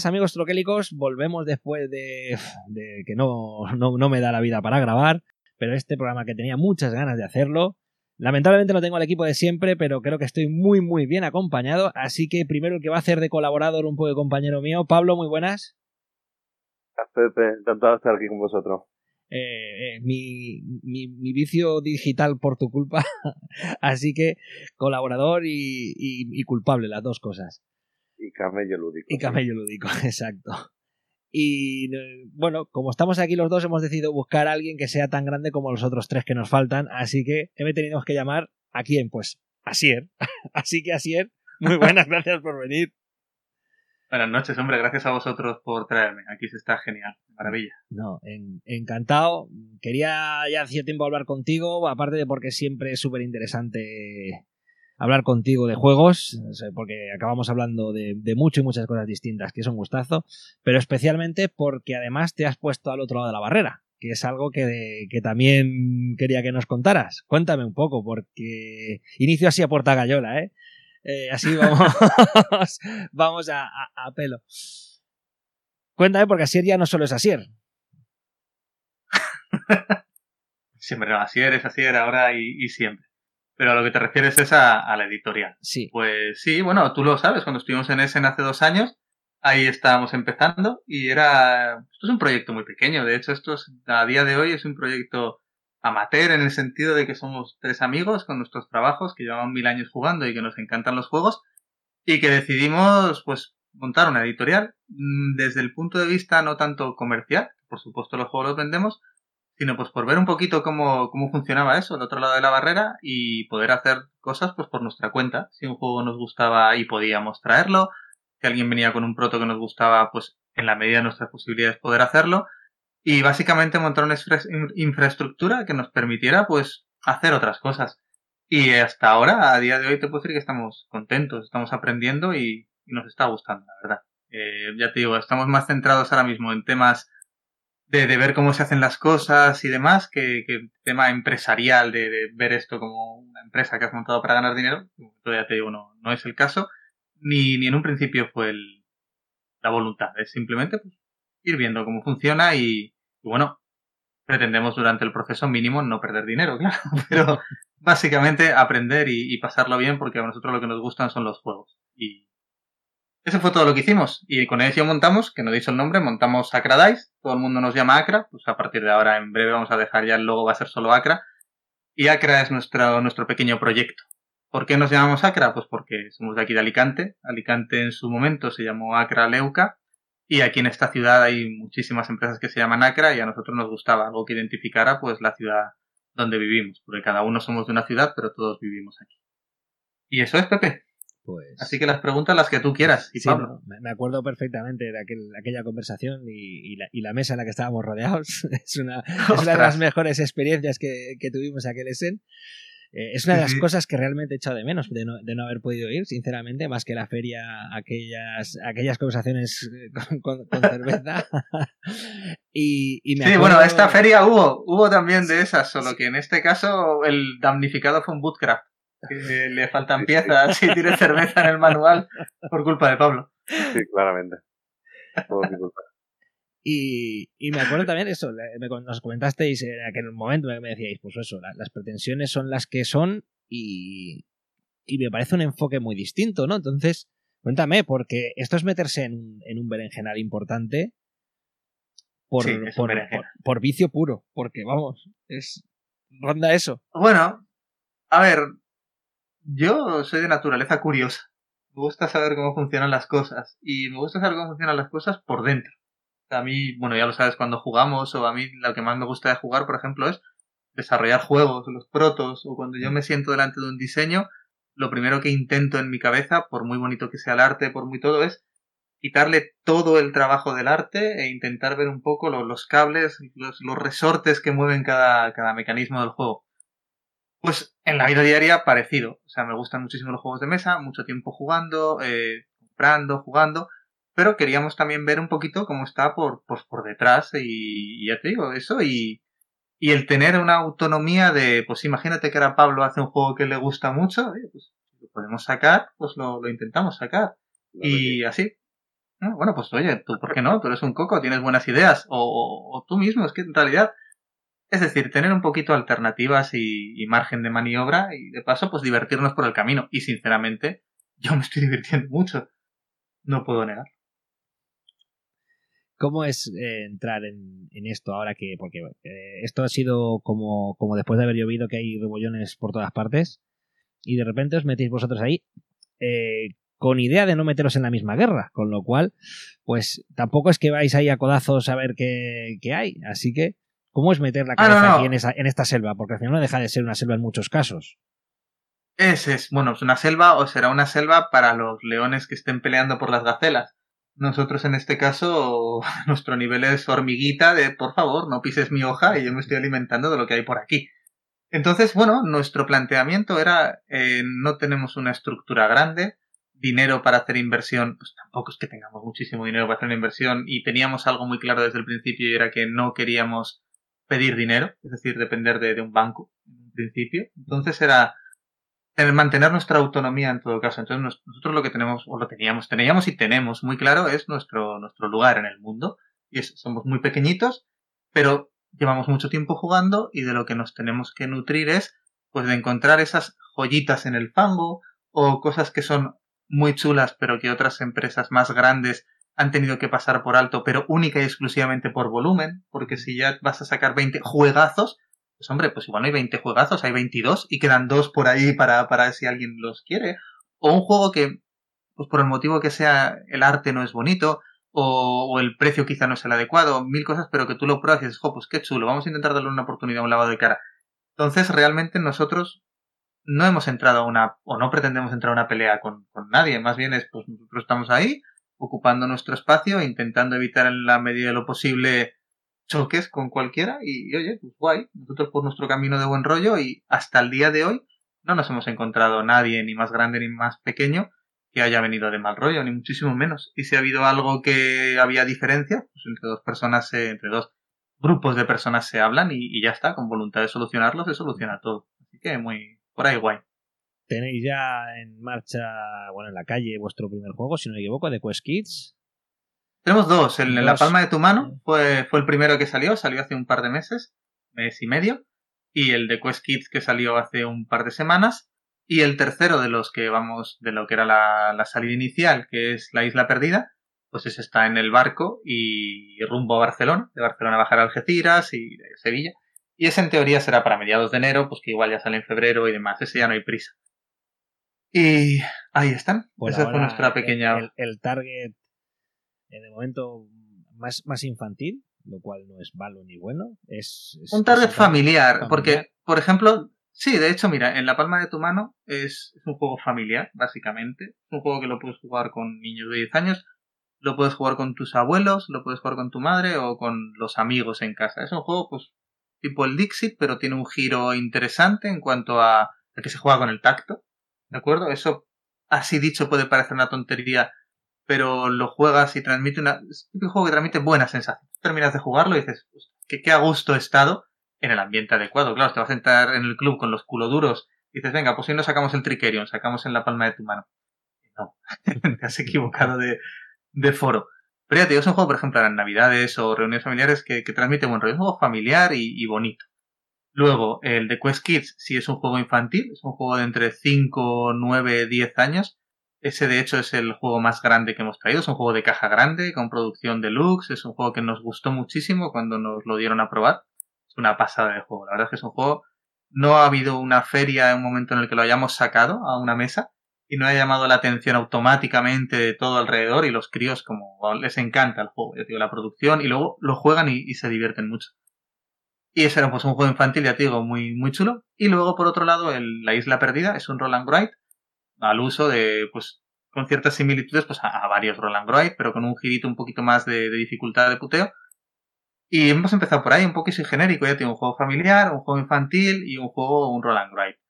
Buenas amigos troquélicos, volvemos después de, que no, no, me da la vida para grabar, pero este programa que tenía muchas ganas de hacerlo, lamentablemente no tengo al equipo de siempre, pero creo que estoy muy muy bien acompañado, así que primero el que va a hacer de colaborador un poco de compañero mío, Pablo, muy buenas. Pepe, encantado de estar aquí con vosotros. Eh, eh, mi, mi, vicio digital por tu culpa, así que colaborador y culpable, las dos cosas. Y camello lúdico. Y camello lúdico, exacto. Y bueno, como estamos aquí los dos, hemos decidido buscar a alguien que sea tan grande como los otros tres que nos faltan. Así que he tenido que llamar a quién, pues Asier. Así que Asier, muy buenas, gracias por venir. Buenas noches, hombre, gracias a vosotros por traerme. Aquí se está genial, maravilla. No, encantado. Quería ya hacía tiempo hablar contigo, aparte de porque siempre es súper interesante hablar contigo de juegos, porque acabamos hablando de, mucho y muchas cosas distintas, que es un gustazo, pero especialmente porque además te has puesto al otro lado de la barrera, que es algo que, también quería que nos contaras. Cuéntame un poco, porque inicio así a puerta gallola, ¿eh? eh así vamos, vamos a, pelo. Cuéntame, porque Asier ya no solo es Asier. siempre, Asier es Asier ahora y siempre. Pero a lo que te refieres es a, la editorial. Sí. Pues sí, bueno, tú lo sabes, cuando estuvimos en Essen hace dos años, ahí estábamos empezando y era. Esto es un proyecto muy pequeño. De hecho, esto a día de hoy es un proyecto amateur en el sentido de que somos tres amigos con nuestros trabajos que llevamos mil años jugando y que nos encantan los juegos y que decidimos, pues, montar una editorial mm, desde el punto de vista no tanto comercial, por supuesto los juegos los vendemos, sino pues por ver un poquito cómo, cómo funcionaba eso al otro lado de la barrera y poder hacer cosas pues por nuestra cuenta. Si un juego nos gustaba y podíamos traerlo, si alguien venía con un proto que nos gustaba, pues en la medida de nuestras posibilidades poder hacerlo. Y básicamente montar una infraestructura que nos permitiera pues hacer otras cosas. Y hasta ahora, a día de hoy, te puedo decir que estamos contentos, estamos aprendiendo y, nos está gustando, la verdad. Eh, ya te digo, estamos más centrados ahora mismo en temas de, de, ver cómo se hacen las cosas y demás, que, que tema empresarial, de, de, ver esto como una empresa que has montado para ganar dinero, todavía te digo, no, no es el caso, ni, ni en un principio fue el, la voluntad, es simplemente pues, ir viendo cómo funciona y, bueno, pretendemos durante el proceso mínimo no perder dinero, claro, pero básicamente aprender y, y pasarlo bien porque a nosotros lo que nos gustan son los juegos. Y, eso fue todo lo que hicimos. Y con Edición montamos, que no he el nombre, montamos Acradice. Todo el mundo nos llama Acra. Pues a partir de ahora, en breve, vamos a dejar ya el logo, va a ser solo Acra. Y Acra es nuestro, nuestro pequeño proyecto. ¿Por qué nos llamamos Acra? Pues porque somos de aquí de Alicante. Alicante en su momento se llamó Acra Leuca. Y aquí en esta ciudad hay muchísimas empresas que se llaman Acra y a nosotros nos gustaba algo que identificara pues la ciudad donde vivimos. Porque cada uno somos de una ciudad, pero todos vivimos aquí. Y eso es, Pepe. Pues Así que las preguntas las que tú quieras. Y me acuerdo perfectamente de aquella conversación y, la, mesa en la que estábamos rodeados. es, una, de las mejores experiencias que, tuvimos aquel Essen. Eh, es una de las cosas que realmente he echado de menos de no, haber podido ir, sinceramente, más que la feria, aquellas, aquellas conversaciones con, cerveza. y, sí, bueno, esta feria hubo, hubo también de esas, solo que en este caso el damnificado fue un bootcraft que le faltan piezas y tiene cerveza en el manual por culpa de Pablo. Sí, claramente. Por mi culpa. Y, y, me acuerdo también eso, me, nos comentasteis en aquel momento que me decíais, pues eso, las pretensiones son las que son y, y me parece un enfoque muy distinto, ¿no? Entonces, cuéntame, porque esto es meterse en un, en un berenjenal importante por, Sí, es un por, berenjena. por- por vicio puro, porque vamos, es ronda eso. Bueno, a ver, yo soy de naturaleza curiosa. Me gusta saber cómo funcionan las cosas. Y me gusta saber cómo funcionan las cosas por dentro. A mí, bueno, ya lo sabes cuando jugamos, o a mí lo que más me gusta de jugar, por ejemplo, es desarrollar juegos, los protos, o cuando yo me siento delante de un diseño, lo primero que intento en mi cabeza, por muy bonito que sea el arte, por muy todo, es quitarle todo el trabajo del arte e intentar ver un poco lo- los cables, los, los resortes que mueven cada, cada mecanismo del juego. Pues en la vida diaria parecido. O sea, me gustan muchísimo los juegos de mesa, mucho tiempo jugando, eh, comprando, jugando, pero queríamos también ver un poquito cómo está por, pues por detrás y, y ya te digo, eso y, y el tener una autonomía de, pues imagínate que ahora Pablo hace un juego que le gusta mucho, oye, pues lo podemos sacar, pues lo, lo intentamos sacar. Y así. Ah, Bueno, pues oye, tú, ¿por qué no? Tú eres un coco, tienes buenas ideas. O, o- o tú mismo, es que en realidad. Es decir, tener un poquito alternativas y, margen de maniobra y de paso, pues divertirnos por el camino. Y sinceramente, yo me estoy divirtiendo mucho. No puedo negar. ¿Cómo es eh, entrar en, en esto ahora que, porque eh, esto ha sido como, como después de haber llovido que hay rebollones por todas partes y de repente os metéis vosotros ahí eh, con idea de no meteros en la misma guerra, con lo cual, pues tampoco es que vais ahí a codazos a ver qué, qué hay, así que, ¿cómo es meter la Ah, no, cabeza no. aquí en, esa, en esta selva? Porque al final no deja de ser una selva en muchos casos. Ese es, bueno, es una selva o será una selva para los leones que estén peleando por las gacelas. Nosotros en este caso, nuestro nivel es hormiguita de, por favor, no pises mi hoja y yo me estoy alimentando de lo que hay por aquí. Entonces, bueno, nuestro planteamiento era, eh, no tenemos una estructura grande, dinero para hacer inversión, pues tampoco es que tengamos muchísimo dinero para hacer una inversión y teníamos algo muy claro desde el principio y era que no queríamos pedir dinero, es decir, depender de, un banco en principio. Entonces era tener- mantener nuestra autonomía en todo caso. Entonces nos- nosotros lo que tenemos, o lo teníamos, teníamos y tenemos muy claro es nuestro, nuestro lugar en el mundo. Y somos muy pequeñitos, pero llevamos mucho tiempo jugando y de lo que nos tenemos que nutrir es pues de encontrar esas joyitas en el fango o cosas que son muy chulas pero que otras empresas más grandes han tenido que pasar por alto pero única y exclusivamente por volumen porque si ya vas a sacar 20 juegazos pues hombre, pues igual no hay 20 juegazos, hay 22 y quedan dos por ahí para, para si alguien los quiere. O un juego que, pues por el motivo que sea, el arte no es bonito, o, o el precio quizá no es el adecuado, mil cosas, pero que tú lo pruebas y dices, jo, pues qué chulo, vamos a intentar darle una oportunidad un lavado de cara. Entonces, realmente nosotros no hemos entrado a una, o no pretendemos entrar a una pelea con, con nadie, más bien es, pues nosotros estamos ahí, ocupando nuestro espacio, intentando evitar en la medida de lo posible choques con cualquiera y, oye, pues guay, nosotros por nuestro camino de buen rollo y hasta el día de hoy no nos hemos encontrado nadie ni más grande ni más pequeño que haya venido de mal rollo, ni muchísimo menos. Y si ha habido algo que había diferencia, pues entre dos personas, entre dos grupos de personas se hablan y, y ya está, con voluntad de solucionarlo se soluciona todo. Así que muy, por ahí guay. Tenéis ya en marcha, bueno, en la calle vuestro primer juego, si no me equivoco, de Quest Kids. Tenemos dos. El, en la Dos. palma de tu mano fue, fue el primero que salió, salió hace un par de meses, mes y medio. Y el de Quest Kids que salió hace un par de semanas. Y el tercero de los que vamos, de lo que era la, la salida inicial, que es la isla perdida, pues ese está en el barco y rumbo a Barcelona, de Barcelona a bajar a Algeciras y de Sevilla. Y ese en teoría será para mediados de enero, pues que igual ya sale en febrero y demás, ese ya no hay prisa. Y ahí están. Por Esa fue ahora, nuestra pequeña... El, el target, en el momento, más, más infantil, lo cual no es malo ni bueno. Es, es- Un target familiar, familiar. porque, por ejemplo, sí, de hecho, mira, en la palma de tu mano es, es un juego familiar, básicamente. Es un juego que lo puedes jugar con niños de 10 años, lo puedes jugar con tus abuelos, lo puedes jugar con tu madre o con los amigos en casa. Es un juego, pues, tipo el Dixit, pero tiene un giro interesante en cuanto a, a que se juega con el tacto. ¿De acuerdo? Eso, así dicho, puede parecer una tontería, pero lo juegas y transmite una. Es un juego que transmite buenas sensaciones. Terminas de jugarlo y dices, "Hostia, que qué a gusto he estado en el ambiente adecuado. Claro, te vas a sentar en el club con los culoduros y dices, venga, pues hoy no sacamos el Trickerion, sacamos en la palma de tu mano. No, te has equivocado de, de foro. Pero ya te digo, es un juego, por ejemplo, en Navidades o reuniones familiares que, que transmite buen rollo. Familiar y bonito. Luego, el de Quest Kids sí es un juego infantil, es un juego de entre 5, 9, 10 años, Ese de hecho es el juego más grande que hemos traído. Es un juego de caja grande, con producción deluxe. Es un juego que nos gustó muchísimo cuando nos lo dieron a probar. Es una pasada de juego. La verdad es que es un juego... No ha habido una feria en un momento en el que lo hayamos sacado a una mesa y no haya llamado la atención automáticamente de todo alrededor y los críos como les encanta el juego, digo, la producción y luego lo juegan y, se divierten mucho. Y ese era pues un juego infantil, ya te digo, muy, muy chulo. Y luego, por otro lado, el, La Isla Perdida es un roll and write al uso de, pues, con ciertas similitudes, pues, a, varios roll and write, pero con un girito un poquito más de, dificultad de puteo. Y hemos empezado por ahí, un poco genérico, ya tengo un juego familiar, un juego infantil y un juego, un roll and write.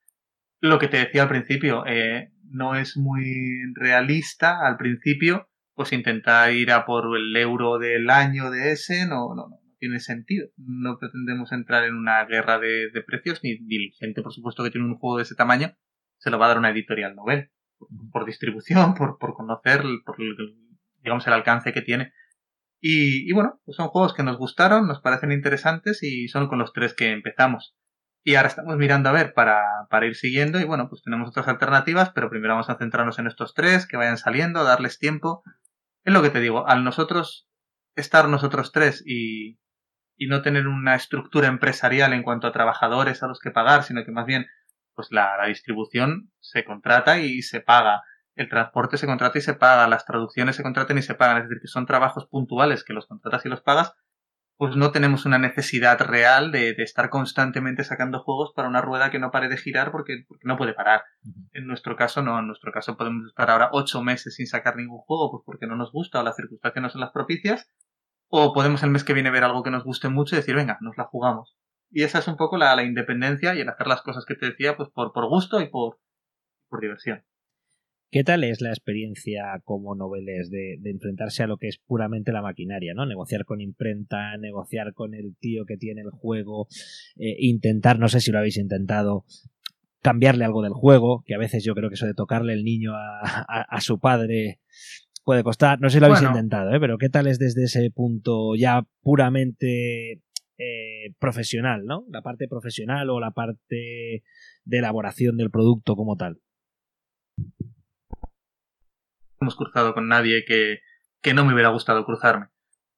Lo que te decía al principio, eh, no es muy realista al principio, pues intentar ir a por el euro del año de ese no, no, no tiene sentido. No pretendemos entrar en una guerra de, precios, ni, ni, gente, por supuesto, que tiene un juego de ese tamaño, se lo va a dar una editorial novel. Por, distribución, por, por conocer, por digamos, el alcance que tiene. Y, y bueno, pues son juegos que nos gustaron, nos parecen interesantes y son con los tres que empezamos. Y ahora estamos mirando a ver para, para, ir siguiendo y bueno, pues tenemos otras alternativas, pero primero vamos a centrarnos en estos tres, que vayan saliendo, darles tiempo. Es lo que te digo, al nosotros estar nosotros tres y, y no tener una estructura empresarial en cuanto a trabajadores a los que pagar, sino que más bien pues la, la distribución se contrata y se paga, el transporte se contrata y se paga, las traducciones se contratan y se pagan, es decir, que son trabajos puntuales que los contratas y los pagas pues no tenemos una necesidad real de, estar constantemente sacando juegos para una rueda que no pare de girar porque, no puede parar. En nuestro caso, no, en nuestro caso podemos estar ahora ocho meses sin sacar ningún juego pues porque no nos gusta o las circunstancias no son las propicias, o podemos el mes que viene ver algo que nos guste mucho y decir, venga, nos la jugamos. Y esa es un poco la, independencia y el hacer las cosas que te decía, pues por, por gusto y por, por diversión. ¿Qué tal es la experiencia como noveles de, enfrentarse a lo que es puramente la maquinaria, ¿no? Negociar con imprenta, negociar con el tío que tiene el juego, eh, intentar, no sé si lo habéis intentado, cambiarle algo del juego, que a veces yo creo que eso de tocarle el niño a, su padre puede costar, no sé si lo habéis intentado, ¿eh? pero ¿qué tal es desde ese punto ya puramente eh, profesional, ¿no? La parte profesional o la parte de elaboración del producto como tal hemos cruzado con nadie que, que no me hubiera gustado cruzarme.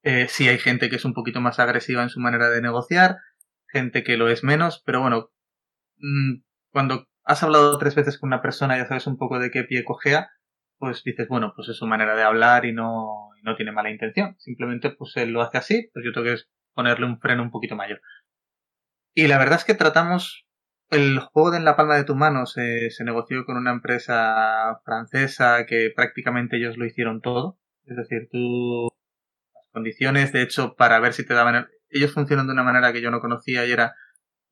Eh, sí hay gente que es un poquito más agresiva en su manera de negociar, gente que lo es menos, pero bueno, mm, cuando has hablado tres veces con una persona y ya sabes un poco de qué pie cojea, pues dices, bueno, pues es su manera de hablar y no, no tiene mala intención. Simplemente pues él lo hace así, pues yo tengo que ponerle un freno un poquito mayor. Y la verdad es que tratamos el juego de En la palma de tu mano se, se, negoció con una empresa francesa que prácticamente ellos lo hicieron todo. Es decir, tú las condiciones, de hecho, para ver si te daban... Ellos funcionan de una manera que yo no conocía y era...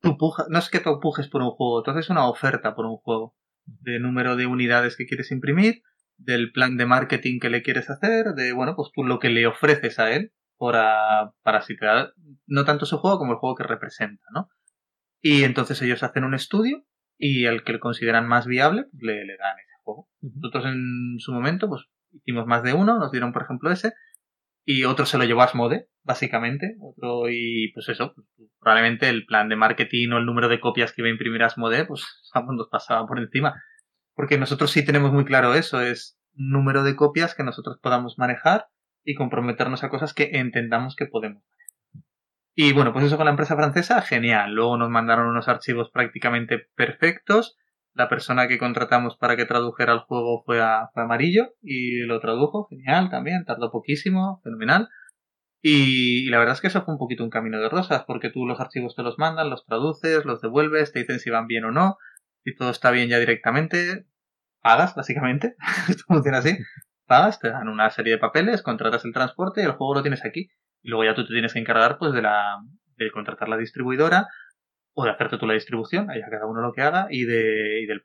Tú puja, no es que tú pujes por un juego, tú haces una oferta por un juego de número de unidades que quieres imprimir, del plan de marketing que le quieres hacer, de, bueno, pues tú lo que le ofreces a él para, para si te da, no tanto su juego como el juego que representa, ¿no? Y entonces ellos hacen un estudio y el que lo consideran más viable pues le, le, dan ese juego. Nosotros en su momento pues hicimos más de uno, nos dieron por ejemplo ese y otro se lo llevó a Asmode, básicamente. Otro y pues eso, pues, probablemente el plan de marketing o el número de copias que iba a imprimir Asmode pues nos pasaba por encima. Porque nosotros sí tenemos muy claro eso, es número de copias que nosotros podamos manejar y comprometernos a cosas que entendamos que podemos y bueno, pues eso con la empresa francesa, genial. Luego nos mandaron unos archivos prácticamente perfectos. La persona que contratamos para que tradujera el juego fue, a, Amarillo y lo tradujo, genial también, tardó poquísimo, fenomenal. Y, la verdad es que eso fue un poquito un camino de rosas, porque tú los archivos te los mandan, los traduces, los devuelves, te dicen si van bien o no, si todo está bien ya directamente, pagas, básicamente. Esto funciona así. Pagas, te dan una serie de papeles, contratas el transporte y el juego lo tienes aquí. Y luego ya tú te tienes que encargar pues de la de contratar la distribuidora o de hacerte tú la distribución, a cada uno lo que haga, y de, y de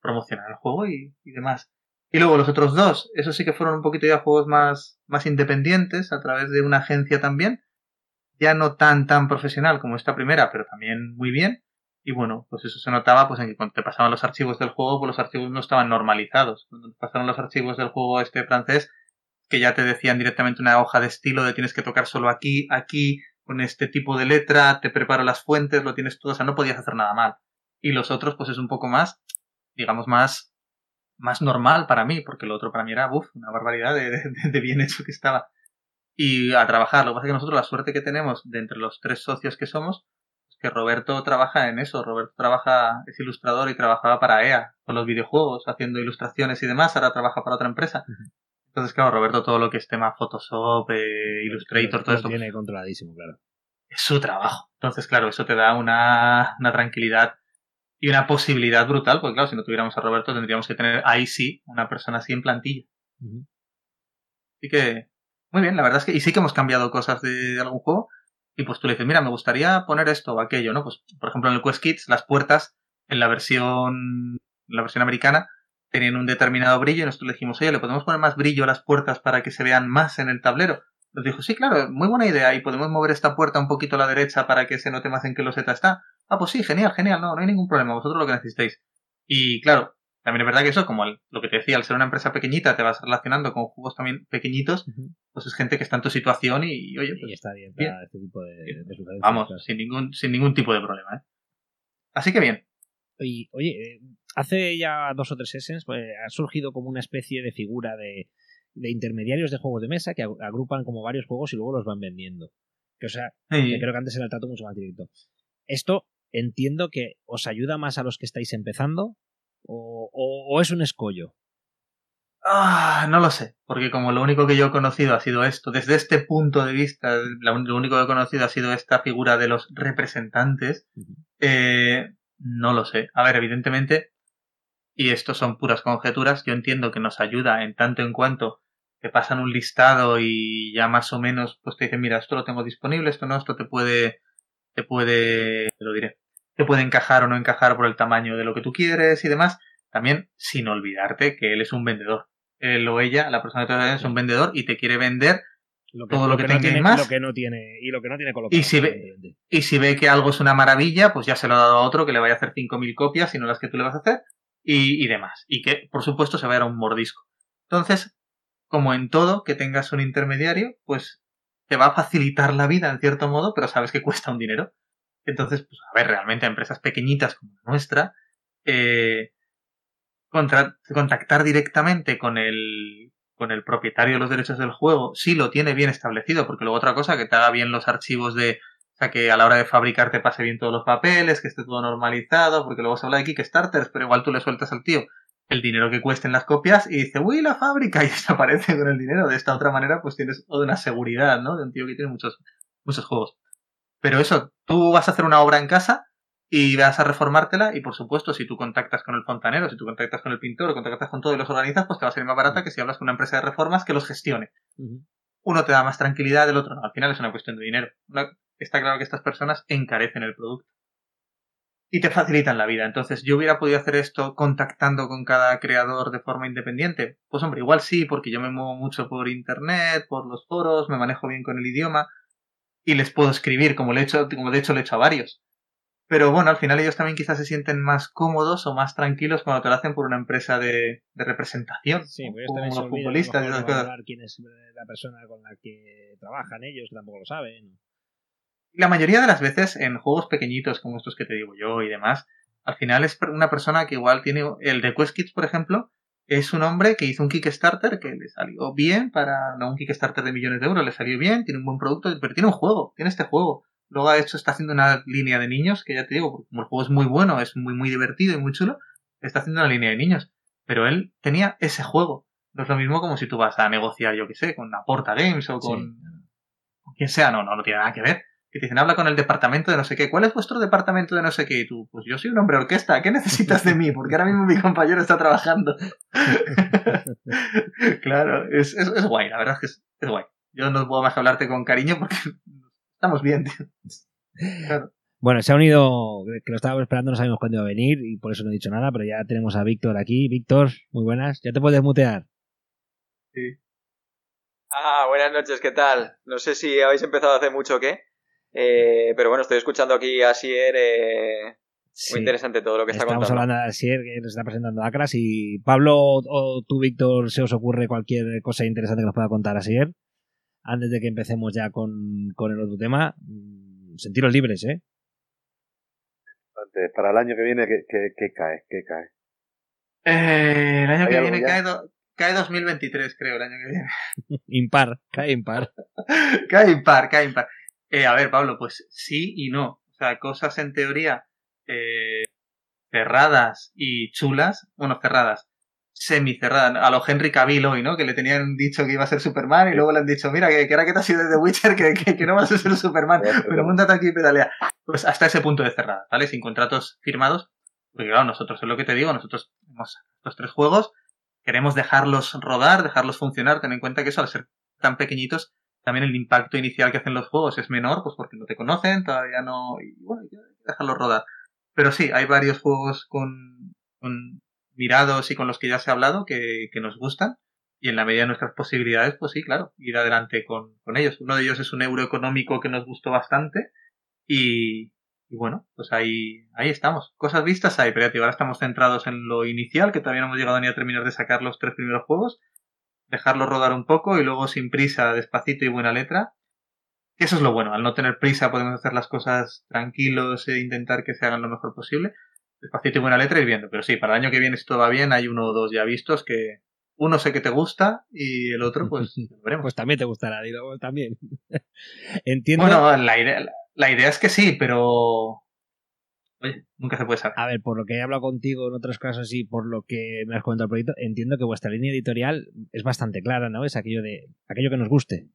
promocionar el juego y, y, demás. Y luego los otros dos, esos sí que fueron un poquito ya juegos más, más independientes a través de una agencia también, ya no tan tan profesional como esta primera, pero también muy bien. Y bueno, pues eso se notaba pues en que cuando te pasaban los archivos del juego, pues los archivos no estaban normalizados. Cuando pasaron los archivos del juego este francés, que ya te decían directamente una hoja de estilo de tienes que tocar solo aquí, aquí, con este tipo de letra, te preparo las fuentes, lo tienes todo, o sea, no podías hacer nada mal. Y los otros, pues es un poco más, digamos, más más normal para mí, porque lo otro para mí era, uff, una barbaridad de, bien hecho que estaba. Y a trabajar, lo que pasa es que nosotros la suerte que tenemos de entre los tres socios que somos, que Roberto trabaja en eso, Roberto trabaja, es ilustrador y trabajaba para EA, con los videojuegos, haciendo ilustraciones y demás, ahora trabaja para otra empresa. Entonces, claro, Roberto, todo lo que es tema Photoshop, eh, Illustrator, todo esto. Lo tiene controladísimo, claro. Es su trabajo. Entonces, claro, eso te da una, una tranquilidad y una posibilidad brutal, porque claro, si no tuviéramos a Roberto tendríamos que tener ahí sí una persona así en plantilla. Así que, muy bien, la verdad es que, y sí que hemos cambiado cosas de, algún juego, y pues tú le dices, mira, me gustaría poner esto o aquello, ¿no? Pues, por ejemplo, en el Quest Kids, las puertas, en la versión, en la versión americana, tenían un determinado brillo, y nosotros le dijimos, oye, ¿le podemos poner más brillo a las puertas para que se vean más en el tablero? Nos dijo, sí, claro, muy buena idea, y podemos mover esta puerta un poquito a la derecha para que se note más en qué loseta está. Ah, pues sí, genial, genial, no, no hay ningún problema, vosotros lo que necesitéis. Y claro, también es verdad que eso, como lo que te decía, al ser una empresa pequeñita, te vas relacionando con juegos también pequeñitos, pues es gente que está en tu situación y, oye, pues, y está bien para este tipo de, de Vamos, sin ningún, sin ningún tipo de problema, ¿eh? Así que bien. Y, oye, eh, hace ya dos o tres sessions pues, ha surgido como una especie de figura de, de intermediarios de juegos de mesa que agrupan como varios juegos y luego los van vendiendo. Que o sea, que creo que antes era el trato mucho más directo. Esto entiendo que os ayuda más a los que estáis empezando o, es un escollo. Ah, no lo sé, porque como lo único que yo he conocido ha sido esto, desde este punto de vista, lo único que he conocido ha sido esta figura de los representantes, eh, no lo sé. A ver, evidentemente, y esto son puras conjeturas, yo entiendo que nos ayuda en tanto en cuanto te pasan un listado y ya más o menos pues te dicen, mira, esto lo tengo disponible, esto no, esto te puede, te puede, te lo diré, te puede encajar o no encajar por el tamaño de lo que tú quieres y demás. También sin olvidarte que él es un vendedor. Él o ella, la persona que te es un vendedor y te quiere vender todo lo, que, no tiene más. Lo que no tiene, y lo que no tiene colocado. Y si, ve, y si ve que algo es una maravilla, pues ya se lo ha dado a otro que le vaya a hacer 5.000 copias, y no las que tú le vas a hacer, y, y demás. Y que, por supuesto, se va a dar un mordisco. Entonces, como en todo, que tengas un intermediario, pues te va a facilitar la vida en cierto modo, pero sabes que cuesta un dinero. Entonces, pues a ver, realmente a empresas pequeñitas como la nuestra, eh, contactar directamente con el, con el propietario de los derechos del juego, si lo tiene bien establecido, porque luego otra cosa, que te haga bien los archivos de, o sea, que a la hora de fabricar te pase bien todos los papeles, que esté todo normalizado, porque luego se habla de Kickstarters, pero igual tú le sueltas al tío el dinero que cuesten las copias y dice, uy, la fábrica, y desaparece con el dinero. De esta otra manera, pues tienes toda una seguridad, ¿no? De un tío que tiene muchos, muchos juegos. Pero eso, tú vas a hacer una obra en casa y vas a reformártela y por supuesto si tú contactas con el fontanero, si tú contactas con el pintor o contactas con todo y los organizas, pues te va a salir más barata que si hablas con una empresa de reformas que los gestione. Uno te da más tranquilidad, el otro no. Al final es una cuestión de dinero. Está claro que estas personas encarecen el producto y te facilitan la vida. Entonces, ¿yo hubiera podido hacer esto contactando con cada creador de forma independiente? Pues hombre, igual sí, porque yo me muevo mucho por internet, por los foros, me manejo bien con el idioma y les puedo escribir, como, le he hecho, como de hecho le he hecho a varios. Pero bueno, al final ellos también quizás se sienten más cómodos o más tranquilos cuando te lo hacen por una empresa de, representación. Sí, pues ellos también son futbolistas. quién es la persona con la que trabajan ellos, tampoco lo saben la mayoría de las veces en juegos pequeñitos como estos que te digo yo y demás, al final es una persona que igual tiene el de Quest Kids, por ejemplo, es un hombre que hizo un Kickstarter que le salió bien para no un Kickstarter de millones de euros, le salió bien, tiene un buen producto, pero tiene un juego, tiene este juego. Luego ha hecho está haciendo una línea de niños que ya te digo, como el juego es muy bueno, es muy muy divertido y muy chulo, está haciendo una línea de niños, pero él tenía ese juego. No es lo mismo como si tú vas a negociar, yo que sé, con Porta Games o con, con quien sea, no, no, no tiene nada que ver que te dicen, habla con el departamento de no sé qué. ¿Cuál es vuestro departamento de no sé qué? Y tú, pues yo soy un hombre orquesta, ¿qué necesitas de mí? Porque ahora mismo mi compañero está trabajando. claro, es, es, guay, la verdad es que es, es, guay. Yo no puedo más que hablarte con cariño porque estamos bien, tío. Claro. Bueno, se ha unido, que lo estábamos esperando, no sabemos cuándo iba a venir y por eso no he dicho nada, pero ya tenemos a Víctor aquí. Víctor, muy buenas. ¿Ya te puedes mutear? Sí. Ah, buenas noches, ¿qué tal? No sé si habéis empezado hace mucho o qué, eh, pero bueno, estoy escuchando aquí a Sier. Eh, muy interesante todo lo que está contando. Estamos hablando de Sier, que nos está presentando Acras. Y Pablo o tú, Víctor, se os ocurre cualquier cosa interesante que nos pueda contar a Sier. Antes de que empecemos ya con, el otro tema, mm, sentiros libres, ¿eh? Para el año que viene, ¿qué, cae? ¿Qué cae? Eh, el año ¿Hay que viene cae, do- cae 2023, creo, el año que viene. Impar, cae impar. cae impar, cae impar. Eh, a ver, Pablo, pues sí y no. O sea, cosas en teoría eh, cerradas y chulas. Bueno, cerradas. Semicerradas. A lo Henry Cavill hoy, ¿no? Que le tenían dicho que iba a ser Superman y luego le han dicho, mira, que, que ahora que te has ido de The Witcher, que, que, que no vas a ser Superman. Pero montate aquí y pedalea. Pues hasta ese punto de cerrada, ¿vale? Sin contratos firmados. Porque claro, nosotros es lo que te digo, nosotros tenemos estos tres juegos, queremos dejarlos rodar, dejarlos funcionar, ten en cuenta que eso al ser tan pequeñitos, también el impacto inicial que hacen los juegos es menor, pues porque no te conocen, todavía no, y bueno, hay rodar. Pero sí, hay varios juegos con, mirados y con los que ya se ha hablado que, nos gustan. Y en la medida de nuestras posibilidades, pues sí, claro, ir adelante con, ellos. Uno de ellos es un euro económico que nos gustó bastante. Y, bueno, pues ahí, ahí estamos. Cosas vistas hay, pero ahora estamos centrados en lo inicial, que todavía no hemos llegado ni a terminar de sacar los tres primeros juegos. Dejarlo rodar un poco y luego sin prisa, despacito y buena letra. Eso es lo bueno, al no tener prisa podemos hacer las cosas tranquilos e intentar que se hagan lo mejor posible. Despacito y buena letra ir viendo. Pero sí, para el año que viene si todo va bien, hay uno o dos ya vistos que uno sé que te gusta y el otro pues lo veremos. Pues también te gustará, digo, también. Entiendo. Bueno, la idea, la idea es que sí, pero. Oye, nunca se puede saber. A ver, por lo que he hablado contigo en otros casos y por lo que me has comentado el proyecto, entiendo que vuestra línea editorial es bastante clara, ¿no? Es aquello de aquello que nos guste.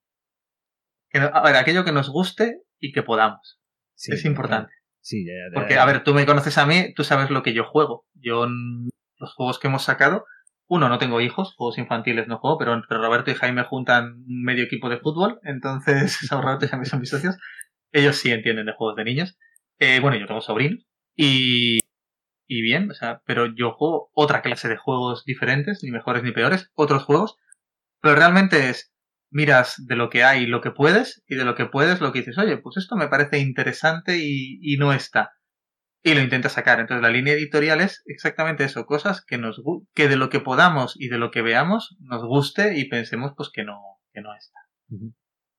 Que a ver, aquello que nos guste y que podamos. Sí, es importante. Sí, ya, ya, Porque, a ver, tú me conoces a mí, tú sabes lo que yo juego. Yo, los juegos que hemos sacado, uno, no tengo hijos, juegos infantiles no juego, pero entre Roberto y Jaime juntan un medio equipo de fútbol, entonces, Roberto y Jaime son mis socios. Ellos sí entienden de juegos de niños. Eh, bueno, yo tengo sobrinos. Y, y bien, o sea, pero yo juego otra clase de juegos diferentes, ni mejores ni peores, otros juegos. Pero realmente es, miras de lo que hay lo que puedes, y de lo que puedes lo que dices, oye, pues esto me parece interesante y, y no está y lo intenta sacar. Entonces la línea editorial es exactamente eso, cosas que nos que de lo que podamos y de lo que veamos nos guste y pensemos pues que no que no está.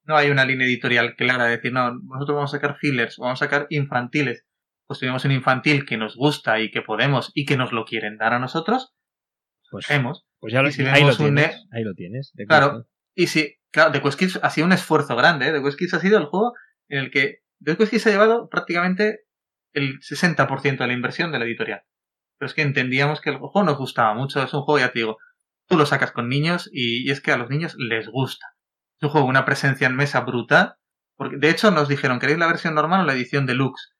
No hay una línea editorial clara de decir, no, nosotros vamos a sacar fillers, o vamos a sacar infantiles. Pues tenemos un infantil que nos gusta y que podemos y que nos lo quieren dar a nosotros, pues, hemos. pues ya lo, y si ahí, lo un tienes, ne- ahí lo tienes. de Claro. Y sí, claro, The Quest Kids ha sido un esfuerzo grande, ¿eh? The Quest Kids ha sido el juego en el que The Quest Kids ha llevado prácticamente el 60% de la inversión de la editorial. Pero es que entendíamos que el juego nos gustaba mucho, es un juego, ya te digo, tú lo sacas con niños y, y es que a los niños les gusta. Es un juego, con una presencia en mesa brutal, porque de hecho nos dijeron, ¿queréis la versión normal o la edición deluxe?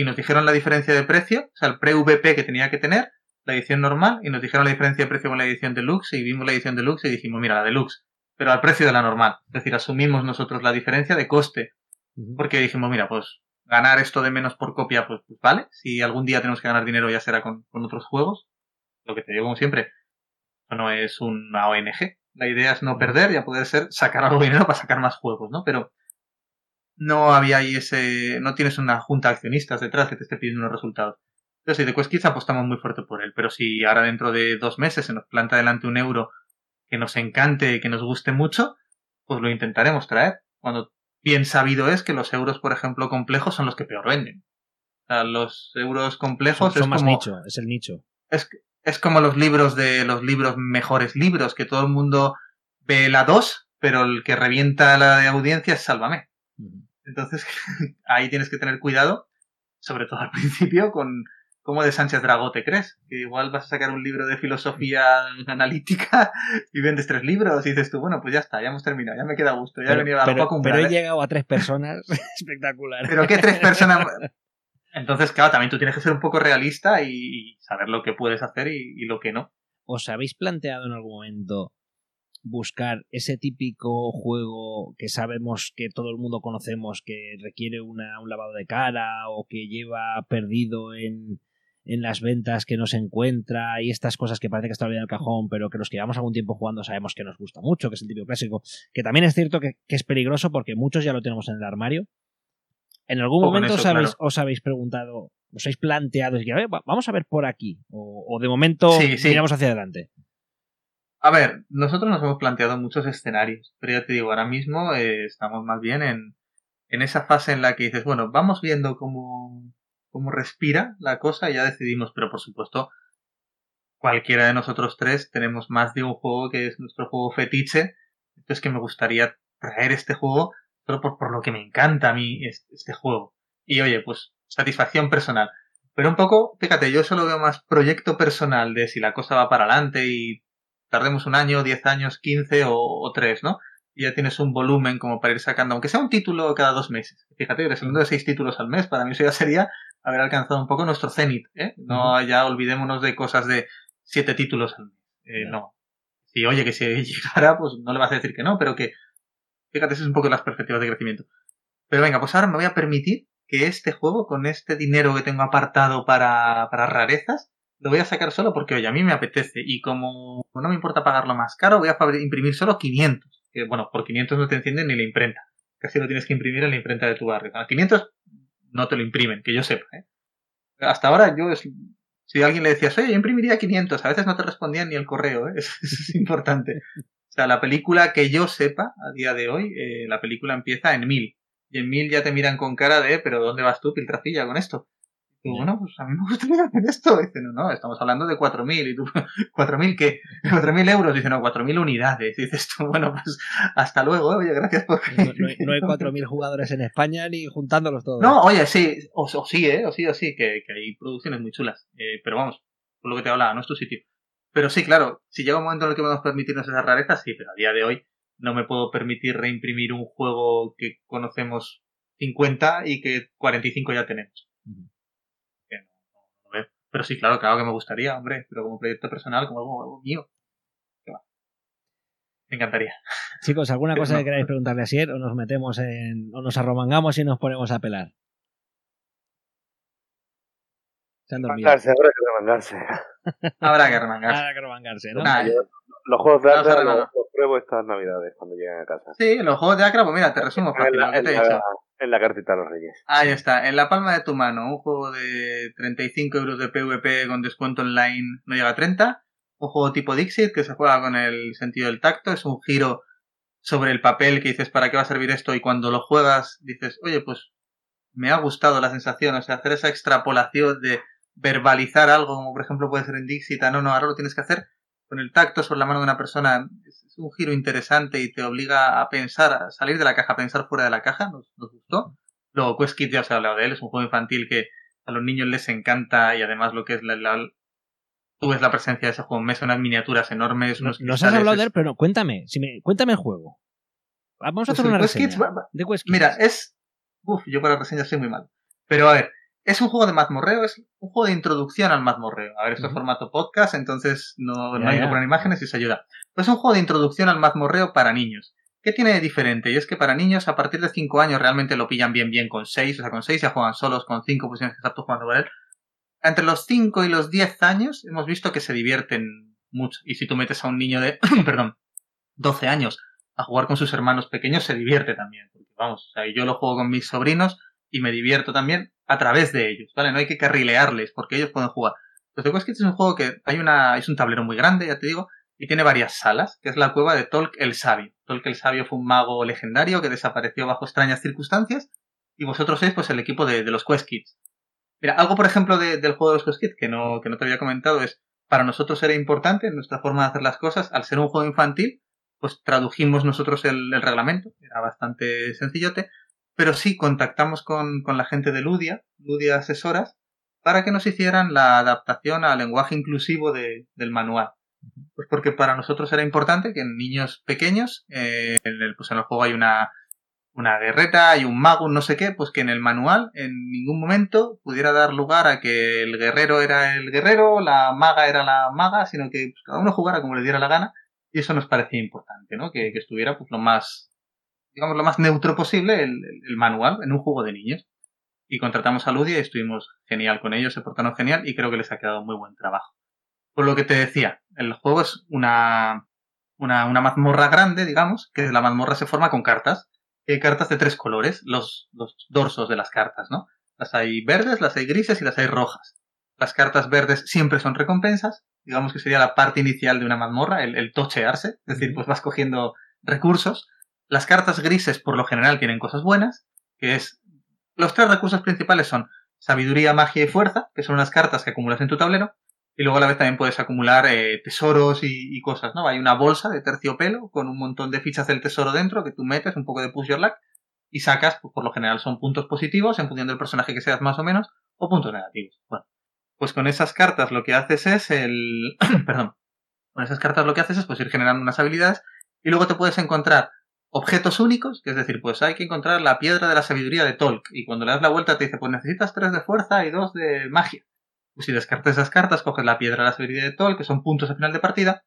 Y nos dijeron la diferencia de precio, o sea, el pre-VP que tenía que tener, la edición normal, y nos dijeron la diferencia de precio con la edición deluxe, y vimos la edición deluxe y dijimos, mira, la deluxe, pero al precio de la normal. Es decir, asumimos nosotros la diferencia de coste, porque dijimos, mira, pues ganar esto de menos por copia, pues, pues vale. Si algún día tenemos que ganar dinero, ya será con, con otros juegos. Lo que te digo, como siempre, no es una ONG. La idea es no perder y a poder ser sacar algo de dinero para sacar más juegos, ¿no? Pero no había ahí ese. No tienes una junta de accionistas detrás que te esté pidiendo unos resultados. Entonces, de Quest Kids apostamos muy fuerte por él. Pero si ahora dentro de dos meses se nos planta delante un euro que nos encante, que nos guste mucho, pues lo intentaremos traer. Cuando bien sabido es que los euros, por ejemplo, complejos son los que peor venden. O sea, los euros Son, complejos son es más como, nicho, es el nicho. es, es como los libros de los libros mejores libros, que todo el mundo ve la 2, pero el que revienta la audiencia es Sálvame. Entonces, ahí tienes que tener cuidado, sobre todo al principio, con cómo de Sánchez Dragó te crees. Que igual vas a sacar un libro de filosofía analítica y vendes tres libros y dices tú, bueno, pues ya está, ya hemos terminado, ya me queda gusto, ya he venido a pero- poco pero he llegado a tres personas espectacular. Pero qué tres personas. Entonces, claro, también tú tienes que ser un poco realista y, y saber lo que puedes hacer y, y lo que no. ¿Os habéis planteado en algún momento buscar ese típico juego que sabemos que todo el mundo conocemos que requiere una, un lavado de cara o que lleva perdido en, en las ventas que no se encuentra y estas cosas que parece que está olvidado en el cajón pero que los que llevamos algún tiempo jugando sabemos que nos gusta mucho, que es el típico clásico, que también es cierto que, que es peligroso porque muchos ya lo tenemos en el armario. ¿En algún O momento eso, os, habéis, claro. os habéis preguntado, os habéis planteado, es que, a ver, va- vamos a ver por aquí? O, o de momento Sí, sí. miramos hacia adelante. A ver, nosotros nos hemos planteado muchos escenarios, pero ya te digo, ahora mismo eh, estamos más bien en, en esa fase en la que dices, bueno, vamos viendo cómo, cómo respira la cosa y ya decidimos, pero por supuesto, cualquiera de nosotros tres tenemos más de un juego que es nuestro juego fetiche. Entonces que me gustaría traer este juego solo por, por lo que me encanta a mí este, este juego. Y oye, pues satisfacción personal. Pero un poco, fíjate, yo solo veo más proyecto personal de si la cosa va para adelante y tardemos un año, diez años, quince o, tres, ¿no? Y ya tienes un volumen como para ir sacando, aunque sea un título cada dos meses. Fíjate, segundo de seis títulos al mes, para mí eso ya sería haber alcanzado un poco nuestro cenit, ¿eh? No ya olvidémonos de cosas de siete títulos al mes. Eh, no. Y oye, que si llegara, pues no le vas a decir que no, pero que, fíjate, esas es un poco las perspectivas de crecimiento. Pero venga, pues ahora me voy a permitir que este juego, con este dinero que tengo apartado para, para rarezas, lo voy a sacar solo porque, oye, a mí me apetece. Y como no me importa pagarlo más caro, voy a imprimir solo 500. Que, bueno, por 500 no te encienden ni la imprenta. Casi lo tienes que imprimir en la imprenta de tu barrio. A 500 no te lo imprimen, que yo sepa. ¿eh? Hasta ahora yo, si alguien le decías, oye, yo imprimiría 500, a veces no te respondían ni el correo. ¿eh? Es importante. O sea, la película que yo sepa a día de hoy, eh, la película empieza en 1000. Y en 1000 ya te miran con cara de, pero ¿dónde vas tú, Piltrafilla, con esto? Bueno, pues a mí me gustaría hacer esto. dice, no, no, estamos hablando de 4.000. Y tú, ¿4.000 qué? ¿4.000 euros? dice, no, 4.000 unidades. Y dices tú, bueno, pues hasta luego, oye, gracias por... No, hay, 4.000 jugadores en España ni juntándolos todos. No, oye, sí, o, sí, ¿eh? O sí, o sí, que, que hay producciones muy chulas. Eh, pero vamos, por lo que te hablaba, no es tu sitio. Pero sí, claro, si llega un momento en el que podemos permitirnos esas rarezas, sí, pero a día de hoy no me puedo permitir reimprimir un juego que conocemos 50 y que 45 ya tenemos. Pero sí, claro, claro que me gustaría, hombre, pero como proyecto personal, como algo, mío. Me encantaría. Chicos, ¿alguna cosa que queráis preguntarle a Sier o nos metemos en. o nos arromangamos y nos ponemos a pelar? Se han dormido. habrá que remangarse. habrá que remangarse. Habrá que remangarse, ¿no? los juegos de Acra los, pruebo estas navidades cuando lleguen a casa. Sí, los juegos de Acra, pues mira, te resumo fácil. te he dicho. En la cartita de los Reyes. Ahí está, en la palma de tu mano, un juego de 35 euros de PvP con descuento online no llega a 30. Un juego tipo Dixit que se juega con el sentido del tacto, es un giro sobre el papel que dices para qué va a servir esto y cuando lo juegas dices, oye, pues me ha gustado la sensación, o sea, hacer esa extrapolación de verbalizar algo, como por ejemplo puede ser en Dixit, ah, no, no, ahora lo tienes que hacer con el tacto sobre la mano de una persona. Un giro interesante y te obliga a pensar, a salir de la caja, a pensar fuera de la caja. Nos, gustó. Luego, Quest Kids ya os he hablado de él. Es un juego infantil que a los niños les encanta y además lo que es la, tú ves la presencia de ese juego. Me unas miniaturas enormes. Nos, has hablado de él, pero cuéntame, si me, cuéntame el juego. Vamos a pues hacer una reseña de Quest Kids. Mira, es. Uf, yo para reseñas soy muy mal. Pero a ver, es un juego de mazmorreo, es un juego de introducción al mazmorreo. A ver, esto es formato podcast, entonces no, hay que poner imágenes y se ayuda. Pues es un juego de introducción al mazmorreo para niños. ¿Qué tiene de diferente? Y es que para niños a partir de 5 años realmente lo pillan bien bien con 6, o sea, con 6 ya juegan solos, con 5 pues tienes que tú jugando con él. Entre los 5 y los 10 años hemos visto que se divierten mucho. Y si tú metes a un niño de, perdón, 12 años a jugar con sus hermanos pequeños, se divierte también. Porque vamos, o sea, yo lo juego con mis sobrinos y me divierto también a través de ellos, ¿vale? No hay que carrilearles porque ellos pueden jugar. Entonces, The Quest es un juego que hay una, es un tablero muy grande, ya te digo, y tiene varias salas, que es la cueva de Tolk el Sabio. Tolk el Sabio fue un mago legendario que desapareció bajo extrañas circunstancias, y vosotros sois pues el equipo de, los Quest Kids. Mira, algo por ejemplo del juego de los Quest Kids que no, que no te había comentado es, para nosotros era importante nuestra forma de hacer las cosas, al ser un juego infantil, pues tradujimos nosotros el, el reglamento, era bastante sencillote, pero sí contactamos con, la gente de Ludia, Ludia Asesoras, para que nos hicieran la adaptación al lenguaje inclusivo del manual. Pues porque para nosotros era importante que en niños pequeños, eh, en, el, pues en el juego hay una, una guerreta, hay un mago, no sé qué, pues que en el manual en ningún momento pudiera dar lugar a que el guerrero era el guerrero, la maga era la maga, sino que pues, cada uno jugara como le diera la gana, y eso nos parecía importante, ¿no? Que, que estuviera pues lo más digamos, lo más neutro posible el, manual en un juego de niños. Y contratamos a Ludia y estuvimos genial con ellos, se portaron genial y creo que les ha quedado muy buen trabajo. Por lo que te decía, el juego es una, una, una mazmorra grande, digamos, que la mazmorra se forma con cartas. hay cartas de tres colores, los, los dorsos de las cartas, ¿no? Las hay verdes, las hay grises y las hay rojas. Las cartas verdes siempre son recompensas, digamos que sería la parte inicial de una mazmorra, el, el tochearse, es decir, pues vas cogiendo recursos. Las cartas grises por lo general tienen cosas buenas, que es... Los tres recursos principales son sabiduría, magia y fuerza, que son las cartas que acumulas en tu tablero. Y luego a la vez también puedes acumular eh, tesoros y, cosas, ¿no? Hay una bolsa de terciopelo con un montón de fichas del tesoro dentro que tú metes, un poco de push your luck, y sacas, pues por lo general son puntos positivos en función del personaje que seas más o menos, o puntos negativos. Bueno, pues con esas cartas lo que haces es el... perdón. Con esas cartas lo que haces es pues ir generando unas habilidades y luego te puedes encontrar objetos únicos, que es decir, pues hay que encontrar la piedra de la sabiduría de Tolk y cuando le das la vuelta te dice, pues necesitas tres de fuerza y dos de magia. Pues si descartas esas cartas, coges la piedra de la sabiduría de Tolk, que son puntos al final de partida,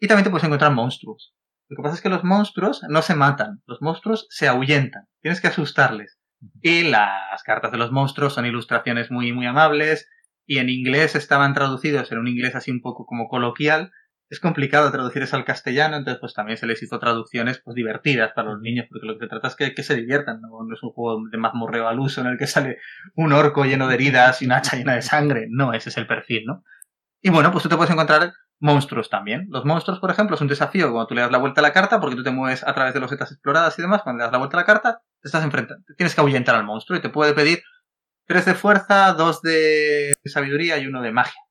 y también te puedes encontrar monstruos. Lo que pasa es que los monstruos no se matan, los monstruos se ahuyentan, tienes que asustarles. Y las cartas de los monstruos son ilustraciones muy, muy amables, y en inglés estaban traducidos en un inglés así un poco como coloquial, es complicado traducir eso al castellano, entonces pues también se les hizo traducciones pues divertidas para los niños, porque lo que se trata es que, se diviertan, ¿no? no es un juego de mazmorreo al uso en el que sale un orco lleno de heridas y una hacha llena de sangre, no, ese es el perfil, ¿no? Y bueno, pues tú te puedes encontrar monstruos también. Los monstruos, por ejemplo, es un desafío cuando tú le das la vuelta a la carta, porque tú te mueves a través de losetas exploradas y demás, cuando le das la vuelta a la carta, te estás enfrentando, tienes que ahuyentar al monstruo y te puede pedir tres de fuerza, dos de sabiduría y uno de magia.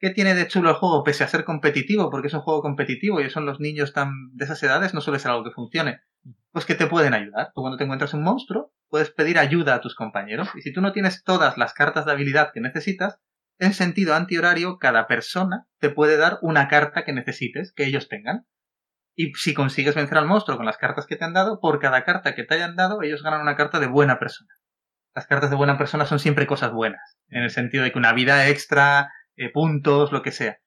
¿Qué tiene de chulo el juego pese a ser competitivo? Porque es un juego competitivo y son los niños tan de esas edades, no suele ser algo que funcione. Pues que te pueden ayudar. Tú cuando te encuentras un monstruo, puedes pedir ayuda a tus compañeros. Y si tú no tienes todas las cartas de habilidad que necesitas, en sentido antihorario, cada persona te puede dar una carta que necesites, que ellos tengan. Y si consigues vencer al monstruo con las cartas que te han dado, por cada carta que te hayan dado, ellos ganan una carta de buena persona. Las cartas de buena persona son siempre cosas buenas, en el sentido de que una vida extra, eh, puntos, lo que sea.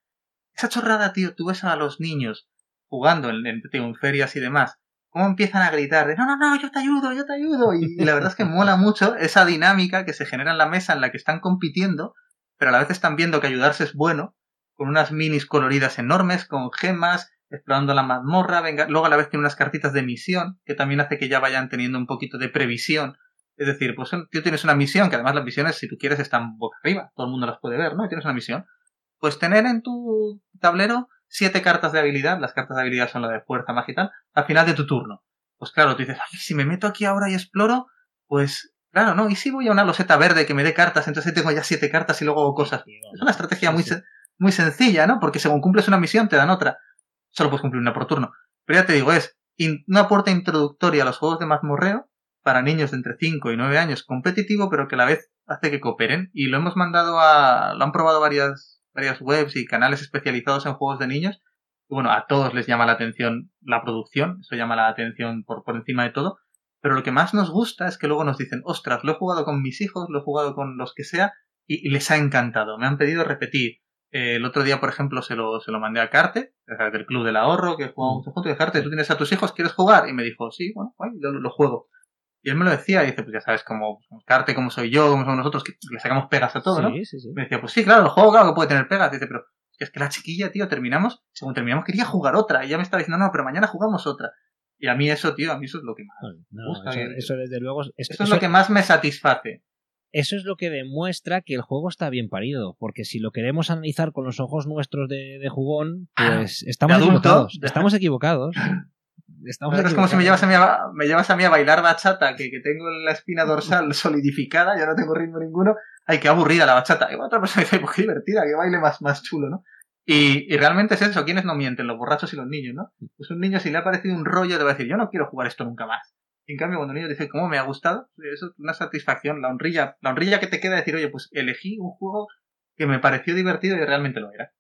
Esa chorrada, tío, tú ves a los niños jugando en, en, ferias y demás, cómo empiezan a gritar de no, no, no, yo te ayudo, yo te ayudo. Y, y, la verdad es que mola mucho esa dinámica que se genera en la mesa en la que están compitiendo, pero a la vez están viendo que ayudarse es bueno, con unas minis coloridas enormes, con gemas, explorando la mazmorra, venga, luego a la vez tiene unas cartitas de misión, que también hace que ya vayan teniendo un poquito de previsión es decir, pues tú tienes una misión, que además las misiones, si tú quieres, están boca arriba, todo el mundo las puede ver, ¿no? Y tienes una misión. Pues tener en tu tablero siete cartas de habilidad, las cartas de habilidad son la de fuerza, magia y tal, al final de tu turno. Pues claro, tú dices, ay, si me meto aquí ahora y exploro, pues claro, ¿no? Y si voy a una loseta verde que me dé cartas, entonces tengo ya siete cartas y luego hago cosas. Es una estrategia muy, muy sencilla, ¿no? Porque según cumples una misión te dan otra. Solo puedes cumplir una por turno. Pero ya te digo, es una puerta introductoria a los juegos de mazmorreo para niños de entre 5 y 9 años competitivo, pero que a la vez hace que cooperen. Y lo hemos mandado a. lo han probado varias, varias webs y canales especializados en juegos de niños. Y bueno, a todos les llama la atención la producción, eso llama la atención por, por encima de todo. Pero lo que más nos gusta es que luego nos dicen, ostras, lo he jugado con mis hijos, lo he jugado con los que sea, y, y les ha encantado. Me han pedido repetir. Eh, el otro día, por ejemplo, se lo, se lo mandé a Carte, del Club del Ahorro, que jugamos mucho juntos, y Carte, ¿tú tienes a tus hijos? ¿Quieres jugar? Y me dijo, sí, bueno, bueno yo lo juego. Y él me lo decía, y dice, pues ya sabes, como Carte, como soy yo, como somos nosotros, que le sacamos pegas a todo, sí, ¿no? Sí, sí. Me decía, pues sí, claro, el juego claro que puede tener pegas. Dice, pero es que la chiquilla, tío, terminamos, según terminamos quería jugar otra. Y ya me estaba diciendo, no, pero mañana jugamos otra. Y a mí eso, tío, a mí eso es lo que más no. Eso, que- eso desde luego. es- eso es lo que más me satisface. eso es lo que demuestra que el juego está bien parido. Porque si lo queremos analizar con los ojos nuestros de, de jugón, pues estamos adulto. equivocados. Estamos equivocados. Estamos Pero es como si me llevas, a mí a, me llevas a mí a bailar bachata, que, que tengo la espina dorsal solidificada, ya no tengo ritmo ninguno. Ay, qué aburrida la bachata. Y otra persona dice, pues qué divertida, que baile más, más chulo, ¿no? Y, y realmente es eso, ¿quiénes no mienten? Los borrachos y los niños, ¿no? Pues un niño, si le ha parecido un rollo, te va a decir, yo no quiero jugar esto nunca más. Y en cambio, cuando un niño dice, ¿cómo me ha gustado? Eso es una satisfacción, la honrilla, la honrilla que te queda decir, oye, pues elegí un juego que me pareció divertido y realmente lo era.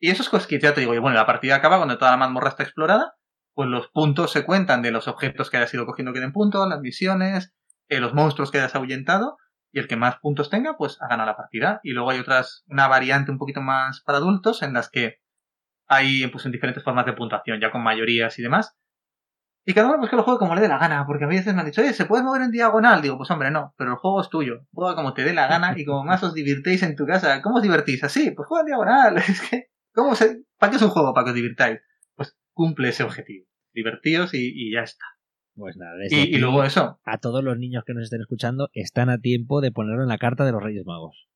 Y eso es ya te digo, y bueno, la partida acaba cuando toda la mazmorra está explorada, pues los puntos se cuentan de los objetos que hayas ido cogiendo que den puntos, las misiones, eh, los monstruos que hayas ahuyentado, y el que más puntos tenga, pues ha ganado la partida. Y luego hay otras, una variante un poquito más para adultos, en las que hay pues en diferentes formas de puntuación, ya con mayorías y demás. Y cada uno pues que lo juegue como le dé la gana, porque a veces me han dicho, oye, ¿se puede mover en diagonal? Digo, pues hombre, no, pero el juego es tuyo. Juega como te dé la gana y como más os divirtéis en tu casa. ¿Cómo os divertís? Así, pues juega en diagonal. Es que, ¿cómo se, ¿para qué es un juego? Para que os divirtáis. Pues cumple ese objetivo. Divertíos y, y ya está. Pues nada, Y, aquí, y luego eso, a todos los niños que nos estén escuchando, están a tiempo de ponerlo en la carta de los Reyes Magos.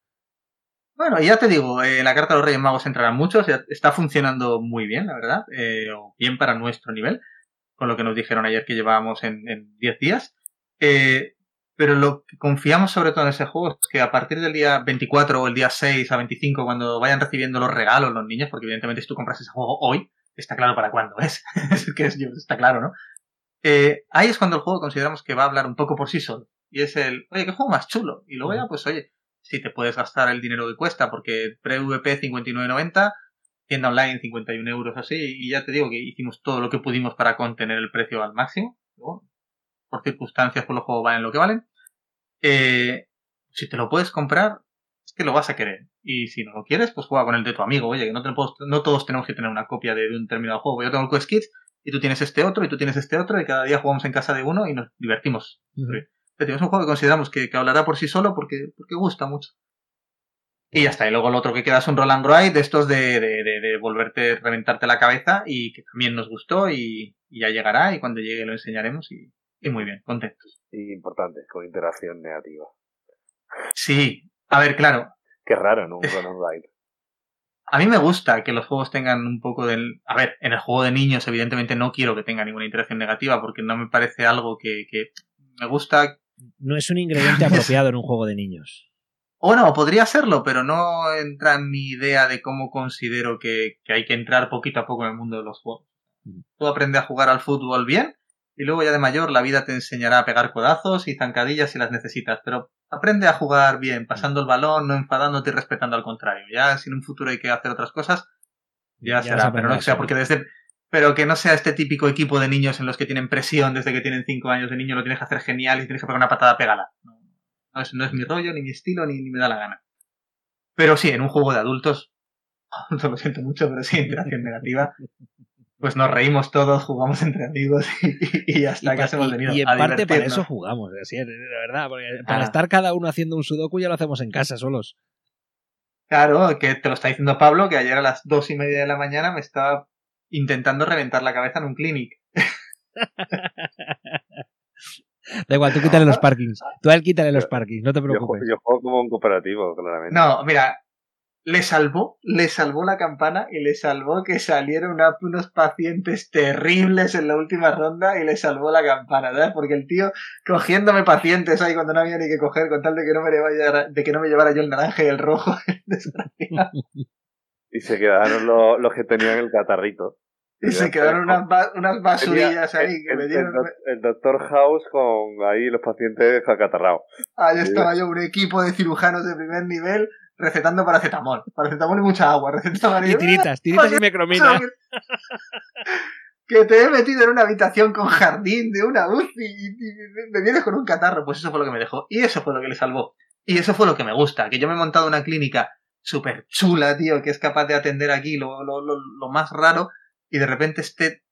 Bueno, ya te digo, eh, la carta de los Reyes Magos entrarán muchos, está funcionando muy bien, la verdad, eh, bien para nuestro nivel, con lo que nos dijeron ayer que llevábamos en en 10 días. Eh, pero lo que confiamos sobre todo en ese juego es que a partir del día 24 o el día 6 a 25, cuando vayan recibiendo los regalos los niños, porque evidentemente si tú compras ese juego hoy, está claro para cuándo es, es que es, está claro, ¿no? Eh, ahí es cuando el juego consideramos que va a hablar un poco por sí solo. Y es el, oye, qué juego más chulo. Y luego ya, pues oye, si te puedes gastar el dinero que cuesta, porque pre-VP 59.90, tienda online 51 euros así, y ya te digo que hicimos todo lo que pudimos para contener el precio al máximo. por circunstancias, pues los juegos valen lo que valen. Eh, si te lo puedes comprar, es que lo vas a querer. Y si no lo quieres, pues juega con el de tu amigo. Oye, que no, no todos tenemos que tener una copia de, un determinado juego. Yo tengo el Quest Kids y tú tienes este otro y tú tienes este otro y cada día jugamos en casa de uno y nos divertimos. Es un juego que consideramos que, hablará por sí solo porque, porque gusta mucho. Y ya está. Y luego lo otro que queda es un Roland and de estos de, de, de, volverte, reventarte la cabeza y que también nos gustó y, ya llegará y cuando llegue lo enseñaremos y, y muy bien, contentos. Y importante, con interacción negativa. Sí, a ver, claro. Qué raro, ¿no? Un Ride. A mí me gusta que los juegos tengan un poco del... A ver, en el juego de niños evidentemente no quiero que tenga ninguna interacción negativa porque no me parece algo que, que me gusta no es un ingrediente apropiado en un juego de niños. O no, podría serlo, pero no entra en mi idea de cómo considero que, hay que entrar poquito a poco en el mundo de los juegos. Tú aprendes a jugar al fútbol bien y luego ya de mayor la vida te enseñará a pegar codazos y zancadillas si las necesitas, pero aprende a jugar bien, pasando el balón, no enfadándote y respetando al contrario. Ya si en un futuro hay que hacer otras cosas, ya, será, pero no sea porque desde pero que no sea este típico equipo de niños en los que tienen presión desde que tienen 5 años de niño, lo tienes que hacer genial y tienes que pegar una patada, pegala. No, no, es, no es mi rollo, ni mi estilo, ni, me da la gana. Pero sí, en un juego de adultos, lo siento mucho, pero sí, interacción negativa. Pues nos reímos todos, jugamos entre amigos y, y hasta que hemos venido. Y en parte para eso jugamos, así es, la verdad, porque para ah. estar cada uno haciendo un sudoku ya lo hacemos en casa solos. Claro, que te lo está diciendo Pablo, que ayer a las dos y media de la mañana me estaba intentando reventar la cabeza en un clinic. Da igual, tú quítale los parkings. Tú a él quítale los parkings, no te preocupes. Yo, juego como un cooperativo, claramente. No, mira, le salvó, le salvó la campana y le salvó que salieron unos pacientes terribles en la última ronda y le salvó la campana, ¿sabes? Porque el tío cogiéndome pacientes ahí cuando no había ni que coger con tal de que no me, llevara, de que no me llevara yo el naranja y el rojo. y se quedaron los, los que tenían el catarrito. Y se quedaron unas, unas basurillas ahí que el, me dieron. El, doctor House con ahí los pacientes acatarrados. Ahí estaba yo, un equipo de cirujanos de primer nivel recetando paracetamol. Paracetamol y mucha agua. Recetando y tiritas, tiritas y mecromina. Que te he metido en una habitación con jardín de una UCI y, me vienes con un catarro. Pues eso fue lo que me dejó. Y eso fue lo que le salvó. Y eso fue lo que me gusta. Que yo me he montado una clínica súper chula, tío, que es capaz de atender aquí lo, lo, lo, lo más raro y de repente este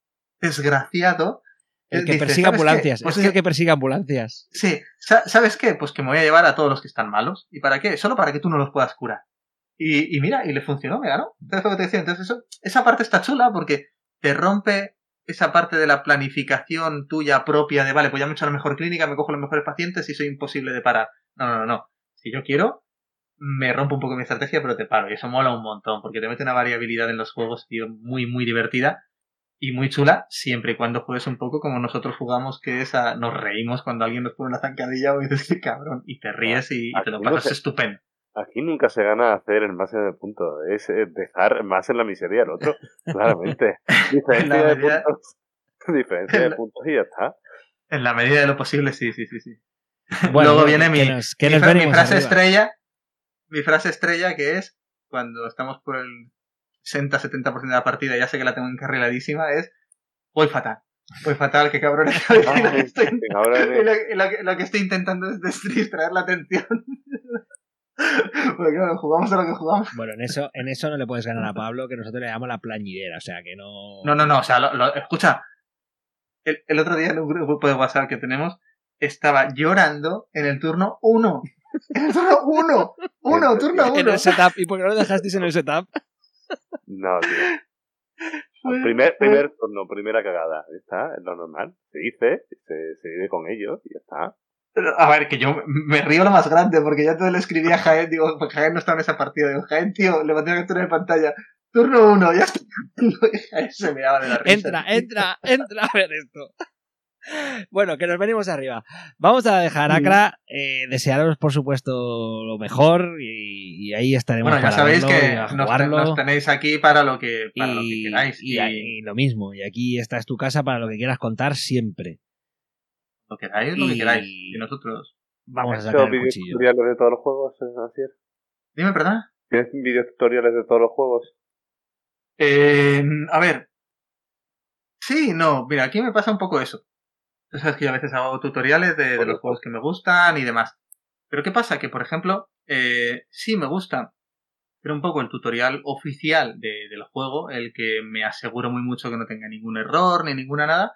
desgraciado el que persigue ambulancias. Pues es el que persigue ambulancias. Sí. ¿Sabes qué? Pues que me voy a llevar a todos los que están malos. ¿Y para qué? Solo para que tú no los puedas curar. Y, mira, y le funcionó, me ganó. Entonces, lo que te decía. Entonces, eso, esa parte está chula porque te rompe esa parte de la planificación tuya propia de, vale, pues ya me he hecho la mejor clínica, me cojo los mejores pacientes y soy imposible de parar. No, no, no, no. Si yo quiero, me rompo un poco mi estrategia, pero te paro. Y eso mola un montón, porque te mete una variabilidad en los juegos, tío, muy, muy divertida y muy chula, siempre y cuando juegues un poco como nosotros jugamos, que es a, nos reímos cuando alguien nos pone una zancadilla o dices que cabrón, y te ríes y, te lo pasas estupendo. Aquí nunca se gana hacer el más en el punto, es dejar más en la miseria al otro, claramente. Diferencia de puntos. Diferencia de puntos y ya está. En la medida de lo posible, sí, sí, sí, sí. Luego viene mi, mi frase estrella, mi frase estrella que es cuando estamos por el 60-70% de la partida, ya sé que la tengo encarriladísima, es voy fatal. Voy fatal, qué cabrón estoy. lo, que estoy intentando es distraer la atención. Porque claro, jugamos a lo que jugamos. Bueno, en eso, en eso no le puedes ganar a Pablo, que nosotros le llamamos la plañidera, o sea que no. No, no, no, o sea, escucha. El, el, otro día en un grupo de WhatsApp que tenemos, estaba llorando en el turno 1. En el turno 1. 1, turno 1. En el setup. ¿Y por qué no lo dejasteis en el setup? No, tío. primer, primer turno, primera cagada. Está, es lo normal. Se dice, se, se vive con ellos y ya está. A ver, que yo me río lo más grande, porque ya todo le escribí a Jaén, digo, porque Jaén no estaba en esa partida. Digo, Jaén, tío, le mantengo captura de pantalla. Turno uno, ya está. se me daba de la risa. Entra, entra, entra a ver esto. bueno, que nos venimos arriba. Vamos a dejar Acra, eh, desearos por supuesto lo mejor y, ahí estaremos. Bueno, ya sabéis que nos, tenéis aquí para lo que, queráis. Y, lo mismo, y aquí esta es tu casa para lo que quieras contar siempre. Lo que queráis, lo que queráis. Y nosotros vamos a sacar el cuchillo. tutoriales de todos los juegos, así Dime, ¿verdad? ¿Tienes vídeos tutoriales de todos los juegos? Eh, a ver. Sí, no, mira, aquí me pasa un poco eso. Tú sabes que yo a veces hago tutoriales de, los juegos que me gustan y demás. Pero ¿qué pasa? Que, por ejemplo, eh, sí me gusta, pero un poco el tutorial oficial de, del juego, el que me aseguro muy mucho que no tenga ningún error ni ninguna nada.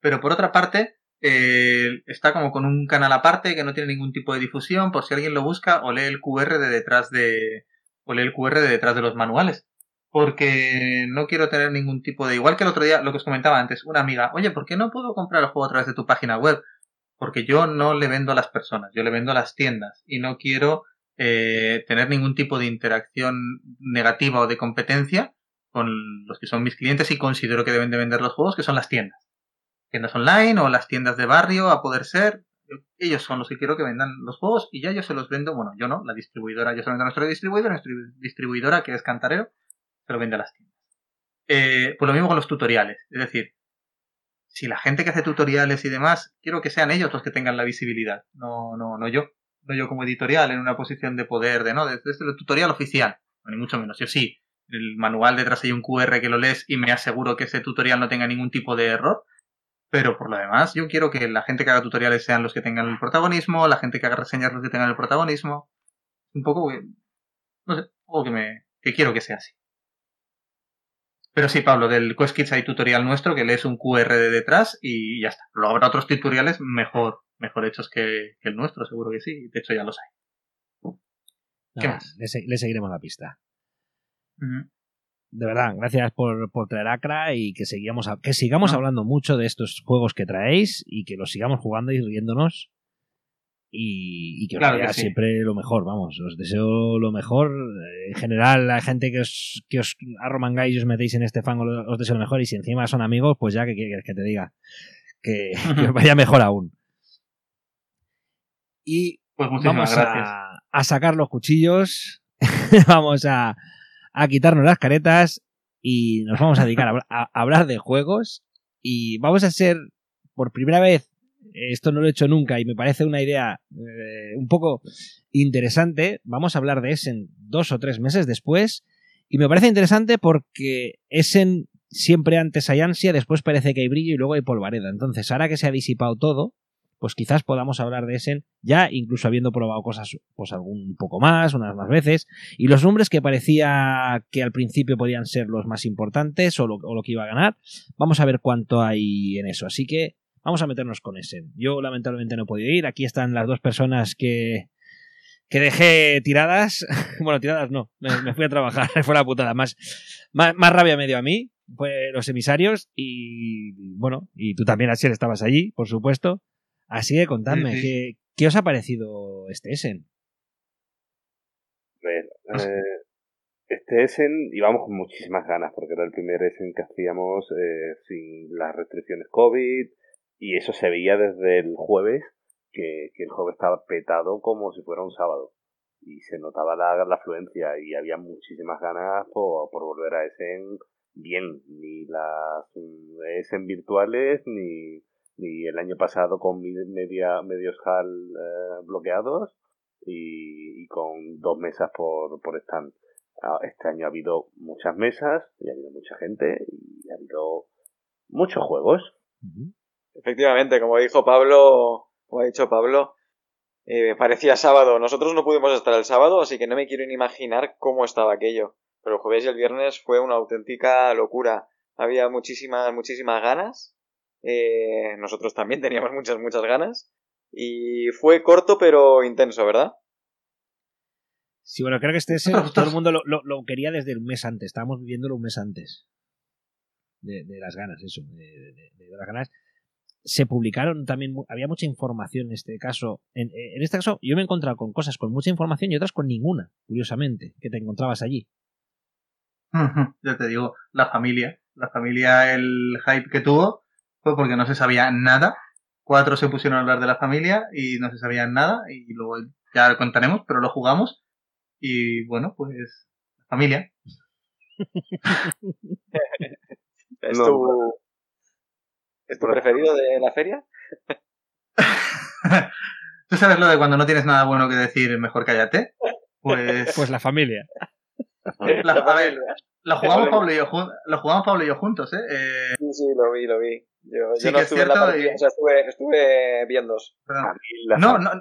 Pero por otra parte, eh, está como con un canal aparte que no tiene ningún tipo de difusión, por si alguien lo busca, o lee el QR de detrás de. o lee el QR de detrás de los manuales porque no quiero tener ningún tipo de... Igual que el otro día, lo que os comentaba antes, una amiga, oye, ¿por qué no puedo comprar el juego a través de tu página web? Porque yo no le vendo a las personas, yo le vendo a las tiendas y no quiero eh, tener ningún tipo de interacción negativa o de competencia con los que son mis clientes y considero que deben de vender los juegos, que son las tiendas. Tiendas online o las tiendas de barrio, a poder ser. Ellos son los que quiero que vendan los juegos y ya yo se los vendo, bueno, yo no, la distribuidora, yo se lo vendo nuestro distribuidor, nuestra distribuidora que es Cantarero, se lo vende a las tiendas. Eh, pues lo mismo con los tutoriales. Es decir, si la gente que hace tutoriales y demás, quiero que sean ellos los que tengan la visibilidad, no, no, no yo. No yo como editorial en una posición de poder, de no, desde el tutorial oficial, ni mucho menos. Yo sí, el manual detrás hay un QR que lo lees y me aseguro que ese tutorial no tenga ningún tipo de error. Pero por lo demás, yo quiero que la gente que haga tutoriales sean los que tengan el protagonismo, la gente que haga reseñas los que tengan el protagonismo. Un poco, no sé, algo que me, que quiero que sea así. Pero sí, Pablo, del Quest Kids hay tutorial nuestro que lees un QR de detrás y ya está. Luego habrá otros tutoriales mejor, mejor hechos que, el nuestro, seguro que sí. De hecho, ya los hay. ¿Qué más? Le, seguiremos la pista. De verdad, gracias por, traer Acra y que, que sigamos hablando mucho de estos juegos que traéis y que los sigamos jugando y riéndonos y, que os siempre lo mejor, vamos, os deseo lo mejor. Eh, en general, la gente que os, que os arromangáis y os metéis en este fango, os deseo lo mejor. Y si encima son amigos, pues ya que quieres que te diga, que, os vaya mejor aún. Y pues vamos a, a, sacar los cuchillos, vamos a, a, quitarnos las caretas y nos vamos a dedicar a hablar de juegos. Y vamos a ser, por primera vez esto no lo he hecho nunca y me parece una idea eh, un poco interesante. Vamos a hablar de Essen dos o tres meses después. Y me parece interesante porque Essen siempre antes hay ansia, después parece que hay brillo y luego hay polvareda. Entonces, ahora que se ha disipado todo, pues quizás podamos hablar de Essen ya incluso habiendo probado cosas pues algún poco más, unas más veces, y los nombres que parecía que al principio podían ser los más importantes o lo, o lo que iba a ganar, vamos a ver cuánto hay en eso. Así que Vamos a meternos con ese. Yo lamentablemente no he podido ir. Aquí están las dos personas que, que dejé tiradas. bueno, tiradas no. Me, fui a trabajar. Fue la putada. Más, más, rabia me dio a mí. Fue los emisarios. Y bueno, y tú también, así estabas allí, por supuesto. Así que contadme, ¿qué, ¿qué, os ha parecido este Essen? Eh, este Essen íbamos con muchísimas ganas porque era el primer Essen que hacíamos eh, sin las restricciones COVID, y eso se veía desde el jueves, que, el jueves estaba petado como si fuera un sábado. Y se notaba la, la afluencia y había muchísimas ganas por, por volver a Essen bien. Ni las Essen virtuales, ni, ni el año pasado con media, medios HAL eh, bloqueados y, con dos mesas por, por stand. Ah, este año ha habido muchas mesas y ha habido mucha gente y ha habido muchos juegos. Efectivamente, como dijo Pablo, como ha dicho Pablo, eh, parecía sábado. Nosotros no pudimos estar el sábado, así que no me quiero ni imaginar cómo estaba aquello. Pero el jueves y el viernes fue una auténtica locura. Había muchísimas, muchísimas ganas. Eh, nosotros también teníamos muchas, muchas ganas. Y fue corto pero intenso, ¿verdad? Sí, bueno, creo que este es todo el mundo lo, lo, quería desde un mes antes. Estábamos viviéndolo un mes antes. De, las ganas, eso. de, de las ganas se publicaron también, había mucha información en este caso. En, este caso, yo me he encontrado con cosas con mucha información y otras con ninguna, curiosamente, que te encontrabas allí. Ya te digo, la familia. La familia, el hype que tuvo fue porque no se sabía nada cuatro se pusieron a hablar de la familia y no se sabían nada y luego ya lo contaremos, pero lo jugamos y bueno, pues familia. ¿Es, No, tu, ¿Es tu preferido de la feria? ¿Tú sabes lo de cuando no tienes nada bueno que decir, mejor cállate? Pues, Pues la familia. la- a ver, familia. lo jugamos. Pablo y yo, lo jugamos Pablo y yo juntos, ¿eh? Eh, Sí, sí, lo vi, lo vi. Yo, Sí yo no es estuve en la cierto partida, y- o sea, estuve, estuve la No, no, no,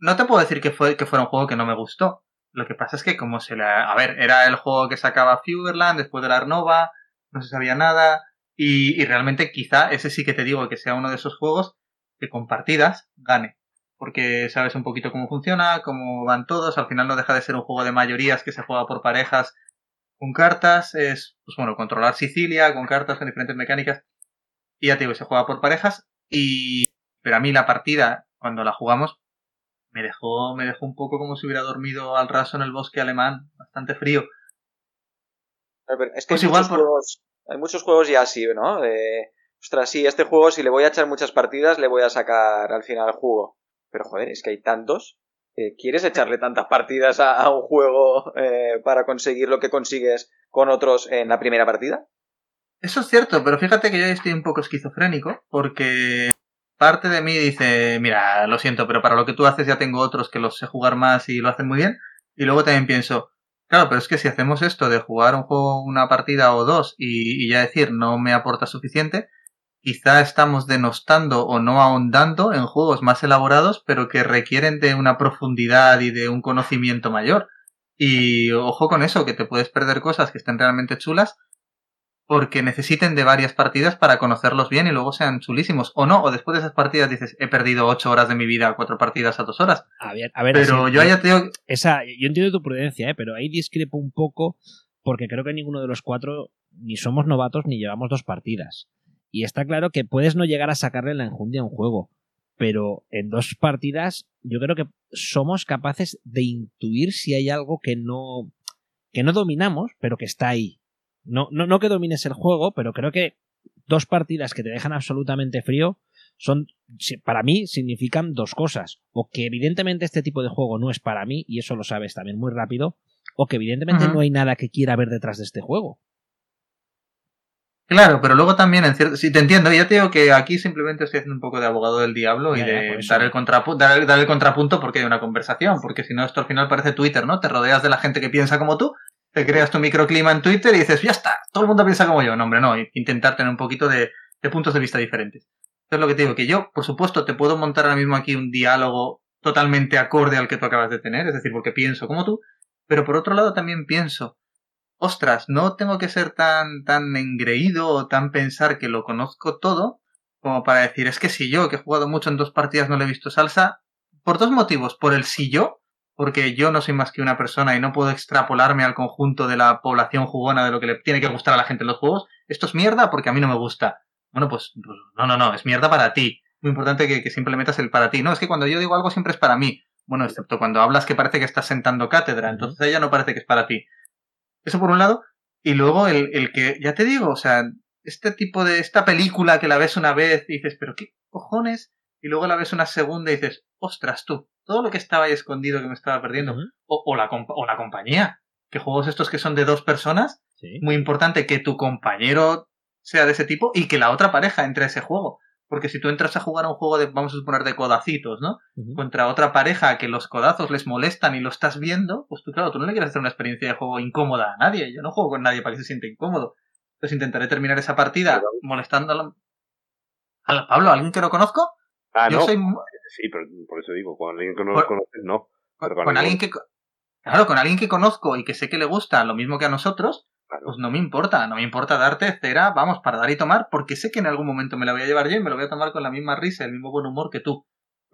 no te puedo decir que fue que fuera un juego que no me gustó. Lo que pasa es que como se la... A ver, era el juego que sacaba Fewerland después de la Arnova, no se sabía nada, y, y realmente quizá ese sí que te digo que sea uno de esos juegos que con partidas gane. Porque sabes un poquito cómo funciona, cómo van todos, al final no deja de ser un juego de mayorías que se juega por parejas con cartas, es, pues bueno, controlar Sicilia con cartas con diferentes mecánicas. Y ya te digo, se juega por parejas y... Pero a mí la partida, cuando la jugamos, me dejó, me dejó un poco como si hubiera dormido al raso en el bosque alemán, bastante frío. Es que Pues hay, igual por- juegos, hay muchos juegos ya así, ¿no? De, ostras, sí, este juego, si le voy a echar muchas partidas, le voy a sacar al final jugo. Pero joder, es que hay tantos. ¿Quieres echarle tantas partidas a, a un juego eh, para conseguir lo que consigues con otros en la primera partida? Eso es cierto, pero fíjate que yo estoy un poco esquizofrénico porque parte de mí dice, mira, lo siento, pero para lo que tú haces ya tengo otros que los sé jugar más y lo hacen muy bien. Y luego también pienso, claro, pero es que si hacemos esto de jugar un juego, una partida o dos y, y ya decir no me aporta suficiente, quizá estamos denostando o no ahondando en juegos más elaborados, pero que requieren de una profundidad y de un conocimiento mayor. Y ojo con eso, que te puedes perder cosas que estén realmente chulas porque necesiten de varias partidas para conocerlos bien y luego sean chulísimos. O no, o después de esas partidas dices, he perdido ocho horas de mi vida, cuatro partidas a dos horas. A ver, a ver, Pero así- yo ya te digo, esa, yo entiendo tu prudencia, ¿eh? pero ahí discrepo un poco porque creo que ninguno de los cuatro ni somos novatos ni llevamos dos partidas. Y está claro que puedes no llegar a sacarle la enjundia a un juego, pero en dos partidas yo creo que somos capaces de intuir si hay algo que no que no dominamos, pero que está ahí. No, no, no que domines el juego, pero creo que dos partidas que te dejan absolutamente frío son, si- para mí, significan dos cosas. O que evidentemente este tipo de juego no es para mí, y eso lo sabes también muy rápido, o que evidentemente no hay nada que quiera ver detrás de este juego. claro, pero luego también en cierto, sí te entiendo, ya te digo que aquí simplemente estoy haciendo un poco de abogado del diablo y Ya, de dar el, contrapu- dar, dar el contrapunto porque hay una conversación, porque si no esto al final parece Twitter, ¿no? Te rodeas de la gente que piensa como tú, te creas tu microclima en Twitter y dices, ya está, todo el mundo piensa como yo. No, hombre, no, intentar tener un poquito de, puntos de vista diferentes. Entonces lo que te digo, que yo, por supuesto, te puedo montar ahora mismo aquí un diálogo totalmente acorde al que tú acabas de tener, es decir, porque pienso como tú, pero por otro lado también pienso, ostras, no tengo que ser tan, tan engreído o tan pensar que lo conozco todo como para decir, es que si yo, que he jugado mucho en dos partidas, no le he visto salsa, por dos motivos, por el si yo, porque yo no soy más que una persona y no puedo extrapolarme al conjunto de la población jugona de lo que le tiene que gustar a la gente en los juegos, esto es mierda porque a mí no me gusta. Bueno, pues, pues no, no, no, es mierda para ti. Muy importante que, que siempre metas el para ti. No, es que cuando yo digo algo siempre es para mí. Bueno, excepto cuando hablas que parece que estás sentando cátedra, entonces ella no parece que es para ti. Eso por un lado. Y luego el, el que, ya te digo, o sea, este tipo de, esta película que la ves una vez y dices, pero qué cojones, y luego la ves una segunda y dices, ostras tú, todo lo que estaba ahí escondido que me estaba perdiendo. O, o la, compa- o la compañía. Que juegos estos que son de dos personas, Sí. muy importante que tu compañero sea de ese tipo y que la otra pareja entre a ese juego. Porque si tú entras a jugar a un juego de, vamos a suponer, de codacitos, ¿no? Contra otra pareja que los codazos les molestan y lo estás viendo, pues tú, claro, tú no le quieres hacer una experiencia de juego incómoda a nadie. Yo no juego con nadie para que se sienta incómodo. Entonces intentaré terminar esa partida molestándolo. Al- Pablo, ¿alguien que no conozco? Ah, Yo no. soy Sí, pero por eso digo, con alguien que no Por- conoces, no. con, Pero con con alguien que claro con alguien que conozco y que sé que le gusta lo mismo que a nosotros Claro. pues no me importa no me importa darte cera vamos para dar y tomar porque sé que en algún momento me la voy a llevar yo y me lo voy a tomar con la misma risa el mismo buen humor que tú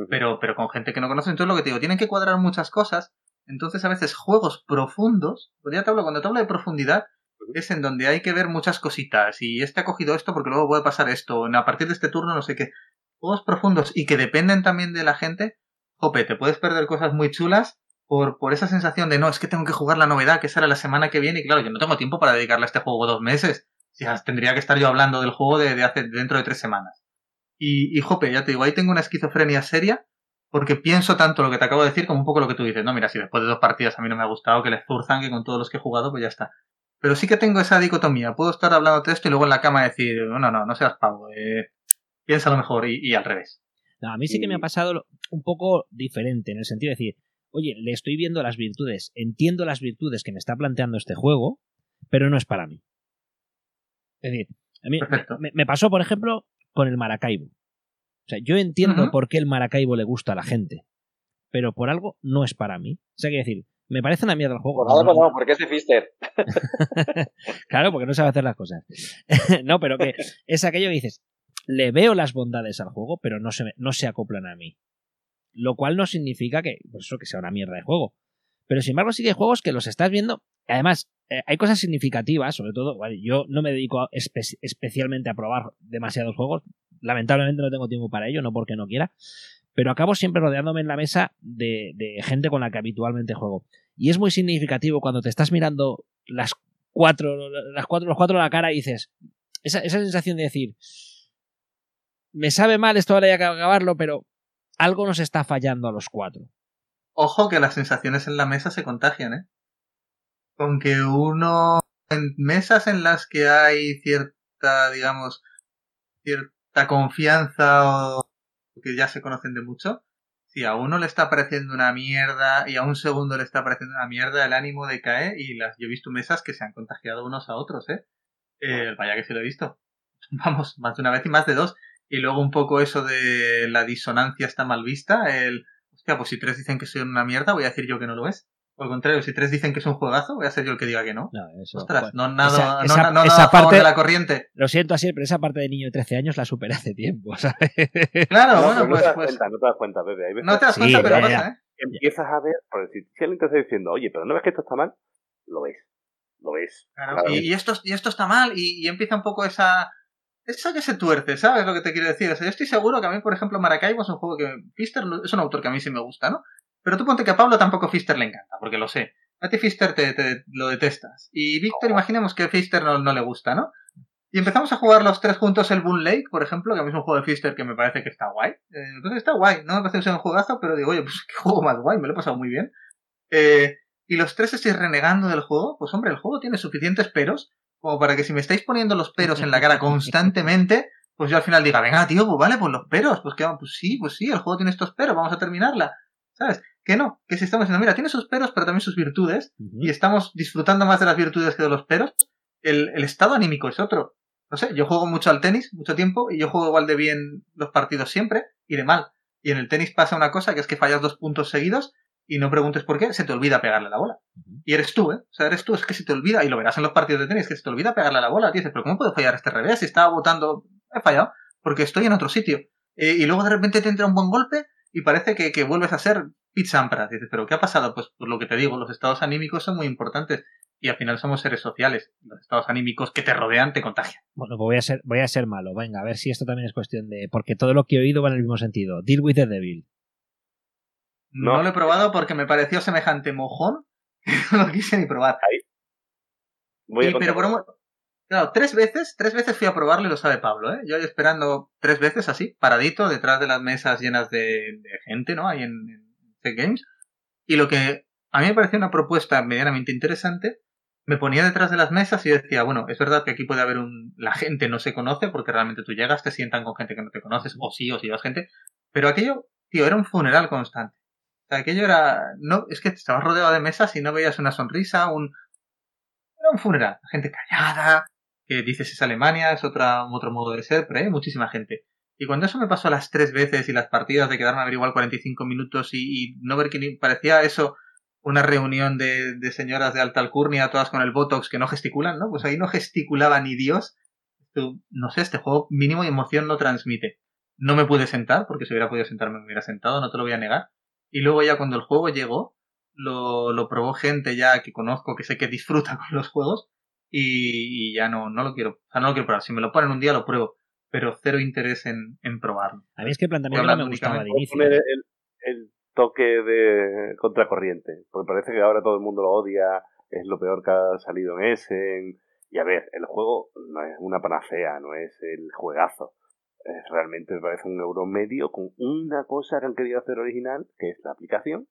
pero pero con gente que no conoce entonces lo que te digo tienen que cuadrar muchas cosas entonces a veces juegos profundos pues ya te hablo cuando te hablo de profundidad es en donde hay que ver muchas cositas y este ha cogido esto porque luego puede pasar esto a partir de este turno no sé qué juegos profundos y que dependen también de la gente jope, te puedes perder cosas muy chulas por, por esa sensación de no, es que tengo que jugar la novedad que sale la semana que viene y claro, yo no tengo tiempo para dedicarle a este juego dos meses. Ya tendría que estar yo hablando del juego de, de hace dentro de tres semanas. Y, y jope, ya te digo, ahí tengo una esquizofrenia seria porque pienso tanto lo que te acabo de decir como un poco lo que tú dices. No, mira, si después de dos partidas a mí no me ha gustado que le zurzan, que con todos los que he jugado, pues ya está. Pero sí que tengo esa dicotomía. Puedo estar hablando de esto y luego en la cama decir, no, no, no seas pavo, eh, piensa lo mejor y, y al revés. No, a mí sí que me ha pasado un poco diferente, en el sentido de decir, oye, le estoy viendo las virtudes, entiendo las virtudes que me está planteando este juego, pero no es para mí. Es decir, a mí me, me, pasó, por ejemplo, con el Maracaibo. O sea, yo entiendo uh -huh. por qué el Maracaibo le gusta a la gente, pero por algo no es para mí. O sea, que decir, me parece una mierda el juego. Por algo no, porque es de Fister. claro, porque no sabe hacer las cosas. no, pero que es aquello que dices, le veo las bondades al juego, pero no se, no se acoplan a mí. Lo cual no significa que, pues eso, que sea una mierda de juego. Pero sin embargo, sí que hay juegos que los estás viendo. Además, eh, hay cosas significativas, sobre todo. Yo no me dedico a espe especialmente a probar demasiados juegos. Lamentablemente no tengo tiempo para ello, no porque no quiera. Pero acabo siempre rodeándome en la mesa de, de gente con la que habitualmente juego. Y es muy significativo cuando te estás mirando las cuatro, las cuatro, los cuatro a la cara y dices. Esa, esa sensación de decir. Me sabe mal esto ahora hay que acabarlo, pero algo nos está fallando a los cuatro. Ojo que las sensaciones en la mesa se contagian, ¿eh? Con que uno en mesas en las que hay cierta, digamos, cierta confianza o que ya se conocen de mucho, si a uno le está pareciendo una mierda y a un segundo le está pareciendo una mierda, el ánimo decae y las yo he visto mesas que se han contagiado unos a otros, ¿eh? eh vaya que sí lo he visto. Vamos, más de una vez y más de dos. Y luego un poco eso de la disonancia está mal vista, el, hostia, pues si tres dicen que soy una mierda, voy a decir yo que no lo es. O al contrario, si tres dicen que es un juegazo, voy a ser yo el que diga que no. no eso, Ostras, bueno, no nada, esa, esa, no, no esa nada parte, de la corriente. Lo siento así, pero esa parte de niño de 13 años la superé hace tiempo, ¿sabes? Claro, no, bueno, pues, no te pues, das cuenta, no te das cuenta, Pepe. Veces no te das cuenta, pero ya, pasa, ya. ¿eh? empiezas a ver, porque si, si alguien te está diciendo, oye, pero no ves que esto está mal, lo ves. Lo ves. Claro, Claro. Y, y esto, y esto está mal, y, y empieza un poco esa. Esa que se tuerce, ¿sabes lo que te quiero decir? O sea, yo estoy seguro que a mí, por ejemplo, Maracaibo es un juego que. Fister es un autor que a mí sí me gusta, ¿no? Pero tú ponte que a Pablo tampoco Fister le encanta, porque lo sé. A ti Fister te, lo detestas. Y Víctor, imaginemos que Fister no, le gusta, ¿no? Y empezamos a jugar los tres juntos el Boon Lake, por ejemplo, que a mí es un juego de Fister que me parece que está guay. Eh, entonces está guay, no me parece que sea un juegazo, pero digo, oye, pues qué juego más guay, me lo he pasado muy bien. Eh, y los tres estáis renegando del juego, pues hombre, el juego tiene suficientes peros como para que si me estáis poniendo los peros en la cara constantemente, pues yo al final diga, venga, tío, pues vale, pues los peros, pues que pues sí, pues sí, el juego tiene estos peros, vamos a terminarla. ¿Sabes? Que no, que si estamos diciendo, mira, tiene sus peros, pero también sus virtudes, uh -huh. y estamos disfrutando más de las virtudes que de los peros, el, el estado anímico es otro. No sé, yo juego mucho al tenis, mucho tiempo, y yo juego igual de bien los partidos siempre, y de mal. Y en el tenis pasa una cosa, que es que fallas dos puntos seguidos, y no preguntes por qué, se te olvida pegarle la bola. Uh -huh. Y eres tú, ¿eh? O sea, eres tú, es que se te olvida, y lo verás en los partidos de tenis, que se te olvida pegarle la bola. Y dices, pero ¿cómo puedo fallar este revés? Si estaba votando, he fallado, porque estoy en otro sitio. Eh, y luego de repente te entra un buen golpe, y parece que, que vuelves a ser Pete Sampras. Dices, ¿pero qué ha pasado? Pues por lo que te digo, los estados anímicos son muy importantes. Y al final somos seres sociales. Los estados anímicos que te rodean te contagian. Bueno, pues voy a ser, voy a ser malo. Venga, a ver si esto también es cuestión de. Porque todo lo que he oído va en el mismo sentido. Deal with the devil. No, no lo he probado porque me pareció semejante mojón no lo quise ni probar. Ahí. Voy a y, pero por un, Claro, tres veces, tres veces fui a probarlo y lo sabe Pablo, ¿eh? Yo esperando tres veces así, paradito, detrás de las mesas llenas de, de gente, ¿no? Ahí en, en Games. Y lo que a mí me pareció una propuesta medianamente interesante, me ponía detrás de las mesas y decía, bueno, es verdad que aquí puede haber un... La gente no se conoce porque realmente tú llegas, te sientan con gente que no te conoces, o sí, o si llevas gente, pero aquello, tío, era un funeral constante. Aquello era... no Es que estabas rodeado de mesas y no veías una sonrisa, un... Era un funeral. Gente callada, que dices es Alemania, es otra, otro modo de ser, pero hay muchísima gente. Y cuando eso me pasó las tres veces y las partidas de quedarme a ver igual 45 minutos y, y no ver ni parecía eso una reunión de, de, señoras de alta alcurnia, todas con el Botox que no gesticulan, ¿no? Pues ahí no gesticulaba ni Dios. No sé, este juego mínimo y emoción no transmite. No me pude sentar, porque si hubiera podido sentarme me hubiera sentado, no te lo voy a negar. Y luego ya cuando el juego llegó, lo, lo probó gente ya que conozco, que sé que disfruta con los juegos, y, y, ya no, no lo quiero, o sea, no lo quiero probar. Si me lo ponen un día lo pruebo, pero cero interés en, en probarlo. A mí es que el planteamiento no me gustaba de inicio. El, el, el, toque de contracorriente, porque parece que ahora todo el mundo lo odia, es lo peor que ha salido en Essen. Y a ver, el juego no es una panacea, no es el juegazo. Eh, realmente me parece un euro medio con una cosa que han querido hacer original, que es la aplicación,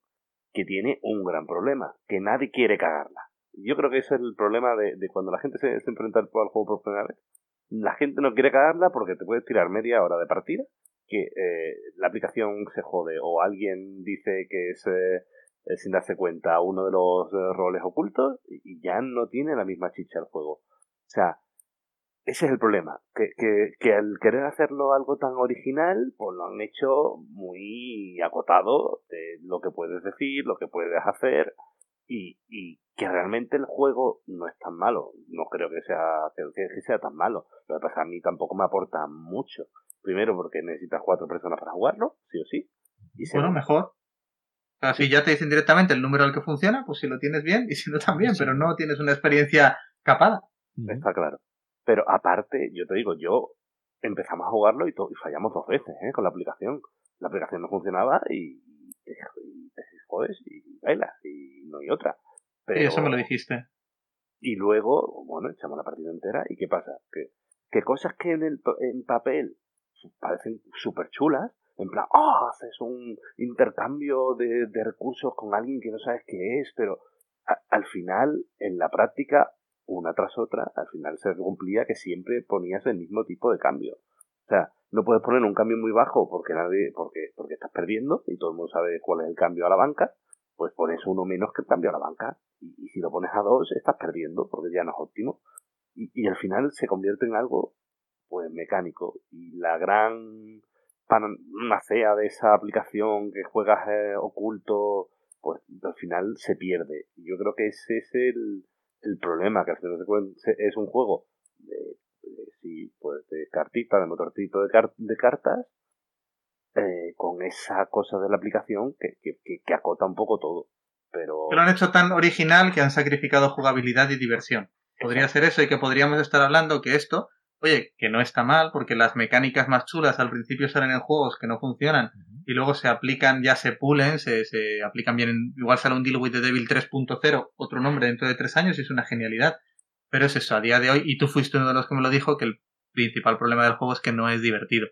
que tiene un gran problema, que nadie quiere cagarla. Yo creo que ese es el problema de, cuando la gente se, enfrenta al juego por primera vez. La gente no quiere cagarla porque te puedes tirar media hora de partida, que eh, la aplicación se jode o alguien dice que es eh, sin darse cuenta uno de los roles ocultos y ya no tiene la misma chicha el juego. O sea, ese es el problema, que, que, que, al querer hacerlo algo tan original, pues lo han hecho muy acotado de lo que puedes decir, lo que puedes hacer, y, y que realmente el juego no es tan malo. No creo que sea, que, que sea tan malo. Lo que pasa a mí tampoco me aporta mucho. Primero porque necesitas cuatro personas para jugarlo, sí o sí. Y bueno, mejor. O sea, si ya te dicen directamente el número al que funciona, pues si lo tienes bien y si no también, pero no tienes una experiencia capada. Está claro. Pero aparte, yo te digo, yo empezamos a jugarlo y, y fallamos dos veces ¿eh? con la aplicación. La aplicación no funcionaba y, te, jodes y bailas y no hay otra. Pero, eso me lo dijiste. Y luego, bueno, echamos la partida entera y ¿qué pasa? Que, que cosas que en, el, en papel parecen súper chulas, en plan, oh, haces un intercambio de, de, recursos con alguien que no sabes qué es, pero al final, en la práctica, una tras otra, al final se cumplía que siempre ponías el mismo tipo de cambio. O sea, no puedes poner un cambio muy bajo porque nadie, porque, porque estás perdiendo y todo el mundo sabe cuál es el cambio a la banca, pues pones uno menos que el cambio a la banca. Y, si lo pones a dos, estás perdiendo porque ya no es óptimo. Y, al final se convierte en algo, pues, mecánico. Y la gran panacea de esa aplicación que juegas eh, oculto, pues al final se pierde. Yo creo que ese es el, el problema que al final es un juego de, de, pues de cartita, de motorcito de, de cartas, eh, con esa cosa de la aplicación que, que, que, acota un poco todo. Pero... lo han hecho tan original que han sacrificado jugabilidad y diversión. Podría ser eso y que podríamos estar hablando que esto, oye, que no está mal porque las mecánicas más chulas al principio salen en juegos que no funcionan y luego se aplican, ya se pulen, se, se aplican bien. En, igual sale un Deal with the Devil 3.0, otro nombre dentro de tres años y es una genialidad. Pero es eso, a día de hoy, y tú fuiste uno de los que me lo dijo, que el principal problema del juego es que no es divertido.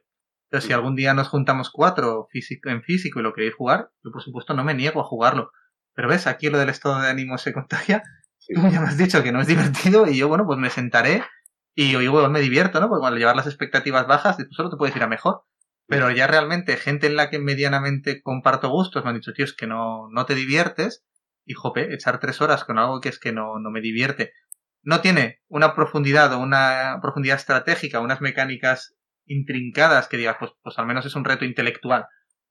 Entonces, si algún día nos juntamos cuatro físico, en físico y lo queréis jugar, yo por supuesto no me niego a jugarlo. Pero ves, aquí lo del estado de ánimo se contagia. Tú ya me has dicho que no es divertido y yo, bueno, pues me sentaré y yo me divierto, ¿no? Porque cuando llevar las expectativas bajas, pues solo te puedes ir a mejor. Pero ya realmente, gente en la que medianamente comparto gustos me han dicho, tío, es que no, no te diviertes. Y jope, echar tres horas con algo que es que no, no me divierte. No tiene una profundidad o una profundidad estratégica, unas mecánicas intrincadas que digas, pues, pues al menos es un reto intelectual.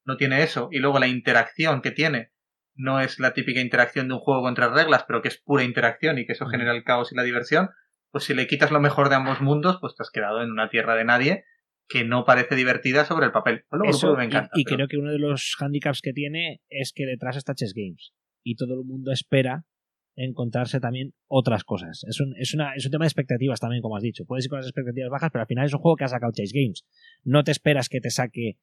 No tiene eso. Y luego la interacción que tiene no es la típica interacción de un juego contra reglas, pero que es pura interacción y que eso genera el caos y la diversión. Pues si le quitas lo mejor de ambos mundos, pues te has quedado en una tierra de nadie que no parece divertida sobre el papel. Eso, me encanta, y, creo que uno de los handicaps que tiene es que detrás está Chess Games y todo el mundo espera encontrarse también otras cosas. Es un, es, una, es un tema de expectativas también, como has dicho. Puedes ir con las expectativas bajas, pero al final es un juego que ha sacado Chase Games. No te esperas que te saque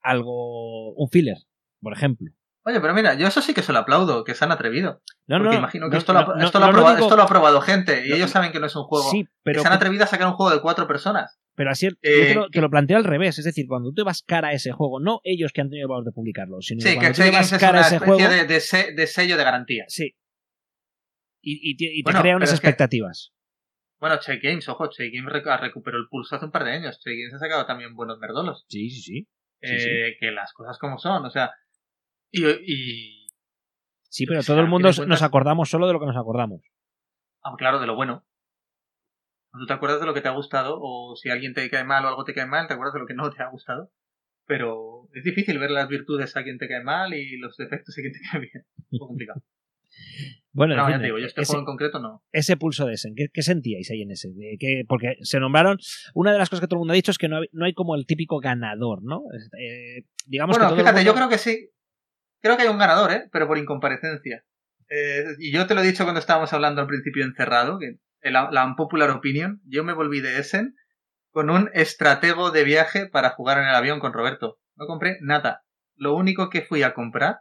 algo, un filler, por ejemplo. Oye, pero mira, yo eso sí que se lo aplaudo, que se han atrevido. No, no, imagino que esto, lo, esto, lo ha probado, esto, lo ha probado, gente y ellos saben que no es un juego. Sí, pero, se han atrevido a sacar un juego de cuatro personas. Pero así eh, te, lo, planteo al revés, es decir, cuando tú te vas cara a ese juego, no ellos que han tenido el valor de publicarlo, sino sí, cuando que tú te vas cara a ese juego. De, de, sello de garantía. Sí. Y, y te, crea unas expectativas. bueno, Check Games, ojo, Check Games recuperó el pulso hace un par de años. Check Games ha sacado también buenos merdolos. Sí, sí, sí. Eh, que las cosas como son, o sea. Y. sí, pero todo el mundo nos acordamos solo de lo que nos acordamos. Ah, claro, de lo bueno. ¿Tú te acuerdas de lo que te ha gustado? O si alguien te cae mal o algo te cae mal, te acuerdas de lo que no te ha gustado. Pero es difícil ver las virtudes a quien te cae mal y los defectos a quien te cae bien. Es complicado. Bueno, no, ya te digo, yo este juego en concreto no. Ese pulso de Essen, ¿qué, sentíais ahí en ese? porque se nombraron. Una de las cosas que todo el mundo ha dicho es que no hay, no hay como el típico ganador, ¿no? Eh, digamos bueno, fíjate, yo creo que sí. Creo que hay un ganador, ¿eh? Pero por incomparecencia. Eh, y yo te lo he dicho cuando estábamos hablando al principio encerrado, que la unpopular opinion, yo me volví de Essen con un estratego de viaje para jugar en el avión con Roberto. No compré nada. Lo único que fui a comprar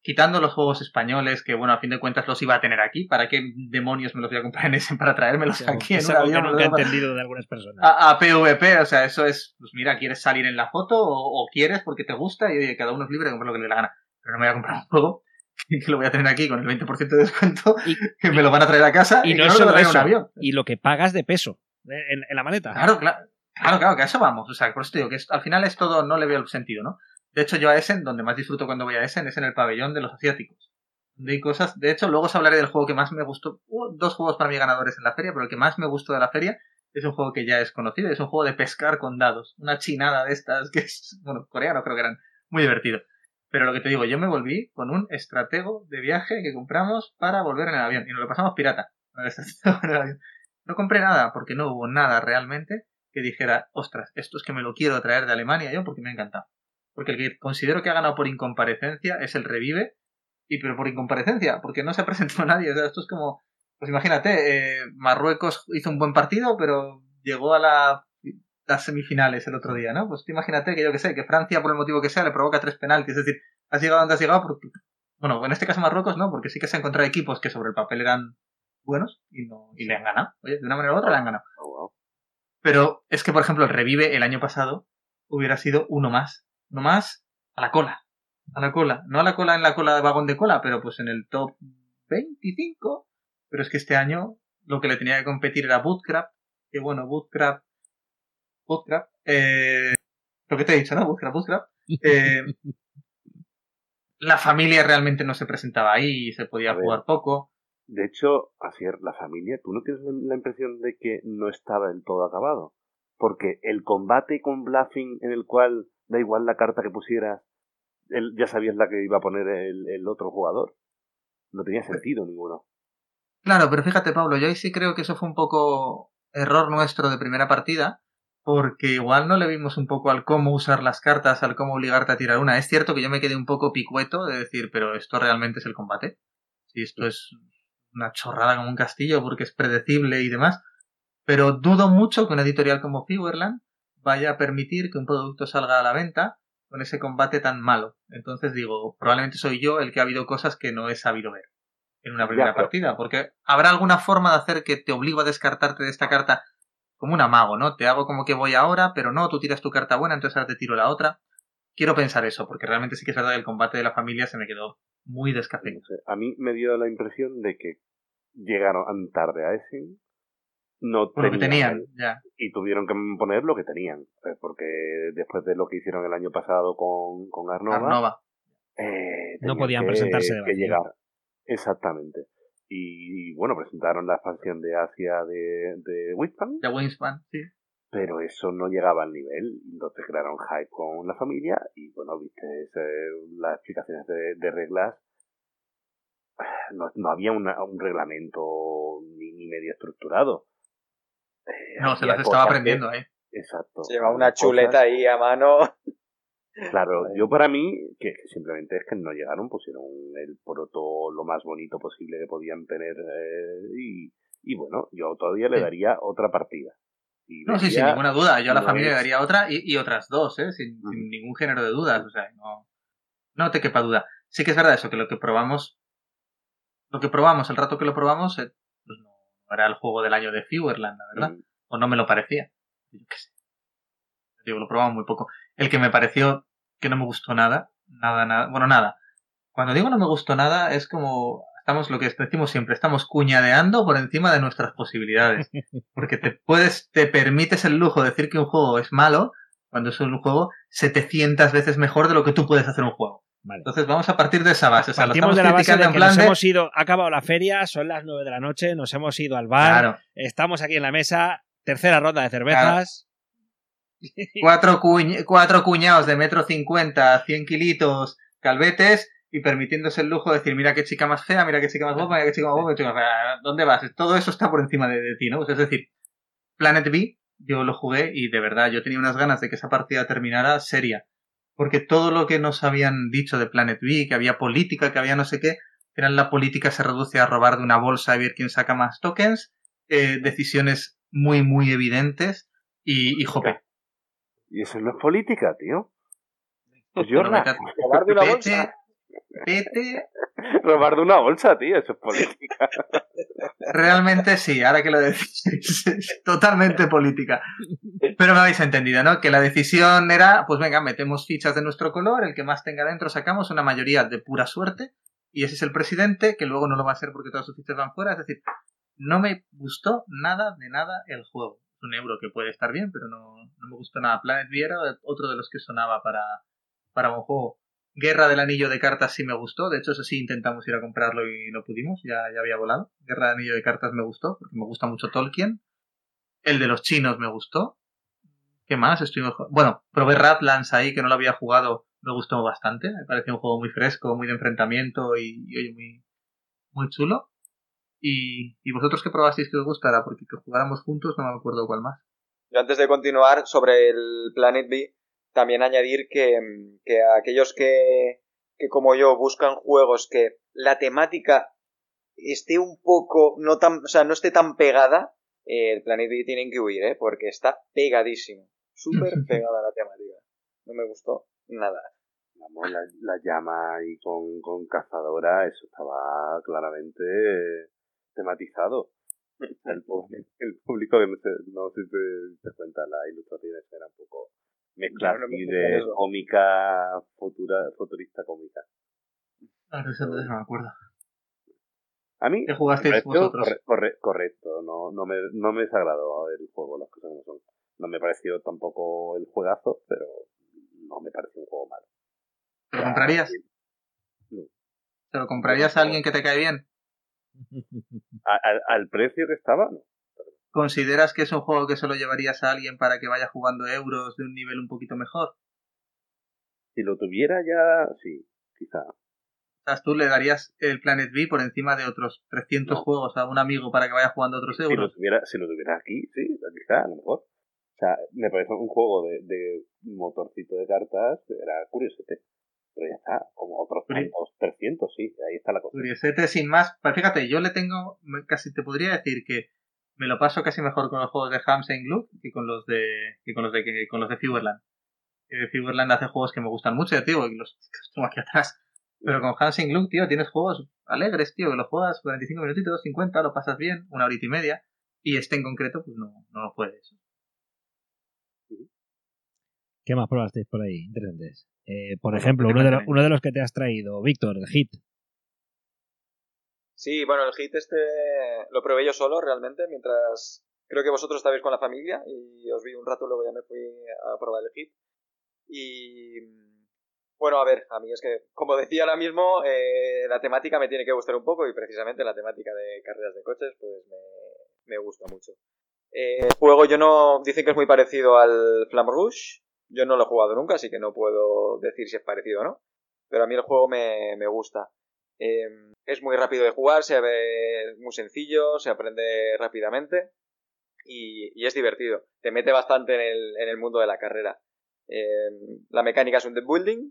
quitando los juegos españoles, que bueno, a fin de cuentas los iba a tener aquí, ¿para qué demonios me los voy a comprar en ese para traérmelos aquí en un algo que avión? nunca he entendido de algunas personas. a, a PvP, o sea, eso es, pues mira, quieres salir en la foto o, o quieres porque te gusta y oye, cada uno es libre de comprar lo que le dé la gana. Pero no me voy a comprar un juego que lo voy a tener aquí con el 20% de descuento, Y- que me lo van a traer a casa Y y, no lo solo en eso, un avión. y lo que pagas de peso eh, en, en la maleta. Claro, claro, claro, claro, que a eso vamos. O sea, por eso te digo que es- al final es todo, no le veo el sentido, ¿no? De hecho, yo a Essen, donde más disfruto cuando voy a Essen, es en el pabellón de los asiáticos. Donde hay cosas. De hecho, luego os hablaré del juego que más me gustó. Hubo dos juegos para mí ganadores en la feria, pero el que más me gustó de la feria es un juego que ya es conocido. Es un juego de pescar con dados. Una chinada de estas que es, bueno, coreano creo que eran. Muy divertido. Pero lo que te digo, yo me volví con un estratego de viaje que compramos para volver en el avión. Y nos lo pasamos pirata. No compré nada porque no hubo nada realmente que dijera, ostras, esto es que me lo quiero traer de Alemania yo porque me ha encantado. Porque el que considero que ha ganado por incomparecencia es el Revive, y pero por incomparecencia, porque no se presentó nadie. O sea, esto es como, pues imagínate, eh, Marruecos hizo un buen partido, pero llegó a la, las semifinales el otro día, ¿no? Pues imagínate que yo que sé, que Francia, por el motivo que sea, le provoca tres penaltis. Es decir, has llegado donde has llegado porque, bueno, en este caso Marruecos no, porque sí que se ha encontrado equipos que sobre el papel eran buenos y, no, y le han ganado. Oye, de una manera u otra le han ganado. Oh, wow. Pero es que, por ejemplo, el revive el año pasado hubiera sido uno más. Uno más a la cola. A la cola. No a la cola en la cola de vagón de cola, pero pues en el top 25. Pero es que este año lo que le tenía que competir era Bootcraft. Que bueno, Bootcraft. Eh, lo que te he dicho, ¿no? Eh, la familia realmente no se presentaba ahí y se podía ver. jugar poco. De hecho, Asier, la familia, ¿tú no tienes la la impresión de que no estaba del todo acabado? Porque el combate con bluffing en el cual da igual la carta que pusieras, él- ya sabías la que iba a poner el, el otro jugador. No tenía sentido ninguno. Claro, pero fíjate, Pablo, yo ahí sí creo que eso fue un poco error nuestro de primera partida, porque igual no le vimos un poco al cómo usar las cartas, al cómo obligarte a tirar una. Es cierto que yo me quedé un poco picueto de decir, pero esto realmente es el combate. Si esto es una chorrada como un castillo porque es predecible y demás. Pero dudo mucho que una editorial como Figureland vaya a permitir que un producto salga a la venta con ese combate tan malo. Entonces digo, probablemente soy yo el que ha habido cosas que no he sabido ver en una primera pero- partida, porque habrá alguna forma de hacer que te obligo a descartarte de esta carta como un amago, ¿no? Te hago como que voy ahora, pero no, tú tiras tu carta buena, entonces ahora te tiro la otra. Quiero pensar eso, porque realmente sí que es verdad que el combate de la familia se me quedó muy No descafeinado. sé, a mí me dio la impresión de que llegaron tarde a Essen, no Por lo que tenían tenían, ya. y tuvieron que poner lo que tenían. eh, Porque después de lo que hicieron el año pasado con, con Arnova, Arnova. eh, No tenían podían que- presentarse de que llegar. Exactamente. Y, bueno, presentaron la expansión de Asia de, de Winspan, De Wingspan, sí. pero eso no llegaba al nivel. Entonces crearon hype con la familia y bueno, viste eh, las explicaciones de, de reglas. No, no había una- un reglamento ni, ni medio estructurado. Eh, No, se había las estaba cosas que- aprendiendo ahí. Exacto. Se lleva una chuleta cosas- ahí a mano. Claro, yo para mí, que, simplemente es que no llegaron, pusieron el proto lo más bonito posible que podían tener eh, y, y bueno, yo todavía le Sí. daría otra partida. Y No, sí, sin ninguna duda. Yo a la familia le daría otra y, y otras dos, ¿eh? Sin, sin ningún género de dudas. O sea, no, no te quepa duda. Sí que es verdad eso, que lo que probamos, lo que probamos, el rato que lo probamos, eh, pues no era el juego del año de Figureland, la verdad. Mm, O no me lo parecía. Yo qué sé. Digo, lo probamos muy poco. El que me pareció que no me gustó nada, nada, nada, bueno, nada. Cuando digo no me gustó nada, es como, estamos lo que decimos siempre, estamos cuñadeando por encima de nuestras posibilidades. Porque te puedes, te permites el lujo de decir que un juego es malo cuando es un juego 700 veces mejor de lo que tú puedes hacer un juego. Vale. Entonces vamos a partir de esa base. O sea, lo Partimos estamos de la base criticando de en que plan nos de- hemos ido, ha acabado la feria, son las 9 de la noche, nos hemos ido al bar, Claro. estamos aquí en la mesa, tercera ronda de cervezas. Cuatro, cuñ- cuatro cuñados de metro cincuenta, 100 kilitos, calvetes, y permitiéndose el lujo de decir, mira qué chica más fea, mira qué chica más guapa, mira qué chica más guapa, chica más fea. ¿dónde vas? Todo eso está por encima de, de ti, ¿no? Pues es decir, Planet B, yo lo jugué y de verdad yo tenía unas ganas de que esa partida terminara seria. Porque todo lo que nos habían dicho de Planet B, que había política, que había no sé qué, eran la política se reduce a robar de una bolsa y ver quién saca más tokens, eh, decisiones muy, muy evidentes y, y jope. Y eso no es política, tío. Pues yo Pero vete a- Robar de una bolsa. Vete. Robar de una bolsa, tío, eso es política. Realmente sí, ahora que lo decís, es totalmente política. Pero me habéis entendido, ¿no? Que la decisión era, pues venga, metemos fichas de nuestro color, el que más tenga dentro sacamos una mayoría de pura suerte, y ese es el presidente, que luego no lo va a ser porque todas sus fichas van fuera. Es decir, no me gustó nada de nada el juego. Un euro que puede estar bien, pero no, no me gustó nada. Planet V era otro de los que sonaba para, para un juego. Guerra del Anillo de Cartas sí me gustó. De hecho, eso sí intentamos ir a comprarlo y no pudimos. Ya, ya había volado. Guerra del Anillo de Cartas me gustó, porque me gusta mucho Tolkien. El de los chinos me gustó. ¿Qué más? Estuvimos... Bueno, probé Radlands ahí, que no lo había jugado. Me gustó bastante. Me pareció un juego muy fresco, muy de enfrentamiento y, y muy, muy chulo. Y, y vosotros que probasteis que os gustara, porque que jugáramos juntos no me acuerdo cuál más. Yo antes de continuar sobre el Planet B, también añadir que, que a aquellos que, que como yo buscan juegos que la temática esté un poco, no tan, o sea, no esté tan pegada, eh, el Planet B tienen que huir, ¿eh? porque está pegadísimo. Súper pegada la temática. No me gustó nada. Vamos, la, la llama ahí con, con cazadora, eso estaba claramente tematizado. El, público- el público que no sé, no sé si te, cuenta, las ilustraciones eran un poco mezclas así fijé de cómica, futura, futurista cómica. Ahora eso no me acuerdo. A mí ¿Qué jugasteis vosotros? corre- corre- correcto, no, no, me, no me desagradó el juego, las cosas como son. No me pareció tampoco el juegazo, pero no me pareció un juego malo. ¿Te lo comprarías? No. ¿Te lo comprarías a alguien que te cae bien? Al, al precio que estaba, no. ¿Consideras que es un juego que solo llevarías a alguien para que vaya jugando euros de un nivel un poquito mejor? Si lo tuviera ya, sí, quizá. Tú le darías el Planet B por encima de otros 300 No. juegos a un amigo para que vaya jugando otros Si lo euros. tuviera, si lo tuviera aquí, sí, quizá, a lo mejor. O sea, me parece un juego de, de motorcito de cartas, era curiosete. Pero ya está, como otros Curi- tantos, 300, sí, ahí está la cosa. Curiosete sin más. Pues fíjate, yo le tengo, casi te podría decir que me lo paso casi mejor con los juegos de Hamsen Glue que con los de que con los de que con los de Feverland. Eh, Feverland hace juegos que me gustan mucho, ya digo, y los, los tengo aquí atrás. Pero con Hansen Glue, tío, tienes juegos alegres, tío, que los juegas 45 minutitos, 50, lo pasas bien, una horita y media. Y este en concreto, pues no, no lo puedes. ¿Qué más probasteis por ahí? Interesantes. Eh, por Bueno, ejemplo, ¿qué te uno de, los, parece? uno de los que te has traído, Víctor, el hit. Sí, bueno, el hit este lo probé yo solo realmente, mientras creo que vosotros estabais con la familia y os vi un rato, luego ya me fui a probar el hit. Y bueno, a ver, a mí es que, como decía ahora mismo, eh, la temática me tiene que gustar un poco y precisamente la temática de carreras de coches, pues me, me gusta mucho. Eh, el juego yo no, dicen que es muy parecido al Flam Rouge, yo no lo he jugado nunca, así que no puedo decir si es parecido o no, pero a mí el juego me, me gusta. Eh, es muy rápido de jugar, se ve muy sencillo, se aprende rápidamente y, y es divertido. Te mete bastante en el, en el mundo de la carrera. Eh, la mecánica es un deck building,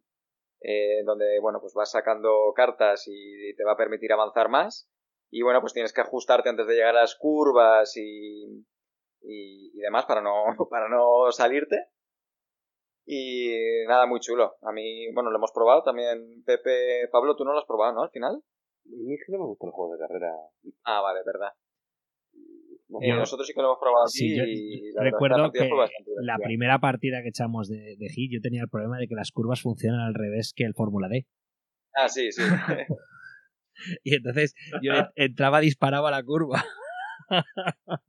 eh, donde bueno, pues vas sacando cartas y te va a permitir avanzar más. Y bueno, pues tienes que ajustarte antes de llegar a las curvas y, y, y demás para no, para no salirte. Y nada, muy chulo. A mí, bueno, lo hemos probado también. Pepe, Pablo, tú no lo has probado, ¿no? Al final. A mí es que no me gustan los juegos de carrera. Ah, vale, verdad. Eh, nosotros sí que lo hemos probado aquí Sí, yo y la recuerdo que la primera partida que echamos de, de hit, yo tenía el problema de que las curvas funcionan al revés que el Fórmula D. Ah, sí, sí. Y entonces yo en- entraba, disparaba la curva.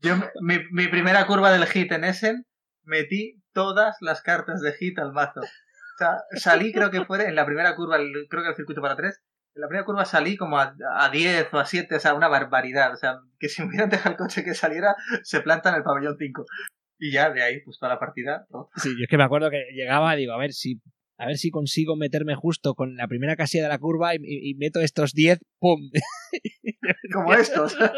Yo, mi, mi primera curva del hit en Essen, metí todas las cartas de hit al mazo. O sea, salí, creo que fue en la primera curva, el- creo que el circuito para tres. En la primera curva salí como a, a 10 o a 7, o sea, una barbaridad. O sea, que si me hubieran dejado el coche que saliera, se planta en el pabellón 5. Y ya de ahí, pues toda la partida. ¿no? Sí, yo es que me acuerdo que llegaba, digo, a ver si a ver si consigo meterme justo con la primera casilla de la curva y, y- y meto estos 10, ¡pum! Como estos.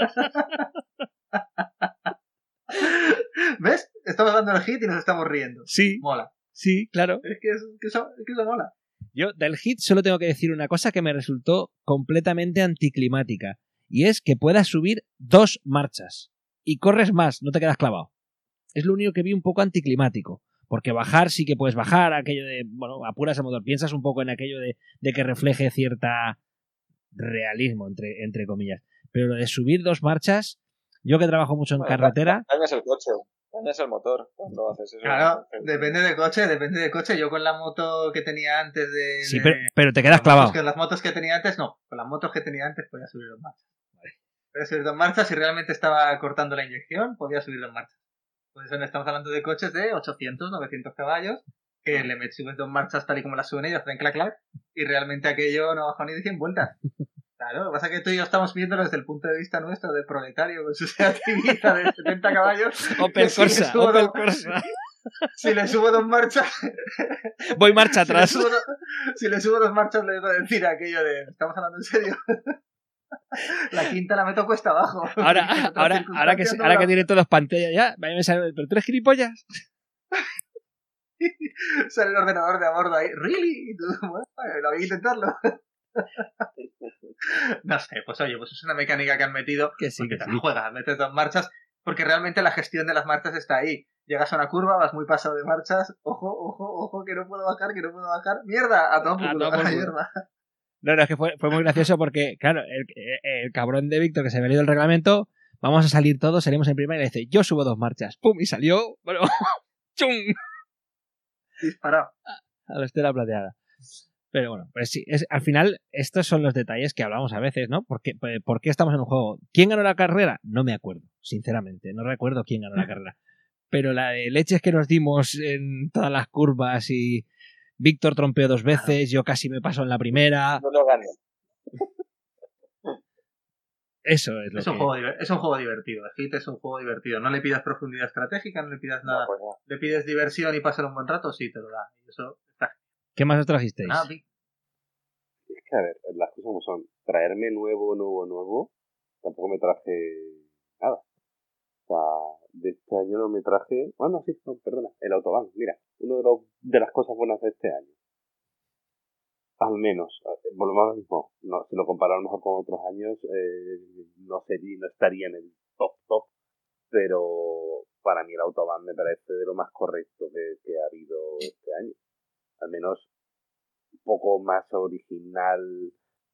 ¿Ves? Estamos dando el hit y nos estamos riendo. Sí, Mola. sí, claro. Es que, es, que eso, es que eso mola. Yo del hit solo tengo que decir una cosa que me resultó completamente anticlimática. Y es que puedas subir dos marchas. Y corres más, no te quedas clavado. Es lo único que vi un poco anticlimático. Porque bajar sí que puedes bajar, aquello de, bueno, apuras el motor, piensas un poco en aquello de, de que refleje cierta realismo, entre, entre comillas. Pero lo de subir dos marchas, yo que trabajo mucho en Bueno, carretera, Dañas el coche, dañas el motor cuando haces eso. Claro, depende del coche, depende del coche. Yo con la moto que tenía antes de. sí, de- pero, pero te quedas clavado. que- las motos que tenía antes, no. Con las motos que tenía antes podía subir dos marchas. Podía subir dos marchas. Si realmente estaba cortando la inyección, podía subir dos marchas. Por eso estamos hablando de coches de 800, 900 caballos, que le subes dos marchas tal y como las suben ellos, hacen clac clac, y realmente aquello no bajó ni de 100 vueltas. Claro, lo que pasa es que tú y yo estamos viéndolo desde el punto de vista nuestro del proletario con su Ibiza de 70 caballos. Opel si le Corsa, Opel dos- Corsa. Si le subo dos marchas, Voy marcha si le, atrás. subo, do- si le subo dos marchas, le debo decir aquello de. ¿Estamos hablando en serio? la quinta la meto cuesta abajo. Ahora, ahora, ahora que, no ahora la- que tiene todas pantallas ya, me sale, pero tú eres gilipollas. Sale el ordenador de a bordo ahí. ¿Really? Y tú, bueno, lo voy a intentarlo. No sé, pues oye, pues es una mecánica que han metido. Que sí, que te sí. juegas, metes dos marchas. Porque realmente la gestión de las marchas está ahí. Llegas a una curva, vas muy pasado de marchas. Ojo, ojo, ojo, que no puedo bajar, que no puedo bajar. ¡Mierda! A todo mierda. No, no, es que fue, fue muy gracioso porque, claro, el, el cabrón de Víctor que se había leído el reglamento, vamos a salir todos, salimos en primera y le dice, yo subo dos marchas. ¡Pum! Y salió, bueno, ¡chum! Disparado. A la estela plateada. Pero bueno, pues sí, es, al final estos son los detalles que hablamos a veces, ¿no? ¿Por qué, pues, ¿Por qué estamos en un juego? ¿Quién ganó la carrera? No me acuerdo, sinceramente, no recuerdo quién ganó la carrera. Pero la de leches que nos dimos en todas las curvas y Víctor trompeó dos veces, yo casi me paso en la primera, No lo gané. eso es lo Es un, que... juego, es un juego divertido. El Hit es un juego divertido. No le pidas profundidad estratégica, no le pidas nada. No, pues no. Le pides diversión y pasar un buen rato, sí, te lo da. Eso ¿Qué más os trajisteis? genial. Vic. Es que, a ver, las cosas como son. Traerme nuevo, nuevo, nuevo, tampoco me traje nada. O sea, de este año no me traje... Bueno, sí, no, perdona, el Autobahn. Mira, uno de, los, de las cosas buenas de este año. Al menos, eh, volvemos a lo mismo. No, si lo lo mejor con otros años, eh, no, sería, no estaría en el top top. Pero para mí el Autobahn me parece de lo más correcto que, que ha habido este año. Al menos un poco más original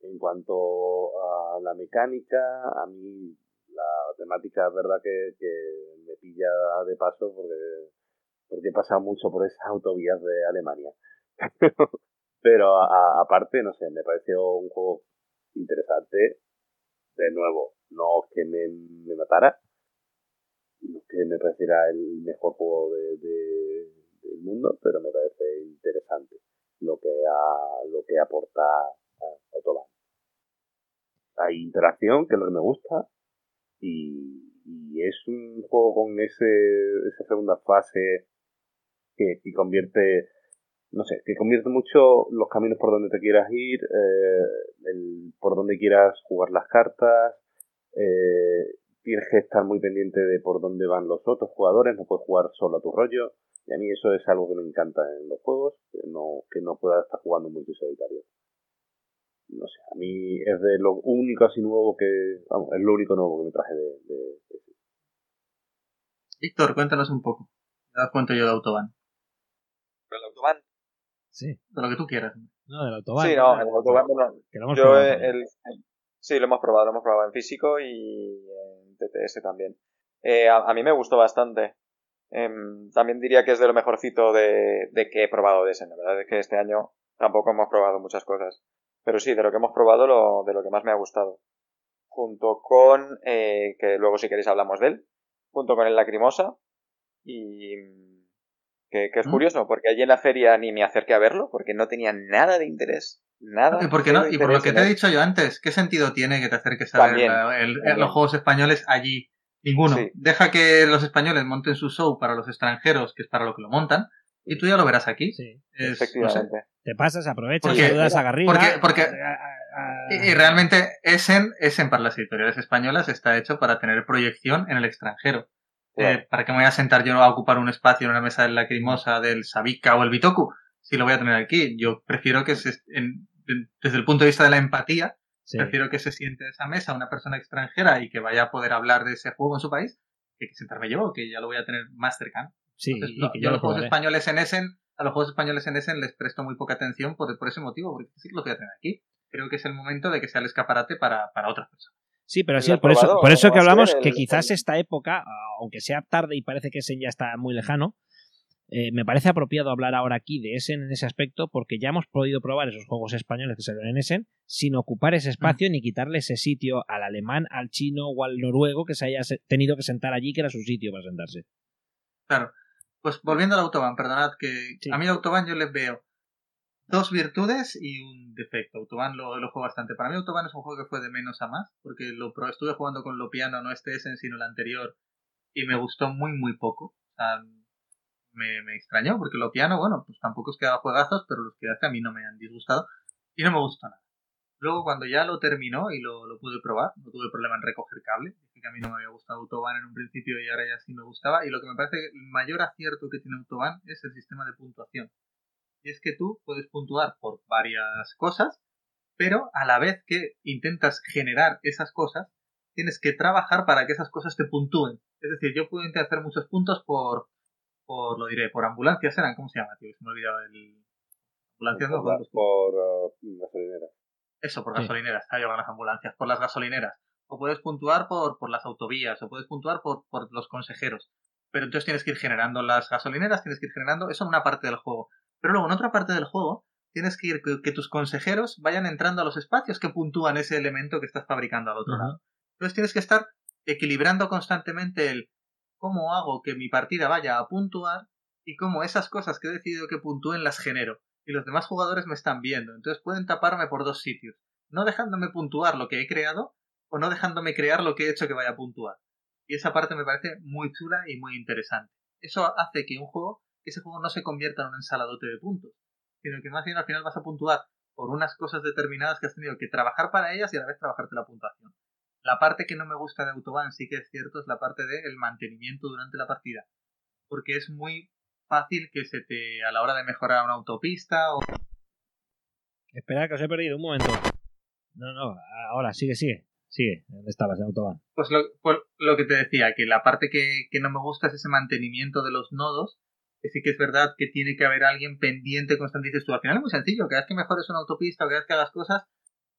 en cuanto a la mecánica. A mí la temática es verdad que, que me pilla de paso porque, porque he pasado mucho por esas autovías de Alemania. Pero aparte, no sé, me pareció un juego interesante. De nuevo, no que me, me matara, no que me pareciera el mejor juego de- mundo, pero me parece interesante lo que a, lo que aporta a Autobahn. Hay interacción, que es lo que me gusta, y, y es un juego con ese, esa segunda fase que, que convierte, no sé, que convierte mucho los caminos por donde te quieras ir, eh, el, por donde quieras jugar las cartas, eh, tienes que estar muy pendiente de por dónde van los otros jugadores, no puedes jugar solo a tu rollo, y a mí eso es algo que me encanta en los juegos, que no, que no pueda estar jugando multisolitario. No sé, a mí es de lo único así nuevo que, vamos, es lo único nuevo que me traje de, de- de- Víctor, cuéntanos un poco. Te das cuenta yo de Autobahn. Pero el Autobahn. Sí, De lo que tú quieras. no, del Autobahn. Sí, no, el Autobahn, bueno, Que lo hemos yo probado el, sí, lo hemos probado, lo hemos probado en físico y en TTS también. Eh, a, a mí me gustó bastante. Em, también diría que es de lo mejorcito de, de que he probado de ese. La verdad es que este año tampoco hemos probado muchas cosas. Pero sí, de lo que hemos probado, lo, de lo que más me ha gustado. Junto con, eh, que luego si queréis hablamos de él, junto con el Lacrimosa. Y que, que es ¿Mm? curioso, porque allí en la feria ni me acerqué a verlo, porque no tenía nada de interés. Nada. ¿Y por qué no? Y por lo que te he dicho yo antes, ¿qué sentido tiene que te acerques a ver También, la- el- también. los juegos españoles allí? Ninguno. Sí. Deja que los españoles monten su show para los extranjeros, que es para lo que lo montan, y tú ya lo verás aquí. Sí. Es- no sé. Efectivamente. Te pasas, aprovechas, Porque- saludas a Garriga. porque- porque- a- a- a- Y, y realmente Essen, Essen para las editoriales españolas está hecho para tener proyección en el extranjero. Claro. Eh, ¿Para qué me voy a sentar yo a ocupar un espacio en una mesa de lacrimosa del Sabica o el Bitoku? Si lo voy a tener aquí. Yo prefiero que se, en- en- desde el punto de vista de la empatía, Sí. prefiero que se siente en esa mesa una persona extranjera y que vaya a poder hablar de ese juego en su país, que, que sentarme yo, que ya lo voy a tener más cercano. Sí, Entonces, que yo yo a lo los juegos españoles en Essen, a los juegos españoles en Essen les presto muy poca atención por, por ese motivo, porque sí que los voy a tener aquí. Creo que es el momento de que sea el escaparate para, para otras personas. Sí, pero ¿Lo sí, por eso, por eso que ¿Cómo va a hablamos que quizás esta época, aunque sea tarde y parece que Essen ya está muy lejano, eh, me parece apropiado hablar ahora aquí de Essen en ese aspecto porque ya hemos podido probar esos juegos españoles que salieron en Essen sin ocupar ese espacio ni quitarle ese sitio al alemán, al chino o al noruego que se haya tenido que sentar allí, que era su sitio para sentarse. Claro. Pues volviendo al Autobahn, perdonad que Sí. a mí el Autobahn yo les veo dos virtudes y un defecto. Autobahn lo, lo juego bastante. Para mí Autobahn es un juego que fue de menos a más, porque lo estuve jugando con lo piano, no este Essen, sino el anterior, y me gustó muy, muy poco. O sea, me, extrañó, porque lo piano, bueno, pues tampoco es que haga juegazos, pero los que hace a mí no me han disgustado, y no me gustó nada. Luego, cuando ya lo terminó y lo, lo pude probar, no tuve problema en recoger cable. Que a mí no me había gustado Autobahn en un principio y ahora ya sí me gustaba. Y lo que me parece el mayor acierto que tiene Autobahn es el sistema de puntuación. Y es que tú puedes puntuar por varias cosas, pero a la vez que intentas generar esas cosas, tienes que trabajar para que esas cosas te puntúen. Es decir, yo puedo intentar hacer muchos puntos por, por lo diré, por ambulancias eran, ¿cómo se llama, tío? Se me ha olvidado el... Ambulancias, no, por, por- uh, gasolinera. eso, por Sí. gasolineras, está llevan las ambulancias, por las gasolineras. O puedes puntuar por, por las autovías, o puedes puntuar por, por los consejeros. Pero entonces tienes que ir generando las gasolineras, tienes que ir generando, eso en una parte del juego. Pero luego en otra parte del juego tienes que ir que, que tus consejeros vayan entrando a los espacios que puntúan ese elemento que estás fabricando al otro lado. Entonces tienes que estar equilibrando constantemente el cómo hago que mi partida vaya a puntuar y cómo esas cosas que he decidido que puntúen las genero. Y los demás jugadores me están viendo. Entonces pueden taparme por dos sitios. No dejándome puntuar lo que he creado o no dejándome crear lo que he hecho que vaya a puntuar. Y esa parte me parece muy chula y muy interesante. Eso hace que un juego, ese juego no se convierta en un ensaladote de puntos, sino que más bien al final vas a puntuar por unas cosas determinadas que has tenido que trabajar para ellas y a la vez trabajarte la puntuación. La parte que no me gusta de Autobahn sí que es cierto, es la parte del mantenimiento durante la partida. Porque es muy fácil que se te, a la hora de mejorar una autopista o Espera que os he perdido un momento. No, no, ahora sigue, sigue. Sigue, ¿dónde estabas? En Autobahn. Pues lo, pues lo que te decía, que la parte que, que no me gusta es ese mantenimiento de los nodos, que sí que es verdad que tiene que haber alguien pendiente constante. Dices tú, al final es muy sencillo, cada vez que mejores una autopista o cada vez que hagas cosas,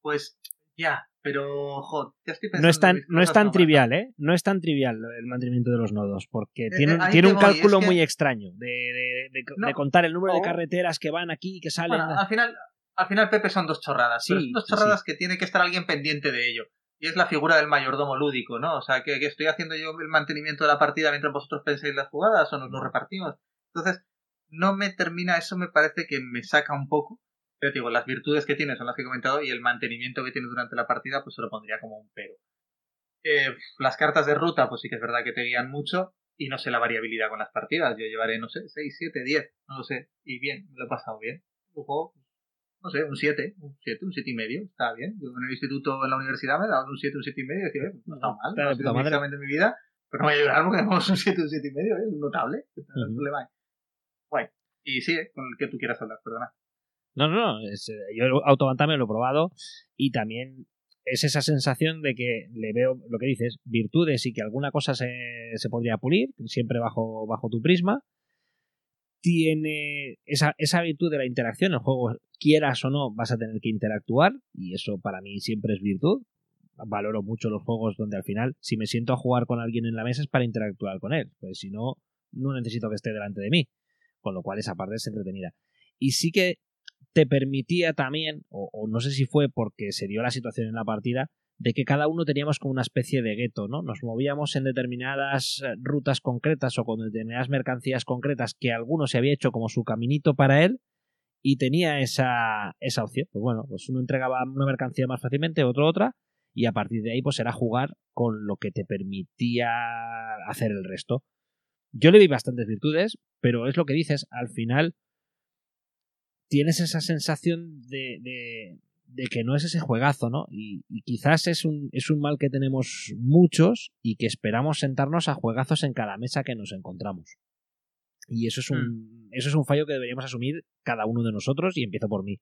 pues ya, pero, jo, ya estoy pensando No es tan, no es tan no, trivial, ¿eh? No es tan trivial el mantenimiento de los nodos, porque Eh, tiene, eh, tiene te un voy, cálculo que- muy extraño de, de- de- No. de contar el número de carreteras que van aquí y que salen. Bueno, al final, al final Pepe son dos chorradas, Sí, pero son dos sí, chorradas que tiene que estar alguien pendiente de ello. Y es la figura del mayordomo lúdico, ¿no? O sea, que, que estoy haciendo yo el mantenimiento de la partida mientras vosotros pensáis las jugadas o nos lo repartimos. Entonces, no me termina, eso me parece que me saca un poco. Pero te digo, las virtudes que tiene son las que he comentado y el mantenimiento que tiene durante la partida, pues se lo pondría como un pero. Eh, las cartas de ruta, pues sí que es verdad que te guían mucho y no sé la variabilidad con las partidas. Yo llevaré, no sé, 6, 7, 10, no lo sé. Y bien, me lo he pasado bien. Un juego, no sé, un 7, un 7, un 7 y medio, está bien. Yo en el instituto, en la universidad me he dado un 7, un 7 y medio y decía, eh, no está mal, Está no de ha sido puta mi vida, pero no voy a llorar porque tenemos un 7, un 7 y medio, ¿eh? es notable, no hay Ujú. problema. Guay. Y sigue con el que tú quieras hablar, perdona. No, no, no. es, eh, yo el lo he probado y también es esa sensación de que le veo lo que dices, virtudes y que alguna cosa se, se podría pulir, siempre bajo, bajo tu prisma. Tiene esa, esa virtud de la interacción, el juego, quieras o no, vas a tener que interactuar y eso para mí siempre es virtud. Valoro mucho los juegos donde al final, si me siento a jugar con alguien en la mesa es para interactuar con él, pues si no, no necesito que esté delante de mí, con lo cual esa parte es entretenida. Y sí que te permitía también, o, no sé si fue porque se dio la situación en la partida, de que cada uno teníamos como una especie de gueto, ¿no? Nos movíamos en determinadas eh, rutas concretas o con determinadas mercancías concretas que alguno se había hecho como su caminito para él y tenía esa, esa opción. Pues bueno, pues uno entregaba una mercancía más fácilmente, otro otra, y a partir de ahí pues era jugar con lo que te permitía hacer el resto. Yo le vi bastantes virtudes, pero es lo que dices, al final tienes esa sensación de, de, de que no es ese juegazo, ¿no? Y, y, quizás es un, es un mal que tenemos muchos y que esperamos sentarnos a juegazos en cada mesa que nos encontramos. Y eso es un, mm. eso es un fallo que deberíamos asumir cada uno de nosotros y empiezo por mí.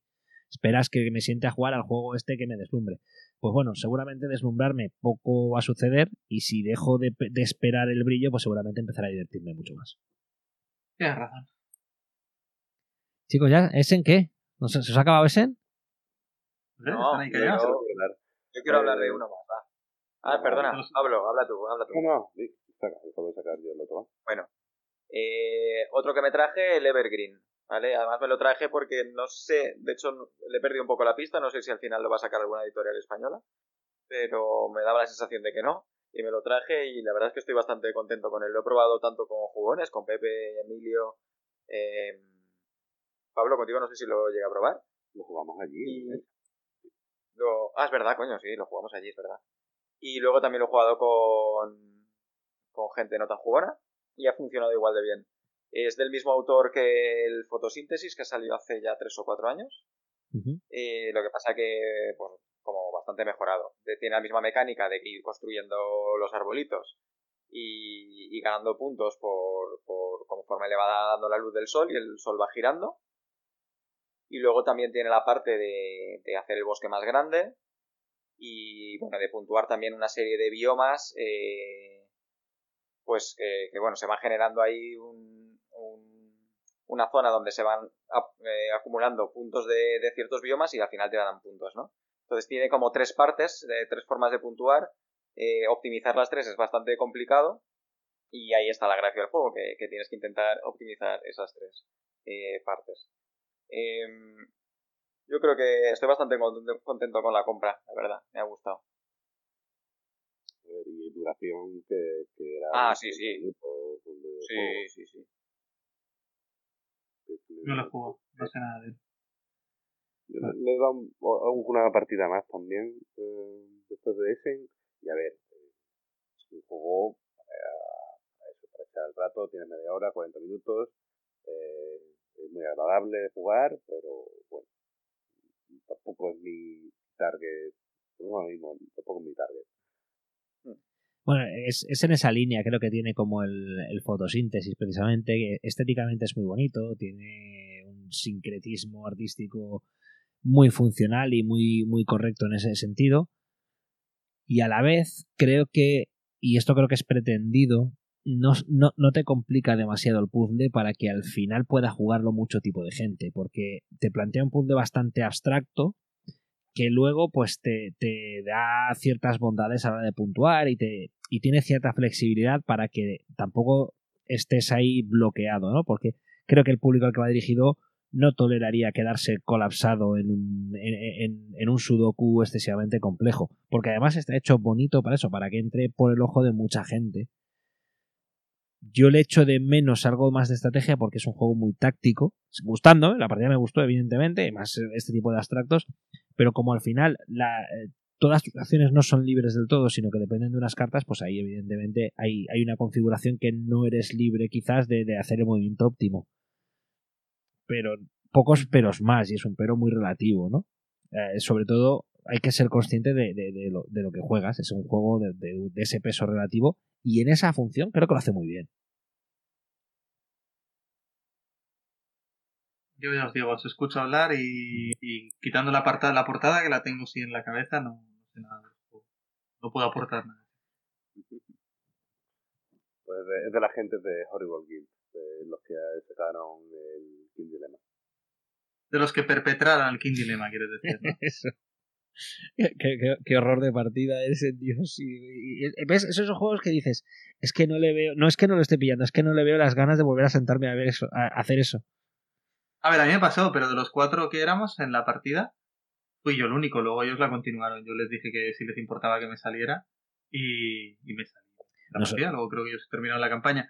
Esperas que me siente a jugar al juego este que me deslumbre. Pues bueno, seguramente deslumbrarme poco va a suceder y si dejo de, de esperar el brillo, pues seguramente empezará a divertirme mucho más. Tienes razón. Chicos, ¿ya? ¿Essen qué? ¿No se, ¿Se os ha acabado Essen? ¿Eh? No, callados. Claro. Yo quiero hablar de Eh, uno más, va. Ah, perdona. Pablo, habla tú, habla tú. No, no, sí, saca, acabo de sacar yo el otro. Bueno, eh, otro que me traje, el Evergreen, ¿vale? Además me lo traje porque no sé, de hecho le he perdido un poco la pista, no sé si al final lo va a sacar alguna editorial española, pero me daba la sensación de que no, y me lo traje y la verdad es que estoy bastante contento con él. Lo he probado tanto con jugones, con Pepe, Emilio, eh, Pablo, contigo no sé si lo llegué a probar. Lo jugamos allí. Y ¿eh? lo... Ah, es verdad, coño, sí, lo jugamos allí, es verdad. Y luego también lo he jugado con, con gente no tan jugona y ha funcionado igual de bien. Es del mismo autor que el Fotosíntesis, que salió hace ya tres o cuatro años. Eh, lo que pasa que, pues, como bastante mejorado. De- Tiene la misma mecánica de ir construyendo los arbolitos y, y ganando puntos por, por conforme le va dando la luz del sol y el sol va girando. Y luego también tiene la parte de, hacer el bosque más grande y, bueno, de puntuar también una serie de biomas, eh, pues que, bueno, se va generando ahí un- un- una zona donde se van eh, acumulando puntos de, ciertos biomas y al final te dan puntos, ¿no? Entonces tiene como tres partes, de tres formas de puntuar. Eh, optimizar las tres es bastante complicado y ahí está la gracia del juego, que, que tienes que intentar optimizar esas tres eh, partes. Em, yo creo que estoy bastante contento, contento con la compra, la verdad, me ha gustado. A ver, y duración que, que era. Ah, sí, sí. juego, Sí, sí, sí. No lo he jugado, no sé nada de él. Yo le le he dado un- una partida más también eh, después de ese. Y a ver, eh, es un juego para, para eso, para echar el rato, tiene media hora, 40 minutos. eh, es muy agradable de jugar, pero bueno, tampoco es mi target. No tampoco es mi target. Bueno, es, es en esa línea, creo que tiene como el, el fotosíntesis precisamente, estéticamente es muy bonito, tiene un sincretismo artístico muy funcional y muy, muy correcto en ese sentido. Y a la vez creo que, y esto creo que es pretendido, no, no, no te complica demasiado el puzzle para que al final pueda jugarlo mucho tipo de gente, porque te plantea un puzzle bastante abstracto que luego pues te, te da ciertas bondades a la hora de puntuar y te y tiene cierta flexibilidad para que tampoco estés ahí bloqueado, ¿no? Porque creo que el público al que va dirigido no toleraría quedarse colapsado en un, en, un sudoku excesivamente complejo, porque además está hecho bonito para eso, para que entre por el ojo de mucha gente. Yo le echo de menos algo más de estrategia porque es un juego muy táctico, gustando, ¿eh? la partida me gustó evidentemente, más este tipo de abstractos, pero como al final eh, todas tus acciones no son libres del todo, sino que dependen de unas cartas, pues ahí evidentemente hay, hay una configuración que no eres libre quizás de, de hacer el movimiento óptimo. Pero pocos peros más, y es un pero muy relativo, ¿no? Eh, sobre todo hay que ser consciente de, de- lo, de lo que juegas, es un juego de ese peso relativo, y en esa función creo que lo hace muy bien. Yo ya os digo, os escucho hablar y, y quitando la, parta- la portada que la tengo sí en la cabeza, no, no sé nada. No puedo aportar nada. Pues de- es de la gente de Horrible Guild, de los que sacaron el King Dilemma. De los que perpetraron el King Dilemma, quiero decir. ¿no? Eso. Qué, qué- qué horror de partida ese, Dios. Y, y- y- ¿Ves? Esos son juegos que dices, es que no le veo, no es que no lo esté pillando, es que no le veo las ganas de volver a sentarme a ver eso, a a hacer eso. A ver, a mí me pasó, pero de los cuatro que éramos en la partida, fui yo el único. Luego ellos la continuaron. Yo les dije que si les importaba que me saliera y, y me salí. La No partida, luego creo que ellos terminaron la campaña.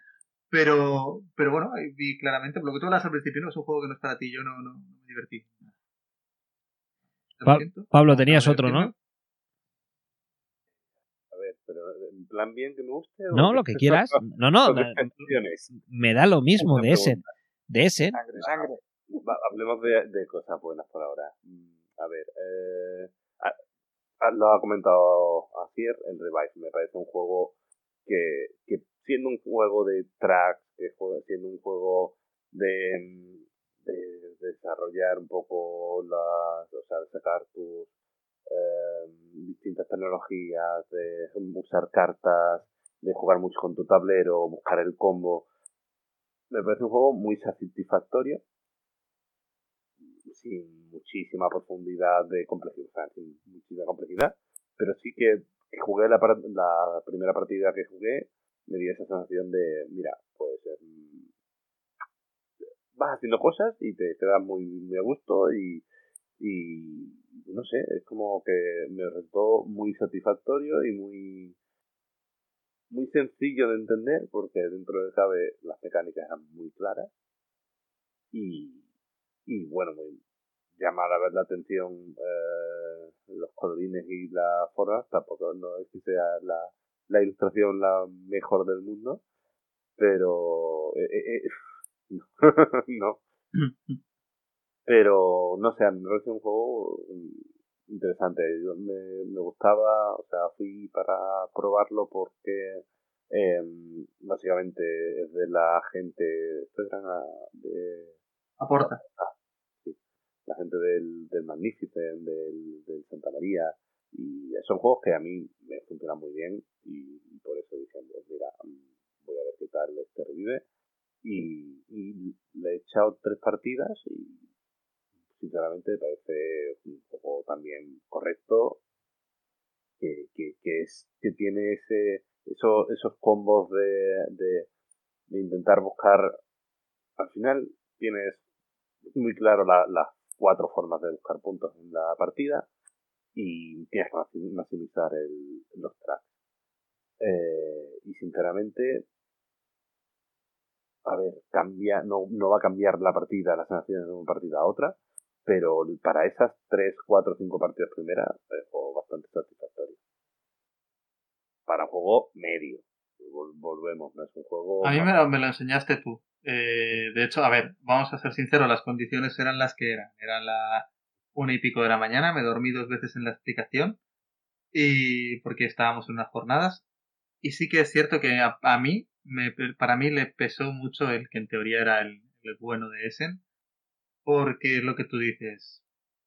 Pero, pero bueno, vi claramente, por lo que tú hablas al principio, no es un juego que no es para ti, yo no, no, no me divertí. Pa-. Pablo, tenías otro, ¿no? A ver, pero ¿en plan bien que me guste? o No, lo que quieras. No, no, me, da lo mismo de ese. De ese. Sangre, sangre. Va, hablemos de, de cosas buenas por ahora. Mm, A ver, eh, a- a- lo ha comentado Acier, el Revive. Me parece un juego que, que siendo un juego de track, que siendo un juego de, mm, de desarrollar un poco las, o sea, sacar tus eh, distintas tecnologías, de usar cartas, de jugar mucho con tu tablero, buscar el combo. me parece un juego muy satisfactorio, sin muchísima profundidad de complejidad, sin muchísima complejidad, pero sí que, jugué la, la primera partida que jugué, me dio esa sensación de, mira, pues vas haciendo cosas y te quedas muy, muy a gusto y, y no sé, es como que me resultó muy satisfactorio y muy muy sencillo de entender porque dentro de cabe las mecánicas eran muy claras y, y bueno, muy llamar a ver la atención eh, los colorines y las formas, tampoco no es que sea la, la ilustración la mejor del mundo, pero eh, eh, eh no. Pero, no sé, me parece un juego interesante. Yo me, me gustaba, o sea, fui para probarlo porque eh, básicamente es de la gente, de... Aporta. Ah, sí, la gente del, del Magnificent, del, del Santa María, y son juegos que a mí me funcionan muy bien y, por eso dije, pues mira, voy a ver qué tal este revive y, le he echado tres partidas y sinceramente me parece un poco también correcto que, que, es que tiene ese eso, esos combos de, de, intentar buscar al final tienes muy claro las cuatro formas de buscar puntos en la partida y tienes que maximizar el, los tracks. Eh, y sinceramente a ver, cambia, no, no va a cambiar la partida, la sensación de una partida a otra, pero para esas 3, 4, 5 partidas primeras es un juego bastante satisfactorio. Para juego medio. Volvemos, no es un juego... A mí me lo, me lo enseñaste tú. Eh, de hecho, a ver, vamos a ser sinceros, las condiciones eran las que eran. Eran la una y pico de la mañana, me dormí dos veces en la explicación y porque estábamos en unas jornadas. Y sí que es cierto que a, a mí me, para mí le pesó mucho el que en teoría era el, bueno de Essen, porque lo que tú dices,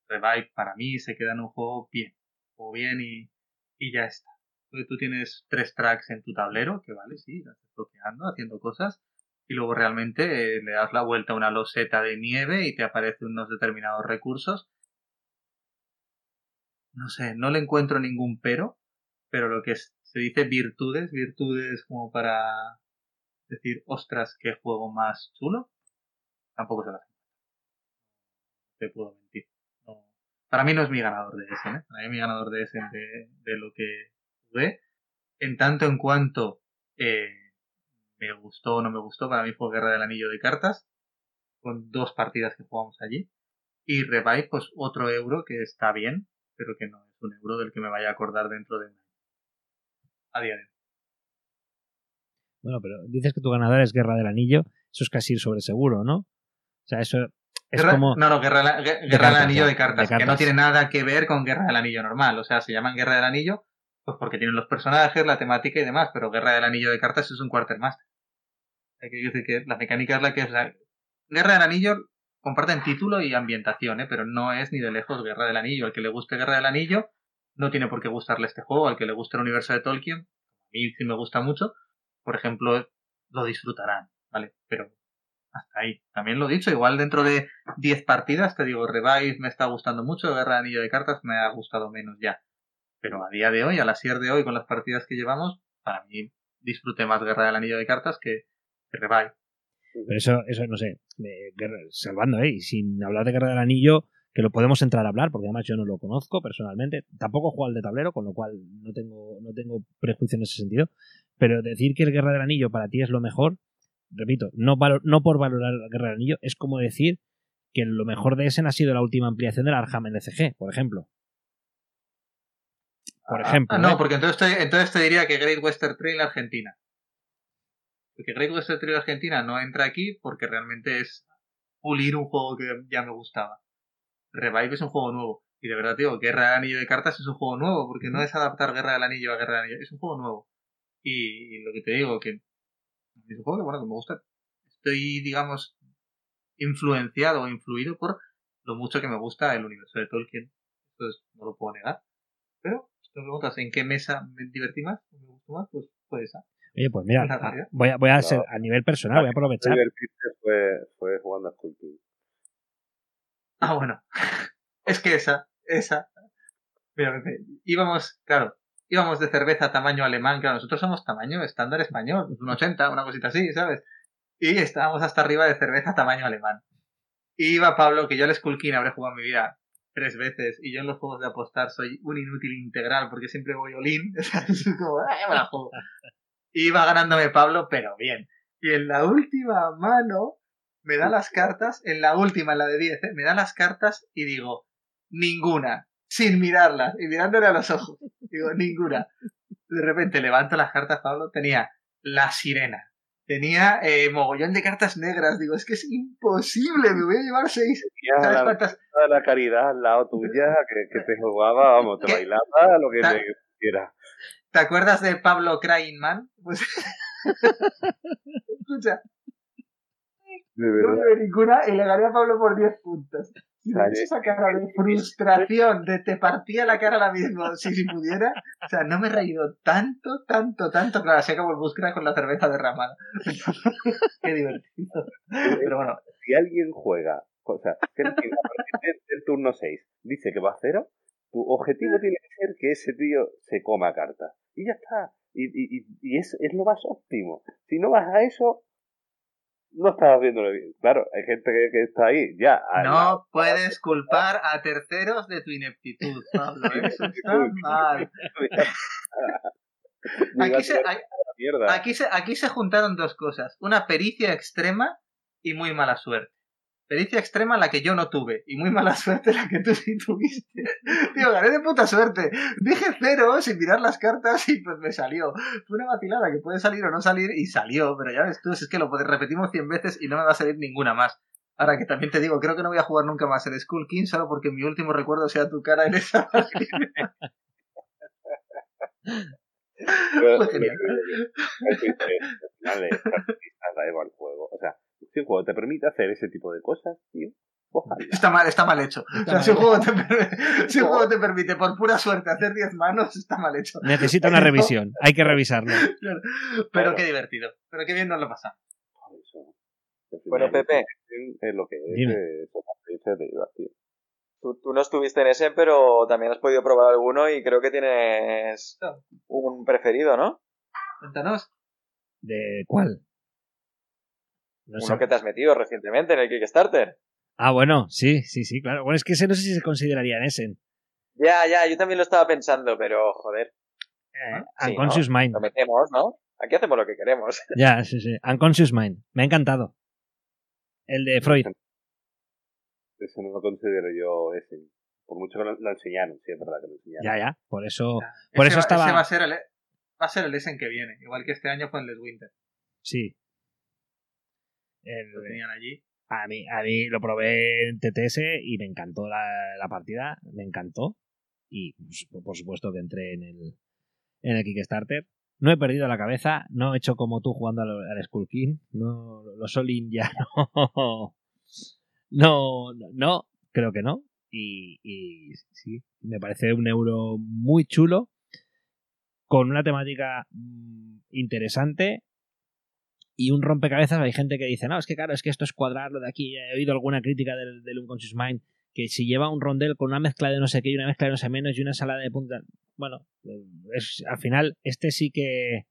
Revive para mí se queda en un juego bien, o bien y, y ya está. Porque tú tienes tres tracks en tu tablero, que vale, sí, estás bloqueando, haciendo cosas, y luego realmente eh, le das la vuelta a una loseta de nieve y te aparecen unos determinados recursos. No sé, no le encuentro ningún pero, pero lo que se dice virtudes, virtudes como para decir, ostras, qué juego más chulo, tampoco se hace. Te puedo mentir. Para mí no es mi ganador de ese, ¿eh? Para mí mi ganador de ese de, de lo que jugué. En tanto en cuanto eh, me gustó o no me gustó, para mí fue Guerra del Anillo de Cartas, con dos partidas que jugamos allí. Y Revive, pues otro euro que está bien, pero que no es un euro del que me vaya a acordar dentro de un año. A día de hoy. Bueno, pero dices que tu ganador es Guerra del Anillo, eso es casi sobre seguro, ¿no? O sea, eso es como... No, no, Guerra, Guerra, del Anillo de cartas, que no tiene nada que ver con Guerra del Anillo normal. O sea, se llaman Guerra del Anillo pues porque tienen los personajes, la temática y demás, pero Guerra del Anillo de cartas es un Quartermaster. Hay que decir que la mecánica es la que es... Guerra del Anillo comparten título y ambientación, ¿eh? pero no es ni de lejos Guerra del Anillo. Al que le guste Guerra del Anillo no tiene por qué gustarle este juego. Al que le guste el universo de Tolkien, a mí sí me gusta mucho, por ejemplo, lo disfrutarán, ¿vale? Pero hasta ahí. También lo he dicho, igual dentro de 10 partidas te digo, Revive me está gustando mucho, Guerra de Anillo de Cartas me ha gustado menos ya. Pero a día de hoy, a la SIER de hoy, con las partidas que llevamos, para mí disfruté más Guerra del Anillo de Cartas que, Revive. Pero eso, eso no sé, salvando, ¿eh? Y sin hablar de Guerra del Anillo, que lo podemos entrar a hablar, porque además yo no lo conozco personalmente. Tampoco juego al de tablero, con lo cual no tengo, no tengo prejuicio en ese sentido. Pero decir que el Guerra del Anillo para ti es lo mejor, repito, no, no por valorar el Guerra del Anillo, es como decir que lo mejor de Essen ha sido la última ampliación del Arham LCG, por ejemplo. Por ah, ejemplo. Ah, no, ¿eh? porque entonces te, entonces te diría que Great Western Trail Argentina. Porque Great Western Trail Argentina no entra aquí porque realmente es pulir un juego que ya me gustaba. Revive es un juego nuevo. Y de verdad, digo, Guerra del Anillo de Cartas es un juego nuevo, porque no es adaptar Guerra del Anillo a Guerra del Anillo, es un juego nuevo. Y lo que te digo, que es un juego que, bueno, que me gusta. Estoy, digamos, influenciado o influido por lo mucho que me gusta el universo de Tolkien. Entonces, no lo puedo negar. Pero, si te preguntas en qué mesa me divertí más, o me gustó más, pues puede ser. Oye, pues mira, voy a, voy a ser a nivel personal, voy a aprovechar. fue, fue jugando a. Ah, bueno. Es que esa, esa. Mira, íbamos, claro, íbamos de cerveza tamaño alemán, claro, nosotros somos tamaño estándar español, un 80, una cosita así, ¿sabes? Y estábamos hasta arriba de cerveza tamaño alemán. Y iba Pablo, que yo al Skull King habré jugado en mi vida tres veces, y yo en los juegos de apostar soy un inútil integral, porque siempre voy olín, es como, "Ah, me la juego. Iba ganándome Pablo, pero bien. Y en la última mano, me da las cartas, en la última, en la de 10, ¿eh? me da las cartas y digo, ninguna, sin mirarlas, y mirándole a los ojos. Digo, ninguna. De repente levanto las cartas, Pablo, tenía la sirena. Tenía eh, mogollón de cartas negras. Digo, es que es imposible, me voy a llevar seis. Tenía ¿Sabes la, cuántas? la caridad al lado tuya, que, que te jugaba, vamos, te ¿Qué? bailaba, lo que te quiera. ¿Te acuerdas de Pablo Cryingman? Pues. Escucha, De no me ninguna y le gané a Pablo por 10 puntos. Esa cara de frustración, de te partía la cara ahora mismo, si, si pudiera. O sea, no me he reído tanto, tanto, tanto. Claro, así como el búsqueda con la cerveza derramada. Qué divertido. Pero bueno, Si alguien juega, o sea, si alguien a partir del, turno 6 dice que va a cero, tu objetivo tiene que ser que ese tío se coma cartas. Y ya está. Y, y, y, y es, es lo más óptimo. Si no vas a eso, no estás haciéndolo bien. Claro, hay gente que, que está ahí ya. a la- no puedes culpar a terceros de tu ineptitud, Pablo. Eso está mal. Aquí se, la. Aquí se, aquí se juntaron dos cosas. Una pericia extrema y muy mala suerte. Pericia extrema la que yo no tuve y muy mala suerte la que tú sí tuviste. Tío, gané de puta suerte. Dije cero sin mirar las cartas y pues me salió. Fue una vacilada que puede salir o no salir y salió, pero ya ves tú, es que lo repetimos 100 veces y no me va a salir ninguna más. Ahora que también te digo, creo que no voy a jugar nunca más el Skull King solo porque mi último recuerdo sea tu cara en esa. Pero- Fue genial. Al final es el juego. O sea, si un juego te permite hacer ese tipo de cosas, tío. Está mal, está mal hecho. Está o sea, mal si un, juego te, per- si un juego te permite por pura suerte hacer 10 manos, está mal hecho. Necesita una revisión, hay que revisarlo. Pero Claro. qué divertido. Pero qué bien nos lo pasamos. Bueno, Pepe, Es lo que es, divertir. tú, tú no estuviste en ese, pero también has podido probar alguno y creo que tienes un preferido, ¿no? Cuéntanos. ¿De cuál? No sé. Uno que te has metido recientemente en el Kickstarter. Ah, bueno, sí, sí, sí, claro. Bueno, es que ese no sé si se consideraría en ese. Ya, ya, yo también lo estaba pensando, pero joder, Eh, Sí, Unconscious Mind. lo metemos, ¿no? Aquí hacemos lo que queremos. Ya, sí, sí. Unconscious Mind. Me ha encantado. El de Freud. Eso no lo considero yo ese. Por mucho que lo, lo enseñaron, sí, es verdad que lo enseñaron. Ya, ya. Por eso. Por Ese eso va- estaba- ese va a ser el, va a ser el Essen que viene. Igual que este año fue en Les Winter. Sí. El- Lo tenían allí. a, mí, a mí lo probé en TTS y me encantó la, la partida. Me encantó. Y pues, por supuesto que entré en el, en el Kickstarter. No he perdido la cabeza. No he hecho como tú jugando al, al Skull King. No, los Olin ya no. No, no, creo que no. Y, y sí, me parece un euro muy chulo. Con una temática mm, interesante y un rompecabezas. Hay gente que dice, no, es que claro, es que esto es cuadrarlo de aquí. He oído alguna crítica del, del Unconscious Mind que si lleva un rondel con una mezcla de no sé qué y una mezcla de no sé menos y una ensalada de punta. Bueno, es, al final, este sí que,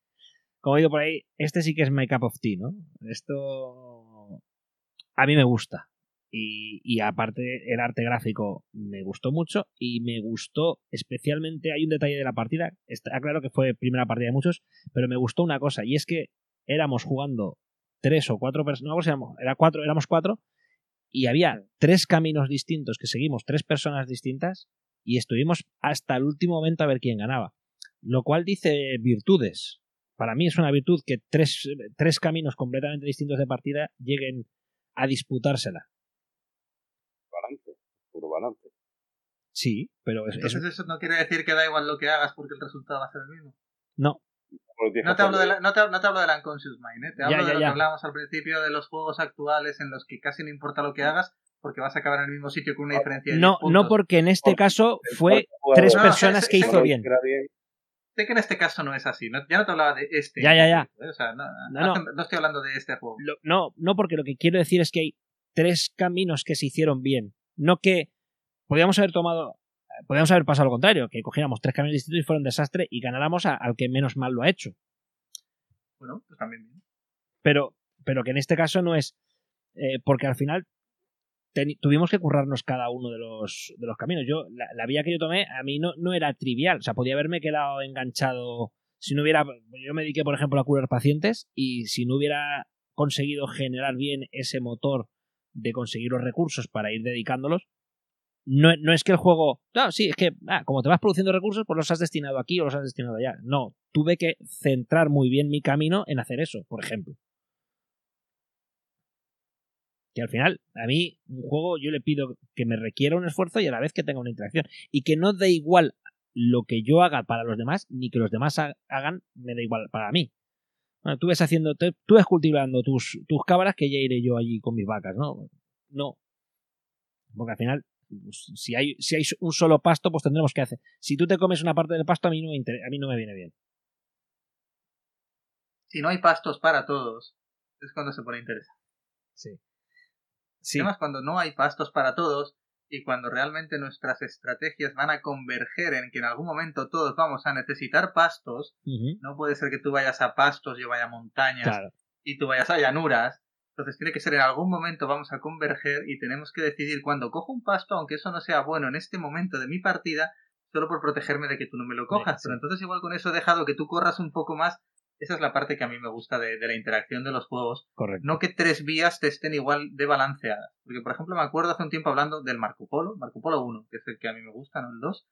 como ido por ahí, este sí que es my cup of tea, ¿no? Esto a mí me gusta. Y, y aparte, el arte gráfico me gustó mucho y me gustó especialmente. Hay un detalle de la partida, está claro que fue primera partida de muchos, pero me gustó una cosa y es que éramos jugando tres o cuatro personas, no, éramos, era cuatro, éramos cuatro, y había tres caminos distintos que seguimos, tres personas distintas, y estuvimos hasta el último momento a ver quién ganaba. Lo cual dice virtudes. Para mí es una virtud que tres, tres caminos completamente distintos de partida lleguen a disputársela. Balance, puro balance. Sí, pero es, eso no quiere decir que da igual lo que hagas porque el resultado va a ser el mismo. no, No te hablo de, la, no te, no te hablo de la Unconscious Mind, ¿eh? te Ya, hablo ya, de lo ya. que hablábamos al principio de los juegos actuales en los que casi no importa lo que hagas porque vas a acabar en el mismo sitio con una diferencia de no, 10 no porque en este Porque caso fue tres No, personas que hizo bien. sé que en este caso no es así. No, ya no te hablaba de este. Ya, ya, ya. ¿eh? O sea, no, No, estoy hablando de este juego. Lo- no, no, porque lo que quiero decir es que hay tres caminos que se hicieron bien. No que podíamos haber tomado. Podríamos haber pasado lo contrario, que cogiéramos tres caminos distintos y fuera un desastre y ganáramos a- al que menos mal lo ha hecho. Bueno, pues también bien. Pero, pero que en este caso no es. eh, porque al final tuvimos que currarnos cada uno de los, de los caminos. Yo, la, la vía que yo tomé, a mí no, no era trivial. O sea, podía haberme quedado enganchado. Si no hubiera. Yo me dediqué, por ejemplo, a curar pacientes. Y si no hubiera conseguido generar bien ese motor de conseguir los recursos para ir dedicándolos. No, no es que el juego. No, sí, es que ah, como te vas produciendo recursos, pues los has destinado aquí o los has destinado allá. No, tuve que centrar muy bien mi camino en hacer eso, por ejemplo. Que al final, a mí, un juego yo le pido que me requiera un esfuerzo y a la vez que tenga una interacción. Y que no dé igual lo que yo haga para los demás, ni que los demás ha- hagan, me da igual para mí. Bueno, tú ves haciendo, tú ves cultivando tus, tus cabras que ya iré yo allí con mis vacas, ¿no? No. Porque al final, pues, si hay, si hay un solo pasto, pues tendremos que hacer. Si tú te comes una parte del pasto, a mí no me, a mí no me viene bien. Si no hay pastos para todos, es cuando se pone interesante. Sí. Sí. Además, cuando no hay pastos para todos y cuando realmente nuestras estrategias van a converger en que en algún momento todos vamos a necesitar pastos, no puede ser que tú vayas a pastos, yo vaya a montañas Claro. y tú vayas a llanuras. Entonces tiene que ser en algún momento vamos a converger y tenemos que decidir cuando cojo un pasto, aunque eso no sea bueno en este momento de mi partida, solo por protegerme de que tú no me lo cojas. Sí. Pero entonces igual con eso he dejado que tú corras un poco más. Esa es la parte que a mí me gusta de, de la interacción de los juegos. Correcto. No que tres vías te estén igual de balanceadas. Porque, por ejemplo, me acuerdo hace un tiempo hablando del Marco Polo, Marco Polo 1, que es el que a mí me gusta, no el 2,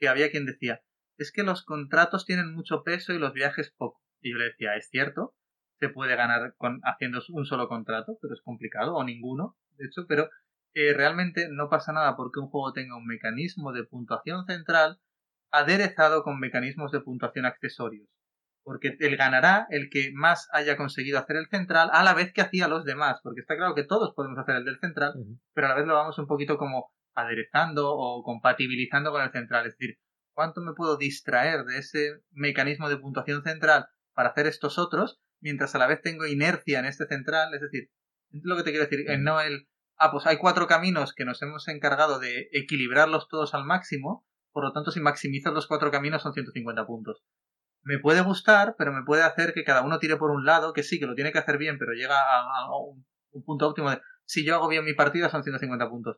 que había quien decía, es que los contratos tienen mucho peso y los viajes poco. Y yo le decía, es cierto, se puede ganar con, haciendo un solo contrato, pero es complicado, o ninguno, de hecho, pero eh, realmente no pasa nada porque un juego tenga un mecanismo de puntuación central aderezado con mecanismos de puntuación accesorios. Porque él ganará el que más haya conseguido hacer el central a la vez que hacía los demás. Porque está claro que todos podemos hacer el del central, pero a la vez lo vamos un poquito como aderezando o compatibilizando con el central. Es decir, ¿cuánto me puedo distraer de ese mecanismo de puntuación central para hacer estos otros, mientras a la vez tengo inercia en este central? Es decir, es lo que te quiero decir, en no el, ah, pues hay cuatro caminos que nos hemos encargado de equilibrarlos todos al máximo, por lo tanto, si maximizas los cuatro caminos son 150 puntos. Me puede gustar, pero me puede hacer que cada uno tire por un lado, que sí, que lo tiene que hacer bien, pero llega a, a un, un punto óptimo de, si yo hago bien mi partida son 150 puntos.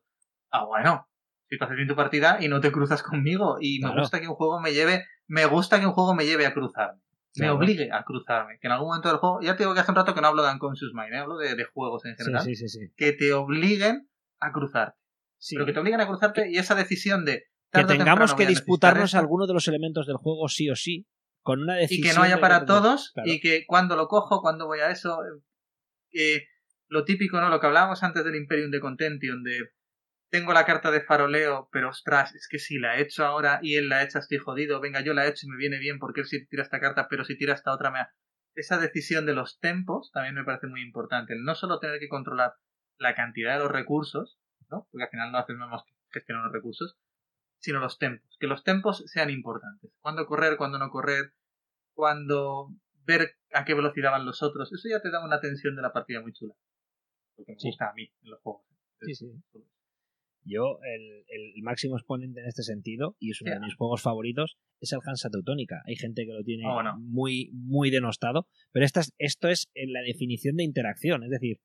Ah, bueno, si tú haces bien tu partida y no te cruzas conmigo, y me Claro. gusta que un juego me lleve, me gusta que un juego me lleve a cruzarme. Me obligue a cruzarme. Que en algún momento del juego, ya te digo que hace un rato que no hablo de Unconscious Mind, ¿eh? hablo de, de juegos en general, sí, sí, sí. que te obliguen a cruzarte. Sí. Pero que te obliguen a cruzarte y esa decisión de que tengamos que disputarnos esto, alguno de los elementos del juego sí o sí, con una y decisión. que no haya para de- todos claro. y que cuando lo cojo, cuando voy a eso, eh, lo típico, ¿no? Lo que hablábamos antes del Imperium de Contention, de tengo la carta de faroleo, pero ostras, es que si la he hecho ahora y él la echa estoy jodido, venga, yo la he hecho y me viene bien porque él sí tira esta carta, pero si tira esta otra me... ha- Esa decisión de los tempos también me parece muy importante, el no solo tener que controlar la cantidad de los recursos, ¿no? Porque al final no hacemos que gestionar los recursos, sino los tempos, que los tempos sean importantes. Cuándo correr, cuándo no correr, cuando ver a qué velocidad van los otros, eso ya te da una tensión de la partida muy chula. Porque me Sí. gusta a mí en los juegos. Sí, sí. Yo, el, el máximo exponente en este sentido, y es uno de mis juegos favoritos, es el Hansa Teutónica. Hay gente que lo tiene bueno. muy, muy denostado, pero esta es- esto es en la definición de interacción, es decir,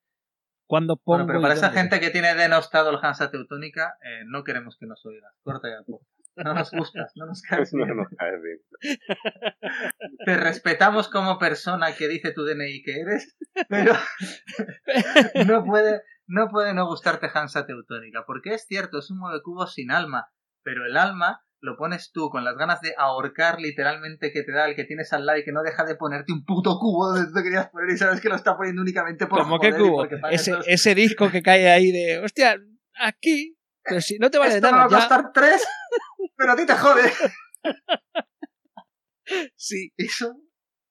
cuando pongo. Bueno, pero y para esa dónde- gente que tiene denostado el Hansa Teutónica, eh, no queremos que nos oigas. Corta ya podcast. No nos gustas, no nos caes No nos cae bien. Te respetamos como persona que dice tu DNI que eres, pero no puede, no puede no gustarte Hansa Teutónica, porque es cierto, es un mueve cubos sin alma, pero el alma lo pones tú con las ganas de ahorcar literalmente que te da el que tienes al lado y que no deja de ponerte un puto cubo donde tú te querías poner y sabes que lo está poniendo únicamente por ¿Cómo y cubo? Ese, ese disco que cae ahí de. ¡Hostia! Aquí. Pero si no te vale Esto me va nada. a ya- costar tres, pero a ti te jode. Sí, Eso,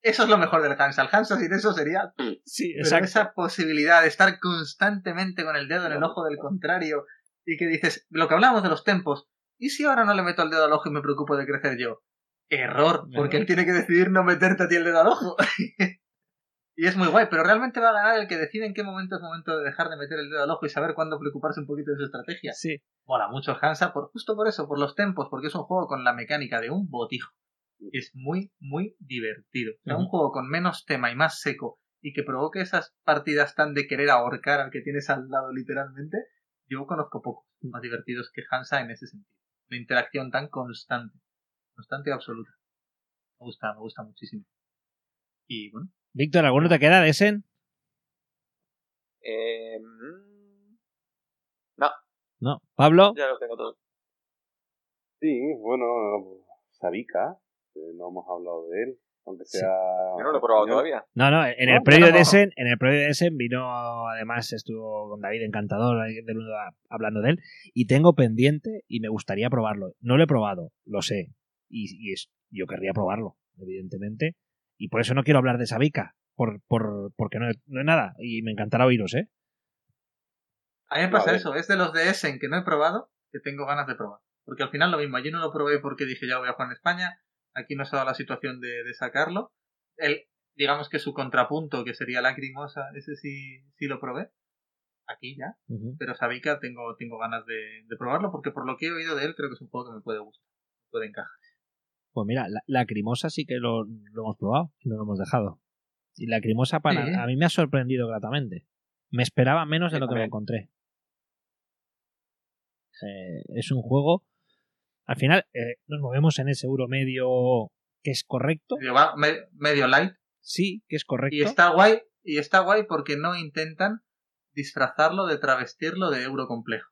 eso es lo mejor del Hansa. El Hansa sin eso sería sí, Pero exacto. esa posibilidad de estar constantemente con el dedo en el ojo del contrario y que dices, lo que hablamos de los tempos, ¿y si ahora no le meto el dedo al ojo y me preocupo de crecer yo? Error, porque él tiene que decidir no meterte a ti el dedo al ojo. y es muy guay, pero realmente va a ganar el que decide en qué momento es momento de dejar de meter el dedo al ojo y saber cuándo preocuparse un poquito de su estrategia. Sí. Mola mucho Hansa, por, justo por eso, por los tempos, porque es un juego con la mecánica de un botijo. Es muy, muy divertido. O sea, un juego con menos tema y más seco y que provoque esas partidas tan de querer ahorcar al que tienes al lado literalmente, yo conozco pocos más divertidos que Hansa en ese sentido. Una interacción tan constante, constante y absoluta. Me gusta, me gusta muchísimo. Y bueno, Víctor, ¿alguno te queda de Essen? Eh, mm, No. ¿Pablo? ya lo tengo todo. Sí, bueno, Sabika, que no hemos hablado de él, aunque Sí. sea... Yo no lo he probado todavía. No, no, en No, el previo no, de no. Essen, en el previo de Essen vino, además estuvo con David Encantador del a- hablando de él, y tengo pendiente y me gustaría probarlo. No lo he probado, lo sé, y, y es, yo querría probarlo, evidentemente, y por eso no quiero hablar de Sabica, por, por, porque no, no es nada, y me encantará oíros, ¿eh? a mí me pasa eso, es de los de Essen que no he probado, que tengo ganas de probar. Porque al final lo mismo, yo no lo probé porque dije ya voy a jugar en España, aquí no se ha dado la situación de, de sacarlo. El, digamos que su contrapunto, que sería Lacrimosa, ese sí, sí lo probé. Aquí ya. Pero Sabika tengo, tengo ganas de, de probarlo porque por lo que he oído de él creo que es un juego que me puede gustar. Puede encajar. Pues mira, la, Lacrimosa sí que lo, lo hemos probado y no lo hemos dejado. Y Lacrimosa para, Sí. a mí me ha sorprendido gratamente. Me esperaba menos de Sí, lo que me encontré. Eh, es un juego. Al final, eh, nos movemos en ese euro medio que es correcto. Medio, va- me- medio light. Sí, que es correcto. Y está guay, y está guay porque no intentan disfrazarlo de travestirlo de euro complejo.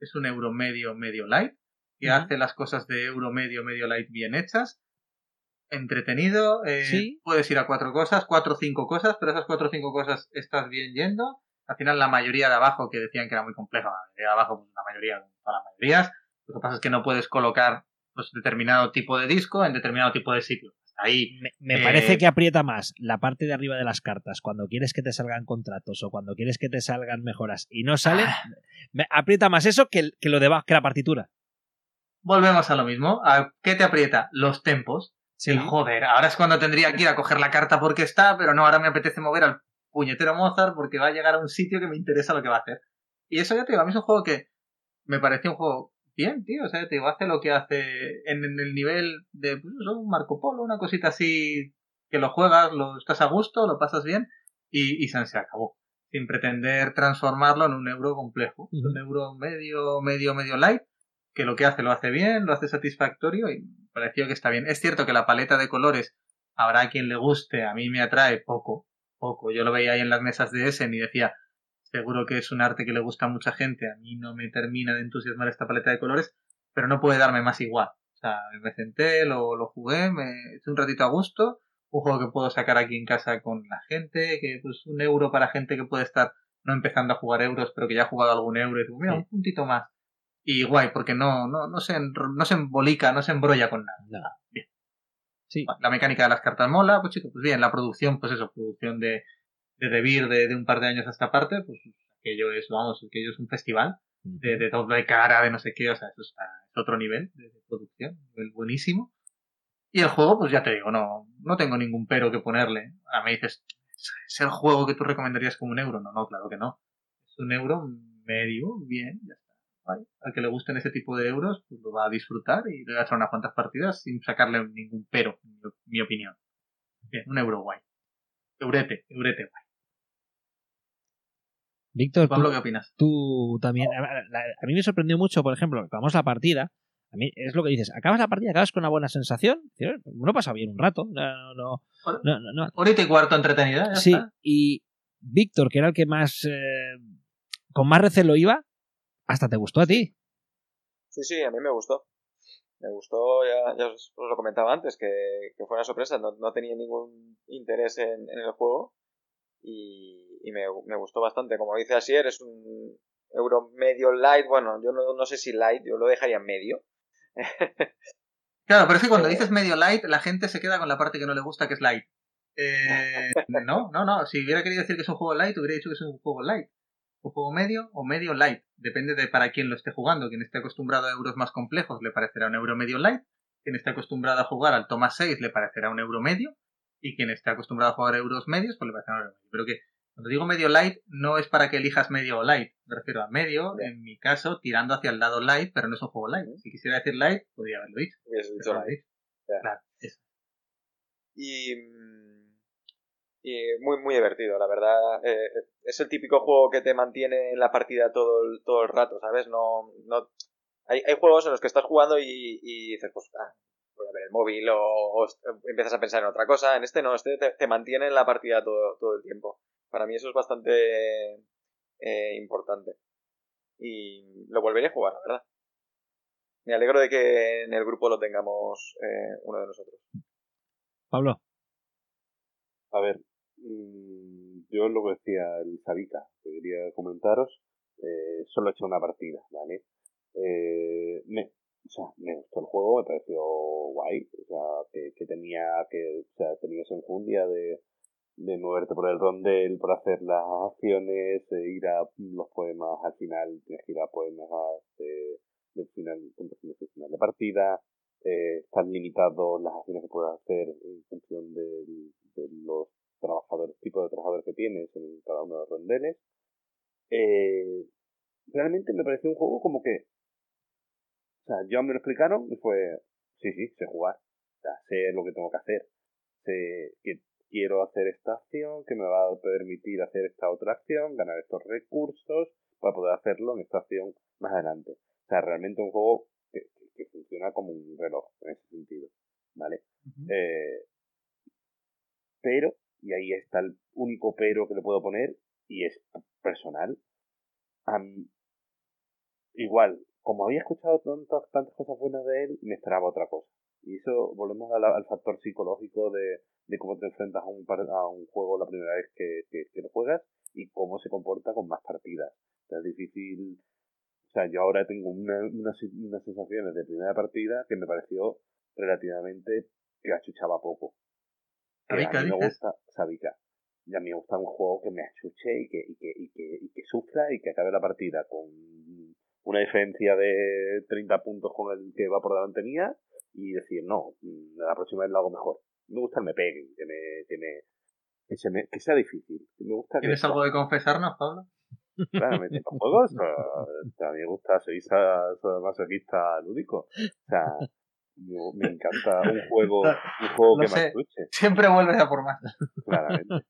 Es un euro medio, medio light, que hace las cosas de euro medio, medio light bien hechas. Entretenido, eh, Sí. puedes ir a cuatro cosas, cuatro o cinco cosas, pero esas cuatro o cinco cosas estás bien yendo. Al final la mayoría de abajo, que decían que era muy compleja, la mayoría de abajo, pues la mayoría, todas las mayorías. Lo que pasa es que no puedes colocar pues, determinado tipo de disco en determinado tipo de sitio. Ahí Me, me Eh, parece que aprieta más la parte de arriba de las cartas cuando quieres que te salgan contratos o cuando quieres que te salgan mejoras y no salen. Ah. me aprieta más eso que, que lo de que la partitura. volvemos a lo mismo. ¿A ¿Qué te aprieta? Los tempos. Sí. El joder, ahora es cuando tendría que ir a coger la carta porque está, pero no, ahora me apetece mover al puñetero Mozart porque va a llegar a un sitio que me interesa lo que va a hacer. Y eso ya te digo, a mí es un juego que me pareció un juego bien, tío. O sea, te digo, hace lo que hace en, en el nivel de pues, un Marco Polo, una cosita así que lo juegas, lo estás a gusto, lo pasas bien y, y se, se acabó. Sin pretender transformarlo en un euro complejo. Un euro medio, medio, medio light que lo que hace lo hace bien, lo hace satisfactorio y pareció que está bien. Es cierto que la paleta de colores habrá quien le guste, a mí me atrae poco, poco. Yo lo veía ahí en las mesas de Essen y decía, seguro que es un arte que le gusta a mucha gente, a mí no me termina de entusiasmar esta paleta de colores, pero no puede darme más igual. O sea, me senté, lo, lo jugué, me hice un ratito a gusto, un juego que puedo sacar aquí en casa con la gente, que pues un euro para gente que puede estar no empezando a jugar euros, pero que ya ha jugado algún euro y digo, mira, Sí. un puntito más. Y guay, porque no, no, no, se, no se embolica, no se embrolla con nada. No. Bien. Sí. La mecánica de las cartas mola, pues chico, pues bien, la producción, pues eso, producción de, de Devir de, de un par de años a esta parte, pues aquello es, vamos, aquello es un festival de, de doble cara, de no sé qué, o sea, eso está, es otro nivel de, de producción, nivel buenísimo. Y el juego, pues ya te digo, no, no tengo ningún pero que ponerle. Ahora me dices, ¿es el juego que tú recomendarías como un euro? No, no, claro que no. Es un euro medio, bien, ya está. Vale. Al que le gusten ese tipo de euros, pues lo va a disfrutar y le va a echar unas cuantas partidas sin sacarle ningún pero, mi, mi opinión. Bien, un euro guay. Eurete, eurete guay. Víctor, Pablo, tú, ¿qué opinas? tú también. A, a- a mí me sorprendió mucho, por ejemplo, acabamos la partida. A mí es lo que dices, acabas la partida, acabas con una buena sensación. Uno pasa bien un rato. No, no, no, no, no, no. Horita y cuarto entretenida, ya Sí, está. y Víctor, que era el que más. eh, con más recelo iba, hasta te gustó a ti. Sí, sí, a mí me gustó. Me gustó, ya, ya os, os lo comentaba antes, que, que fue una sorpresa. No, no tenía ningún interés en, en el juego y, y me, me gustó bastante. Como dice Asier, es un euro medio light. Bueno, yo no, no sé si light, yo lo dejaría medio. Claro, pero es que cuando Eh. dices medio light, la gente se queda con la parte que no le gusta, que es light. Eh, no, no, no. Si hubiera querido decir que es un juego light, hubiera dicho que es un juego light. Un juego medio o medio light. Depende de para quién lo esté jugando. Quien esté acostumbrado a euros más complejos le parecerá un euro medio light. quien esté acostumbrado a jugar al toma 6 le parecerá un euro medio, y quien esté acostumbrado a jugar a euros medios, pues le parecerá un euro medio. Pero que cuando digo medio light, no es para que elijas medio o light. Me refiero a medio, en mi caso, tirando hacia el lado light, pero no es un juego light. Si quisiera decir light, podría haberlo dicho. Pero light. Claro, eso. y, mm, y muy muy divertido la verdad Eh, es el típico juego que te mantiene en la partida todo el, todo el rato sabes no no hay, hay juegos en los que estás jugando y, y dices pues ah, voy a ver el móvil o, o empiezas a pensar en otra cosa en este no este te, te mantiene en la partida todo, todo el tiempo para mí eso es bastante eh, importante y lo volveré a jugar la verdad me alegro de que en el grupo lo tengamos eh, uno de nosotros Pablo. A ver, mm, yo lo que decía el que quería comentaros, eh, solo he hecho una partida, ¿vale? Eh, me, o sea, me gustó el juego, me pareció guay, o sea, que, que tenía que, o sea, tenía esa enjundia de, de moverte por el rondel, por hacer las acciones, eh, ir a los poemas al final, tienes que ir a poemas de, del final, de final de partida, eh, están limitados las acciones que puedes hacer en función del- de, los trabajadores, tipo de trabajadores que tienes en cada uno de los rondeles. Eh, realmente me pareció un juego como que, o sea, yo me lo explicaron y fue, sí, sí, sé jugar, sea, sé lo que tengo que hacer, sé que quiero hacer esta acción, que me va a permitir hacer esta otra acción, ganar estos recursos para poder hacerlo en esta acción más adelante. O sea, realmente un juego que, que- funciona como un reloj en ese sentido, ¿vale? Eh, pero, y ahí está el único pero que le puedo poner, y es personal. Igual, como había escuchado tantas, tantas cosas buenas de él, me esperaba otra cosa. Y eso, volvemos al, al factor psicológico de, de cómo te enfrentas a un, par- a un juego la primera vez que, que, que lo juegas y cómo se comporta con más partidas. O sea, es difícil. O sea, yo ahora tengo una, unas, unas sensaciones de primera partida que me pareció relativamente que achuchaba poco. Que a mí me gusta, Sabica. Y a mí me gusta un juego que me achuche y que, y que, y que, y que sufra y que acabe la partida con una diferencia de 30 puntos con el que va por delante mía y decir, no, la próxima vez lo hago mejor. Me gusta que me peguen, que me, que me, que se me, que sea difícil. Me gusta que ¿Tienes algo que confesarnos, Pablo? Claramente, los juegos, a mí me gusta, soy masoquista lúdico. O sea, me, me encanta un juego, un juego Lo que sé. me escuche, Siempre vuelves a por más. claramente.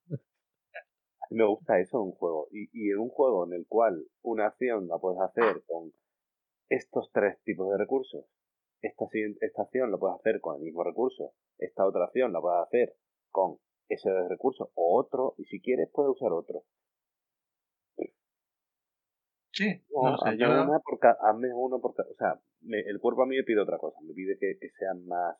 Me gusta eso en un juego. Y, y en un juego en el cual una acción la puedes hacer con estos tres tipos de recursos. Esta, siguiente- esta acción la puedes hacer con el mismo recurso. Esta otra acción la puedes hacer con ese recurso o otro. Y si quieres, puedes usar otro. Sí, No, no hazme yo... una por hazme uno por ca- o sea, me- el cuerpo a mí me pide otra cosa, me pide que, que sea más,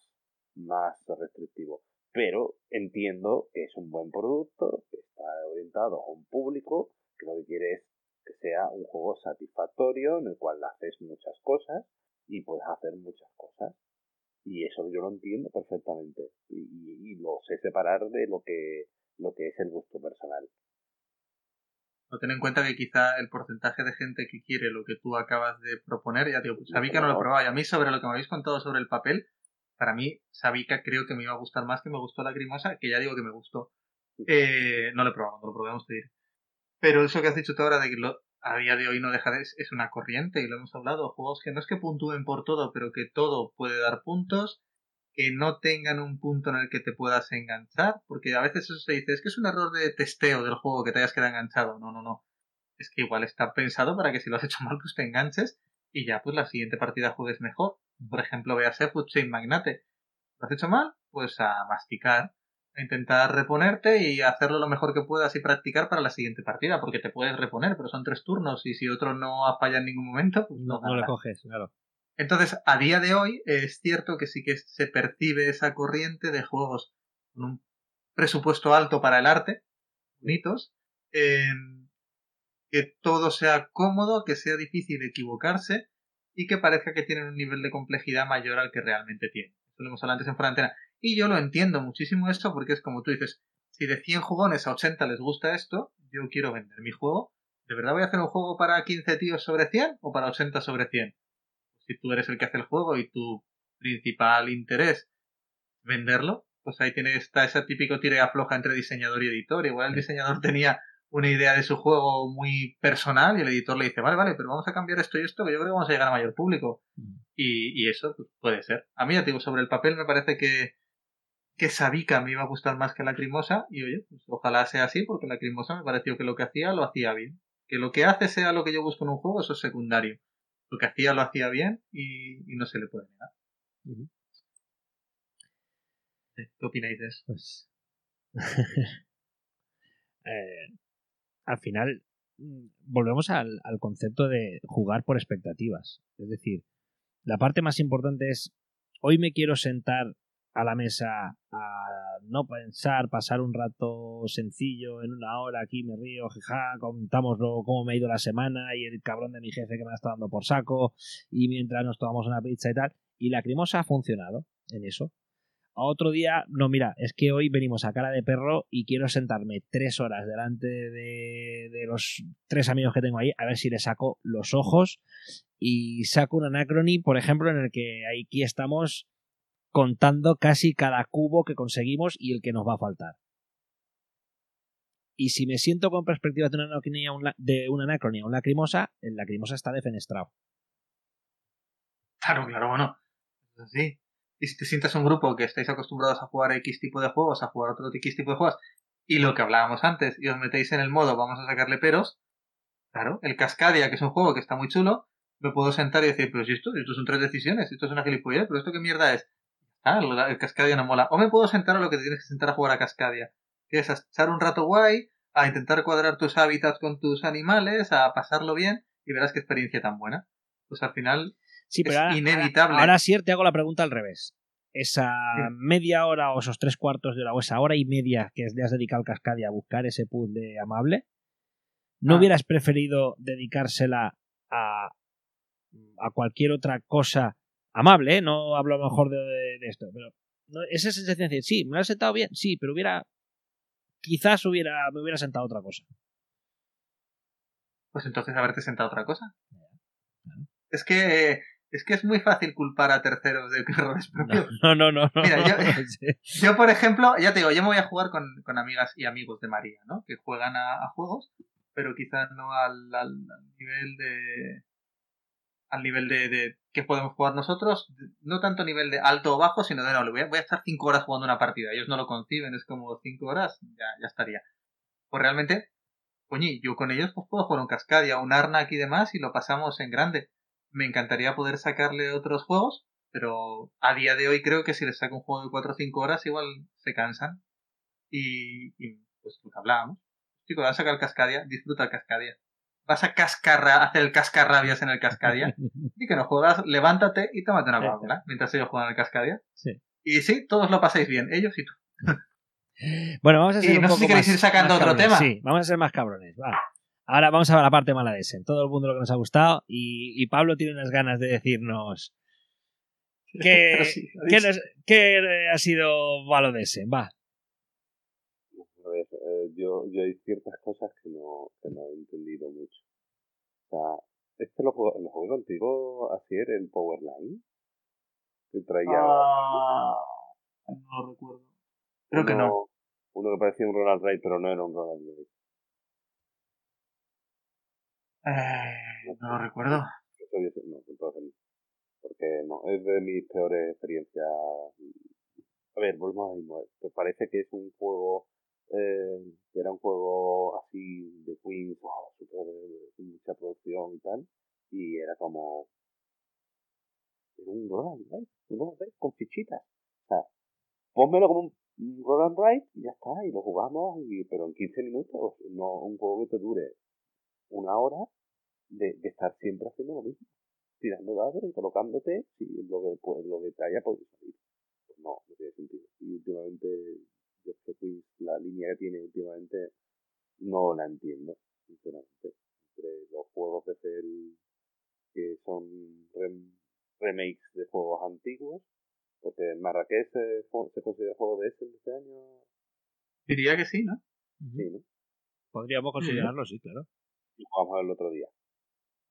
más restrictivo. Pero entiendo que es un buen producto, que está orientado a un público, que lo que quiere es que sea un juego satisfactorio en el cual haces muchas cosas y puedes hacer muchas cosas. Y eso yo lo entiendo perfectamente. Y, y- lo sé separar de lo que, lo que es el gusto personal. No ten en cuenta que quizá el porcentaje de gente que quiere lo que tú acabas de proponer, ya digo, pues Sabica no lo he probado. Y a mí, sobre lo que me habéis contado sobre el papel, para mí, Sabica creo que me iba a gustar más que me gustó la Lacrimosa, que ya digo que me gustó. Eh, no lo he probado, no lo probamos te diré. Pero eso que has dicho tú ahora de que lo, a día de hoy no deja de es, una corriente, y lo hemos hablado, juegos que no es que puntúen por todo, pero que todo puede dar puntos, que no tengan un punto en el que te puedas enganchar, porque a veces eso se dice, es que es un error de testeo del juego que te hayas quedado enganchado. No, no, no. Es que igual está pensado para que si lo has hecho mal, pues te enganches y ya pues la siguiente partida juegues mejor. Por ejemplo, véase Food Chain Magnate. ¿Lo has hecho mal? Pues a masticar, a intentar reponerte y hacerlo lo mejor que puedas y practicar para la siguiente partida, porque te puedes reponer, pero son tres turnos y si otro no ha fallado en ningún momento, pues no, No, ganas. coges, claro. Entonces, a día de hoy es cierto que sí que se percibe esa corriente de juegos con un presupuesto alto para el arte, bonitos, em, que todo sea cómodo, que sea difícil equivocarse y que parezca que tienen un nivel de complejidad mayor al que realmente tienen. Eso lo hemos hablado antes en fuera de antena. Y yo lo entiendo muchísimo esto porque es como tú dices, si de 100 jugones a 80 les gusta esto, yo quiero vender mi juego. ¿De verdad voy a hacer un juego para 15 tíos sobre 100 o para 80 sobre 100? si tú eres el que hace el juego y tu principal interés venderlo, pues ahí tiene está ese típico tira y afloja entre diseñador y editor. Igual el diseñador tenía una idea de su juego muy personal y el editor le dice, vale, vale, pero vamos a cambiar esto y esto, que yo creo que vamos a llegar a mayor público. Mm. Y, y eso pues, puede ser. A mí, ya te digo, sobre el papel me parece que, que Sabica me iba a gustar más que Lacrimosa y oye, pues ojalá sea así porque Lacrimosa me pareció que lo que hacía lo hacía bien. Que lo que hace sea lo que yo busco en un juego, eso es secundario. Lo que hacía lo hacía bien y, y no se le puede negar. ¿Qué opináis de eso? Pues. Eh, al final, volvemos al, al concepto de jugar por expectativas. Es decir, la parte más importante es, hoy me quiero sentar a la mesa a no pensar, pasar un rato sencillo en una hora, aquí me río, jaja, contamos luego cómo me ha ido la semana y el cabrón de mi jefe que me ha estado dando por saco y mientras nos tomamos una pizza y tal. Y la Lacrimosa ha funcionado en eso. Otro día, no, mira, es que hoy venimos a cara de perro y quiero sentarme tres horas delante de, de los tres amigos que tengo ahí a ver si le saco los ojos y saco un anacrony, por ejemplo, en el que aquí estamos contando casi cada cubo que conseguimos y el que nos va a faltar. Y si me siento con perspectiva de una de una anacronia a un lacrimosa, el lacrimosa está defenestrado. Claro, claro, bueno. Así. Y si te sientas un grupo que estáis acostumbrados a jugar X tipo de juegos, a jugar otro X tipo de juegos, y lo que hablábamos antes, y os metéis en el modo vamos a sacarle peros, claro, el Cascadia, que es un juego que está muy chulo, me puedo sentar y decir, pero si esto, esto son tres decisiones, esto es una gilipollez, pero esto qué mierda es. Ah, el, Cascadia no mola. O me puedo sentar a lo que te tienes que sentar a jugar a Cascadia, que es a echar un rato guay, a intentar cuadrar tus hábitats con tus animales, a pasarlo bien, y verás qué experiencia tan buena. Pues al final, Sí, Es ahora, inevitable. Ahora, ahora sí te hago la pregunta al revés. Esa Sí. media hora o esos tres cuartos de hora o esa hora y media que le has dedicado al Cascadia a buscar ese puzzle amable, ¿no Ah. hubieras preferido dedicársela a, a cualquier otra cosa amable? ¿eh? No hablo a lo mejor de, de esto, pero no, esa sensación de decir, sí, me lo he sentado bien, sí, pero hubiera. Quizás hubiera, me hubiera sentado otra cosa. pues entonces haberte sentado otra cosa. Es que es que es muy fácil culpar a terceros de errores propios. No, no, no. no, Mira, yo- por ejemplo, ya te digo, yo me voy a jugar con, con amigas y amigos de María, ¿no? Que juegan a, a juegos, pero quizás no al, al- al nivel de. Al nivel de, de que podemos jugar nosotros, no tanto a nivel de alto o bajo, sino de no, voy a, voy a estar cinco horas jugando una partida. Ellos no lo conciben, es como cinco horas, ya, ya estaría. Pues realmente, coño, yo con ellos pues puedo jugar un Cascadia, un Arnak y demás y lo pasamos en grande. Me encantaría poder sacarle otros juegos, pero a día de hoy creo que si les saco un juego de 4 o 5 horas igual se cansan. Y, y, pues lo que hablábamos. Chico, vas a sacar Cascadia, disfruta Cascadia. Vas a cascarra, hacer el cascarrabias en el Cascadia. y que no juegas, levántate y tómate una Coca-Cola mientras ellos juegan el Cascadia. Sí. Y sí, todos lo pasáis bien, ellos y tú. Bueno, vamos a ser Y un no sé si queréis más- ir sacando otro cabrones. tema. Sí, vamos a ser más cabrones. va. Ahora vamos a ver la parte mala de ese. Todo el mundo lo que nos ha gustado. Y, y Pablo tiene unas ganas de decirnos qué, Pero sí, nos- ha sido malo de ese. Va. Eh, yo, yo hay ciertas cosas que no, que no he entendido mucho. O sea, este lo jugué, lo jugué contigo ayer, el Powerline. Que traía Ah, no lo recuerdo. Creo que no. uno- que parecía un Ronald Ray, pero no era un Ronald Ray. Eh, no lo recuerdo. No, entonces no. Porque no, es de mis peores experiencias. A ver, volvemos a mismo. Parece que es un juego, eh, que era un juego así de Queens, wow, super, mucha producción y tal. Y era como, un Roland Ride, un Roland Ride con fichitas. O sea, pónmelo como un, Roland Ride y ya está, y lo jugamos, y, pero en 15 minutos, no un juego que te dure una hora de, estar siempre haciendo lo mismo tirando dados y colocándote es lo que, pues, lo que te haya podido salir. Pues no, no tiene sentido. Y últimamente, yo es que Quiz, la línea que tiene últimamente, no la entiendo, sinceramente. Entre los juegos de Cell que son rem- remakes de juegos antiguos, porque Marrakech se, se considera juego de ese de este año, Diría que sí, ¿no? sí, ¿no? Podríamos considerarlo, sí, claro. Lo jugamos el otro día.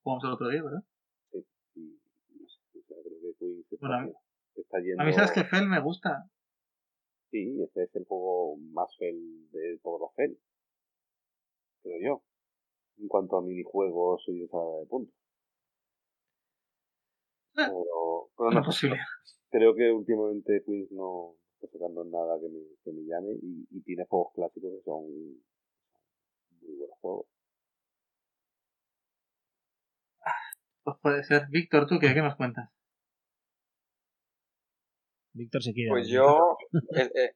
Jugamos el otro día, ¿verdad? Y no sé, o sea, creo que Queen se Bueno, a mí- está- está yendo... A mí sabes que Fel me gusta. Sí, este es el juego más Fel de todos los Fel. Creo yo. En cuanto a minijuegos y usada de puntos. Eh, Pero, pero no sé, posibilidad. creo que últimamente Queens no está sacando nada que me, que me llame y, y tiene juegos clásicos que son muy buenos juegos. Pues puede ser. Víctor, ¿tú qué, qué nos cuentas? Víctor se quiere. Pues yo. eh, eh,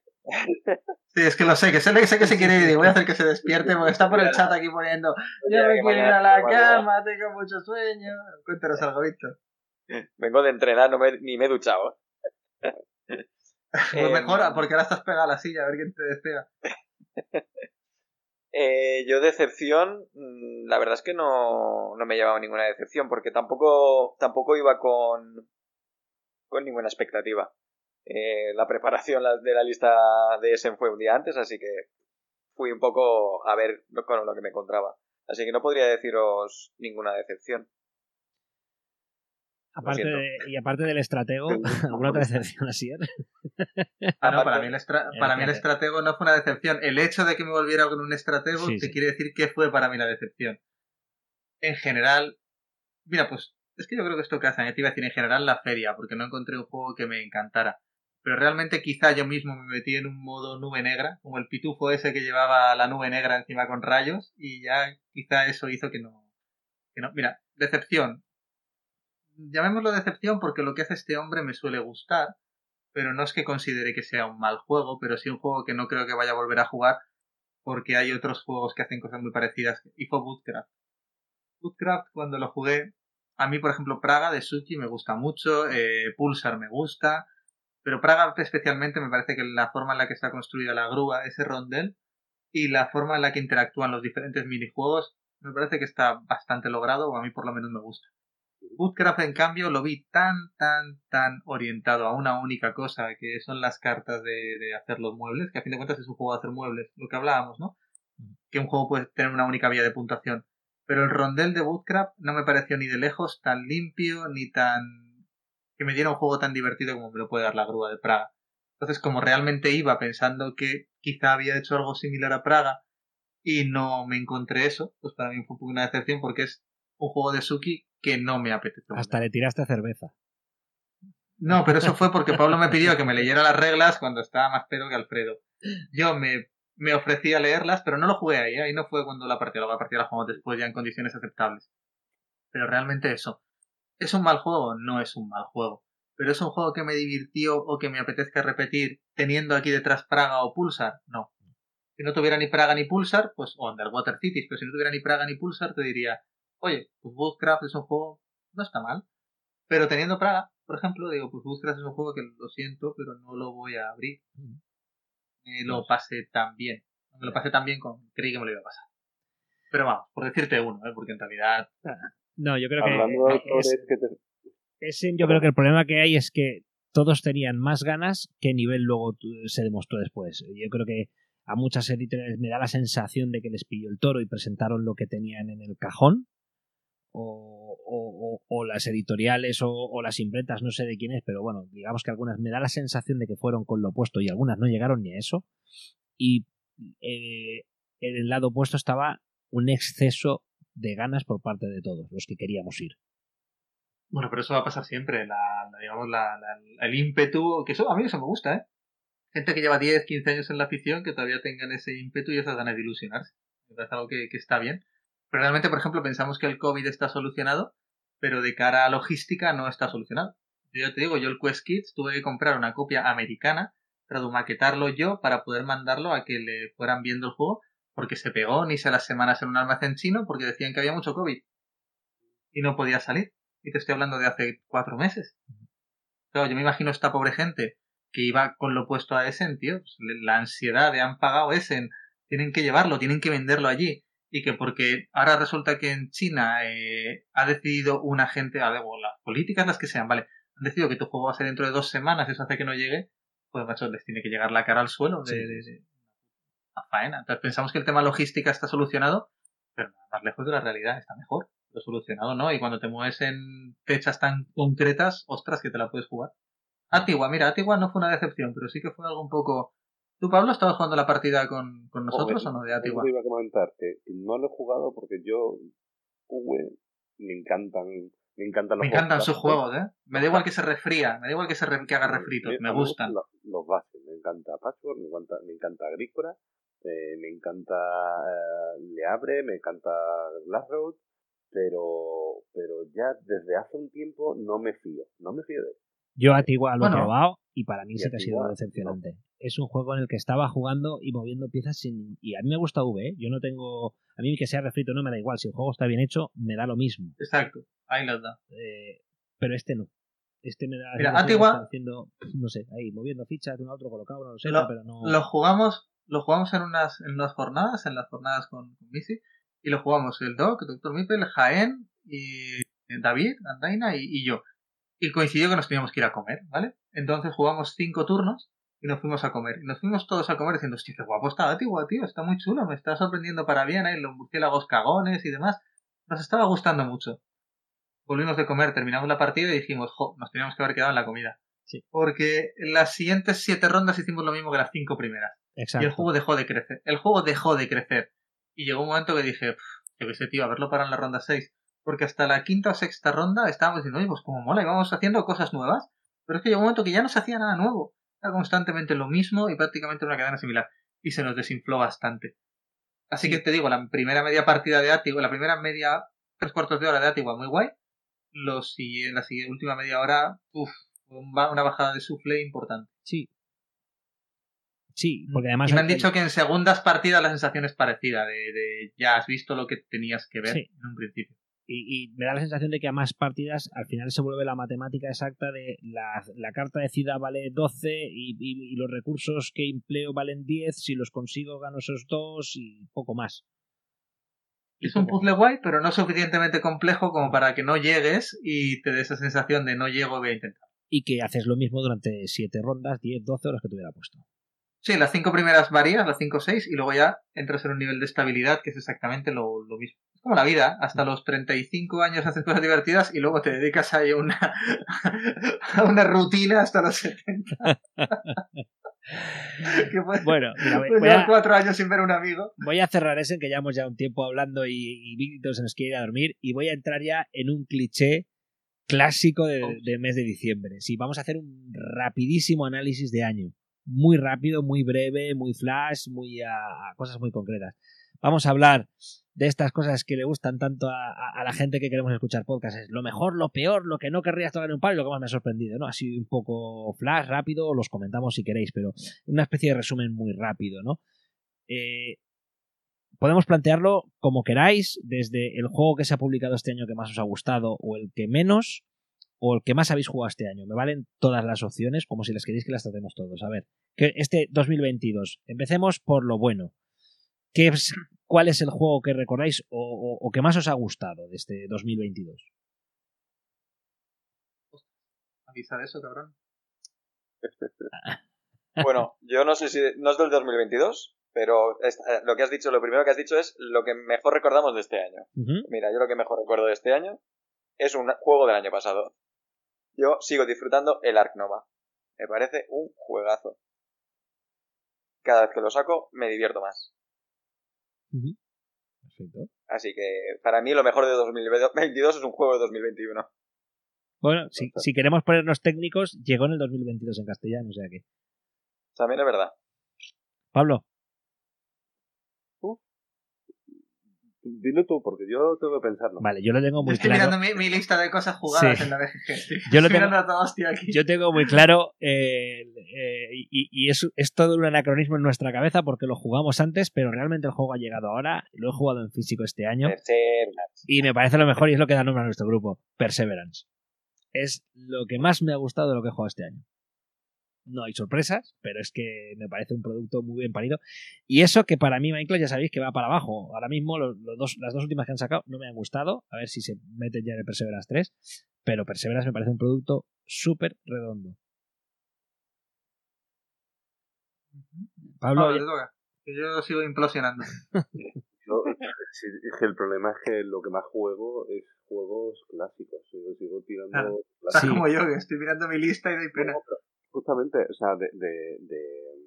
Sí, es que lo sé, que sé, sé que se quiere ir digo, voy a hacer que se despierte porque está por el chat aquí poniendo yo me quiero ir a la tengo algo". cama, tengo mucho sueño. Cuéntanos algo, Víctor. vengo de entrenar, no me, ni me he duchado. Pues mejora, porque ahora estás pegado a la silla, a ver quién te despega. Eh, yo decepción, mm, la verdad es que no, no me he llevado ninguna decepción, porque tampoco, tampoco iba con, con ninguna expectativa. Eh, la preparación de la lista de Essen fue un día antes, así que fui un poco a ver con lo que me encontraba. Así que no podría deciros ninguna decepción. Aparte de- y aparte del estratego, ¿alguna otra decepción así? eh? Ah, no, para mí, el estra- para mí el estratego no fue una decepción. El hecho de que me volviera con un estratego Sí, te sí. quiere decir que fue para mí la decepción. En general, mira, pues es que yo creo que esto casa, te iba a decir en general la feria, porque no encontré un juego que me encantara. Pero realmente quizá yo mismo me metí en un modo nube negra, como el pitufo ese que llevaba la nube negra encima con rayos, y ya quizá eso hizo que no... Que no. Mira, decepción. Llamémoslo decepción porque lo que hace este hombre me suele gustar, pero no es que considere que sea un mal juego, pero sí un juego que no creo que vaya a volver a jugar porque hay otros juegos que hacen cosas muy parecidas. Y fue Bootcraft. Bootcraft, cuando lo jugué, a mí, por ejemplo, Praga de Suki me gusta mucho, eh, Pulsar me gusta, pero Praga especialmente me parece que la forma en la que está construida la grúa, ese rondel, y la forma en la que interactúan los diferentes minijuegos, me parece que está bastante logrado, o a mí por lo menos me gusta. Bootcraft, en cambio, lo vi tan, tan, tan orientado a una única cosa, que son las cartas de, de hacer los muebles, que a fin de cuentas es un juego de hacer muebles, lo que hablábamos, ¿no? Que un juego puede tener una única vía de puntuación. Pero el rondel de Bootcraft no me pareció ni de lejos tan limpio, ni tan... que me diera un juego tan divertido como me lo puede dar la grúa de Praga. Entonces, como realmente iba pensando que quizá había hecho algo similar a Praga y no me encontré eso, pues para mí fue un poco una decepción porque es un juego de Suki que no me apetece. Hasta le tiraste cerveza. No, pero eso fue porque Pablo me pidió que me leyera las reglas cuando estaba más pedo que Alfredo. Yo me, me ofrecí a leerlas, pero no lo jugué ahí, ¿eh? ahí no fue cuando la partida, la partida la jugamos después ya en condiciones aceptables. Pero realmente eso. ¿Es un mal juego? No es un mal juego. Pero es un juego que me divirtió o que me apetezca repetir teniendo aquí detrás Praga o Pulsar? No. Si no tuviera ni Praga ni Pulsar, pues, o Underwater Cities, pero si no tuviera ni Praga ni Pulsar, te diría, oye, pues Bootcraft es un juego, no está mal. Pero teniendo Praga, por ejemplo, digo, pues Bootcraft es un juego que lo siento, pero no lo voy a abrir. Me lo pasé tan bien. Me lo pasé tan bien como creí que me lo iba a pasar. Pero vamos, por decirte uno, ¿eh? porque en realidad No, yo creo Hablando de que es- autores que te... ese- yo creo que el problema que hay es que todos tenían más ganas que nivel luego se demostró después. Yo creo que a muchas editoriales me da la sensación de que les pilló el toro y presentaron lo que tenían en el cajón. O, o- o- o las editoriales o, o las imprentas, no sé de quién es, pero bueno, digamos que algunas me da la sensación de que fueron con lo opuesto y algunas no llegaron ni a eso. Y eh, en el lado opuesto estaba un exceso de ganas por parte de todos los que queríamos ir. Bueno, pero eso va a pasar siempre, la, la- digamos, la, el ímpetu, que eso a mí eso me gusta, ¿eh? Gente que lleva 10, 15 años en la afición, que todavía tengan ese ímpetu y esas ganas de ilusionarse. Parece algo que, que está bien. Pero realmente, por ejemplo, pensamos que el COVID está solucionado, pero de cara a logística no está solucionado. Yo ya te digo, yo el Quest Kids tuve que comprar una copia americana, tradumaquetarlo yo para poder mandarlo a que le fueran viendo el juego, porque se pegó ni se las semanas en un almacén chino porque decían que había mucho COVID y no podía salir. Y te estoy hablando de hace cuatro meses. Claro, yo me imagino esta pobre gente que iba con lo opuesto a Essen, tío. pues, la ansiedad de han pagado Essen, tienen que llevarlo, tienen que venderlo allí. Y que porque ahora resulta que en China eh, ha decidido una gente, a ver, o las políticas, las que sean, vale, han decidido que tu juego va a ser dentro de dos semanas, eso hace que no llegue, pues macho, les tiene que llegar la cara al suelo de, Sí, de- sí, de- a faena. Entonces pensamos que el tema logística está solucionado, pero más lejos de la realidad, está mejor. Lo solucionado, ¿no? Y cuando te mueves en fechas tan concretas, ostras, que te la puedes jugar. Atigua, mira, Atigua no fue una decepción, pero sí que fue algo un poco... ¿Tú, Pablo, estabas jugando la partida con, con nosotros o no de Atigua? Yo iba a comentar que no lo he jugado porque yo, me encantan me encantan los Me encantan sus juegos, ¿eh? Me da igual que se refría, me da igual que, se re- que haga refritos, me gustan. Los, los bases, me encanta Patchwork, me encanta, me encanta Agrícola, eh, me encanta eh, Le Abre, me encanta Glassroad, pero, pero ya desde hace un tiempo no me fío, no me fío de él. Yo a ti igual lo he Bueno. probado y para mí Y sí que ha sido decepcionante. Es un juego en el que estaba jugando y moviendo piezas sin... Y a mí me gusta V, ¿eh? Yo no tengo... A mí que sea refrito no me da igual. Si el juego está bien hecho, me da lo mismo. Exacto, ahí los da. Eh, pero este no. Este me da... Mira, Antigua- haciendo, no sé, ahí, moviendo fichas de un a otro colocado, no lo sé, Lo- pero no... Lo jugamos, lo jugamos en unas, en unas jornadas, en las jornadas con, con Missy, y lo jugamos el Doc, el Dr. Mipel, Jaén y David, Andaina y, y yo. Y coincidió que nos teníamos que ir a comer, ¿vale? Entonces jugamos cinco turnos y nos fuimos a comer. Y nos fuimos todos a comer diciendo, hostia, qué guapo está Atigua, tío, está muy chulo, me está sorprendiendo para bien, ahí los murciélagos cagones y demás. Nos estaba gustando mucho. Volvimos de comer, terminamos la partida y dijimos, jo, nos teníamos que haber quedado en la comida. Sí. Porque en las siguientes siete rondas hicimos lo mismo que las cinco primeras. Exacto. Y el juego dejó de crecer. El juego dejó de crecer. Y llegó un momento que dije, "Pff, yo qué sé, tío, a verlo para en la ronda 6. Porque hasta la quinta o sexta ronda estábamos diciendo, oye, pues como mola, y vamos haciendo cosas nuevas. Pero es que llegó un momento que ya no se hacía nada nuevo. Era constantemente lo mismo y prácticamente una cadena similar. Y se nos desinfló bastante. Así que te digo, la primera media partida de Atigua, la primera media, tres cuartos de hora de Atigua, muy guay. Los, la última media hora, uff, una bajada de sufle importante. Sí. Sí, porque además... y me han dicho que en segundas partidas la sensación es parecida, de, de ya has visto lo que tenías que ver Sí. en un principio. y, y me da la sensación de que a más partidas al final se vuelve la matemática exacta de la, la carta de ciudad vale 12 y, y- y los recursos que empleo valen 10, si los consigo gano esos dos y poco más. Es un puzzle guay, pero no suficientemente complejo como para que no llegues y te dé esa sensación de no llego, voy a intentar. Y que haces lo mismo durante 7 rondas, 10, 12 horas que te hubiera puesto. Sí, las cinco primeras varías, las cinco o seis, y luego ya entras en un nivel de estabilidad que es exactamente lo, lo mismo. Es como la vida, hasta los 35 años haces cosas divertidas y luego te dedicas ahí a una, a una rutina hasta los 70. que puede, Bueno, mira, voy, a, cuatro años sin ver a un amigo. voy a cerrar ese que llevamos ya un tiempo hablando y, y Víctor se nos quiere ir a dormir y voy a entrar ya en un cliché clásico de, de mes de diciembre. Sí, vamos a hacer un rapidísimo análisis de año. Muy rápido, muy breve, muy flash, muy a, cosas muy concretas. Vamos a hablar de estas cosas que le gustan tanto a, la gente que queremos escuchar podcast. Es lo mejor, lo peor, lo que no querrías tocar en un palo y lo que más me ha sorprendido, ¿no? Así un poco flash, rápido, los comentamos si queréis, pero una especie de resumen muy rápido, ¿no? Eh, podemos plantearlo como queráis, desde el juego que se ha publicado este año que más os ha gustado o el que menos, o el que más habéis jugado este año. Me valen todas las opciones, como si les queréis que las tratemos todos. A ver, que este 2022, empecemos por lo bueno. ¿Qué es, ¿Cuál es el juego que recordáis o, o- o que más os ha gustado de este 2022? Avisa de eso, cabrón. Bueno, yo no sé si no es del 2022, pero es- eh, lo que has dicho, lo primero que has dicho es lo que mejor recordamos de este año. Mira, yo lo que mejor recuerdo de este año es un juego del año pasado. Yo sigo disfrutando el Ark Nova. Me parece un juegazo. Cada vez que lo saco me divierto más. Perfecto. Así que para mí lo mejor de 2022 es un juego de 2021. Bueno, si, si queremos ponernos técnicos, llegó en el 2022 en castellano, o sea que. También es verdad. Pablo, Dilo tú, porque yo tengo que pensarlo. vale, yo lo tengo muy estoy claro. mirando mi, mi lista de cosas jugadas Sí. en la BGG. Estoy, Yo lo estoy tengo- mirando a aquí. Yo tengo muy claro, eh, eh, y, y es, es todo un anacronismo en nuestra cabeza porque lo jugamos antes, pero realmente el juego ha llegado ahora. Lo he jugado en físico este año Perseverance. y me parece lo mejor y es lo que da nombre a nuestro grupo: Perseverance. Es lo que más me ha gustado de lo que he jugado este año. No hay sorpresas, pero es que me parece un producto muy bien parido. Y eso que para mí, Michael, ya sabéis que va para abajo. Ahora mismo los, los dos, las dos últimas que han sacado no me han gustado. A ver si se meten ya en el Perseverance 3. Pero Perseverance me parece un producto súper redondo. Pablo, que yo sigo implosionando. Es que el problema es que lo que más juego es juegos clásicos. Yo sigo tirando. Claro. clásicos. Estás como yo, que estoy mirando mi lista y doy pena. No, justamente, o sea, de, de, de-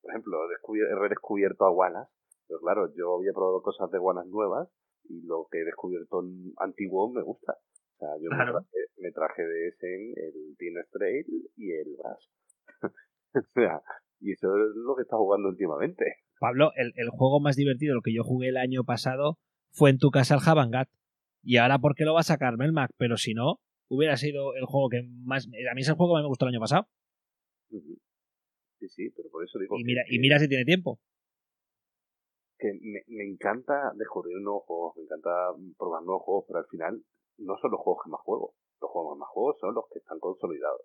por ejemplo, he, descubier- he redescubierto a Wallace, pero claro, yo había probado cosas de Wallace nuevas y lo que he descubierto antiguo me gusta. O sea, yo Claro. me, traje, me traje de Essen el Teen Trail y el Brass. o sea, y eso es lo que está jugando últimamente. Pablo, el, el juego más divertido, lo que yo jugué el año pasado, fue en tu casa el Havangat. Y ahora, ¿por qué lo va a sacar Melmac? Pero si no, hubiera sido el juego que más. A mí es el juego que más me gustó el año pasado. Sí, sí, pero por eso digo Y que- mira, y mira si tiene tiempo. que me, me encanta descubrir nuevos juegos, me encanta probar nuevos juegos, pero al final no son los juegos que más juego. Los juegos que más juego son los que están consolidados.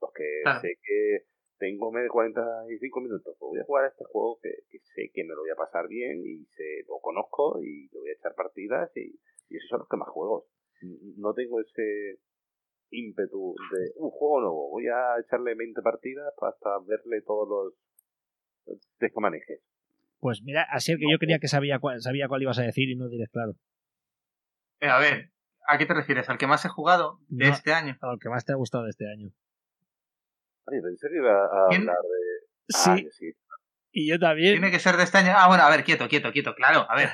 Los que sé que tengo medio de 45 minutos, pues voy a jugar a este juego que, que sé que me lo voy a pasar bien y sé, lo conozco y le voy a echar partidas y, y esos son los que más juego. No tengo ese ímpetu de un juego nuevo, voy a echarle 20 partidas hasta verle todos los desmanejes. Pues mira, así el que yo creía que sabía cuál, sabía cuál ibas a decir y no diré claro. Eh, a ver, ¿a qué te refieres? ¿Al que más he jugado de No. este año? Al que más te ha gustado de este año. Oye, pensé que iba a ¿Quién? hablar de... Sí, Ah, que sí. y yo también. Tiene que ser de este año. Ah, bueno, a ver, quieto, quieto, quieto. Claro, a ver.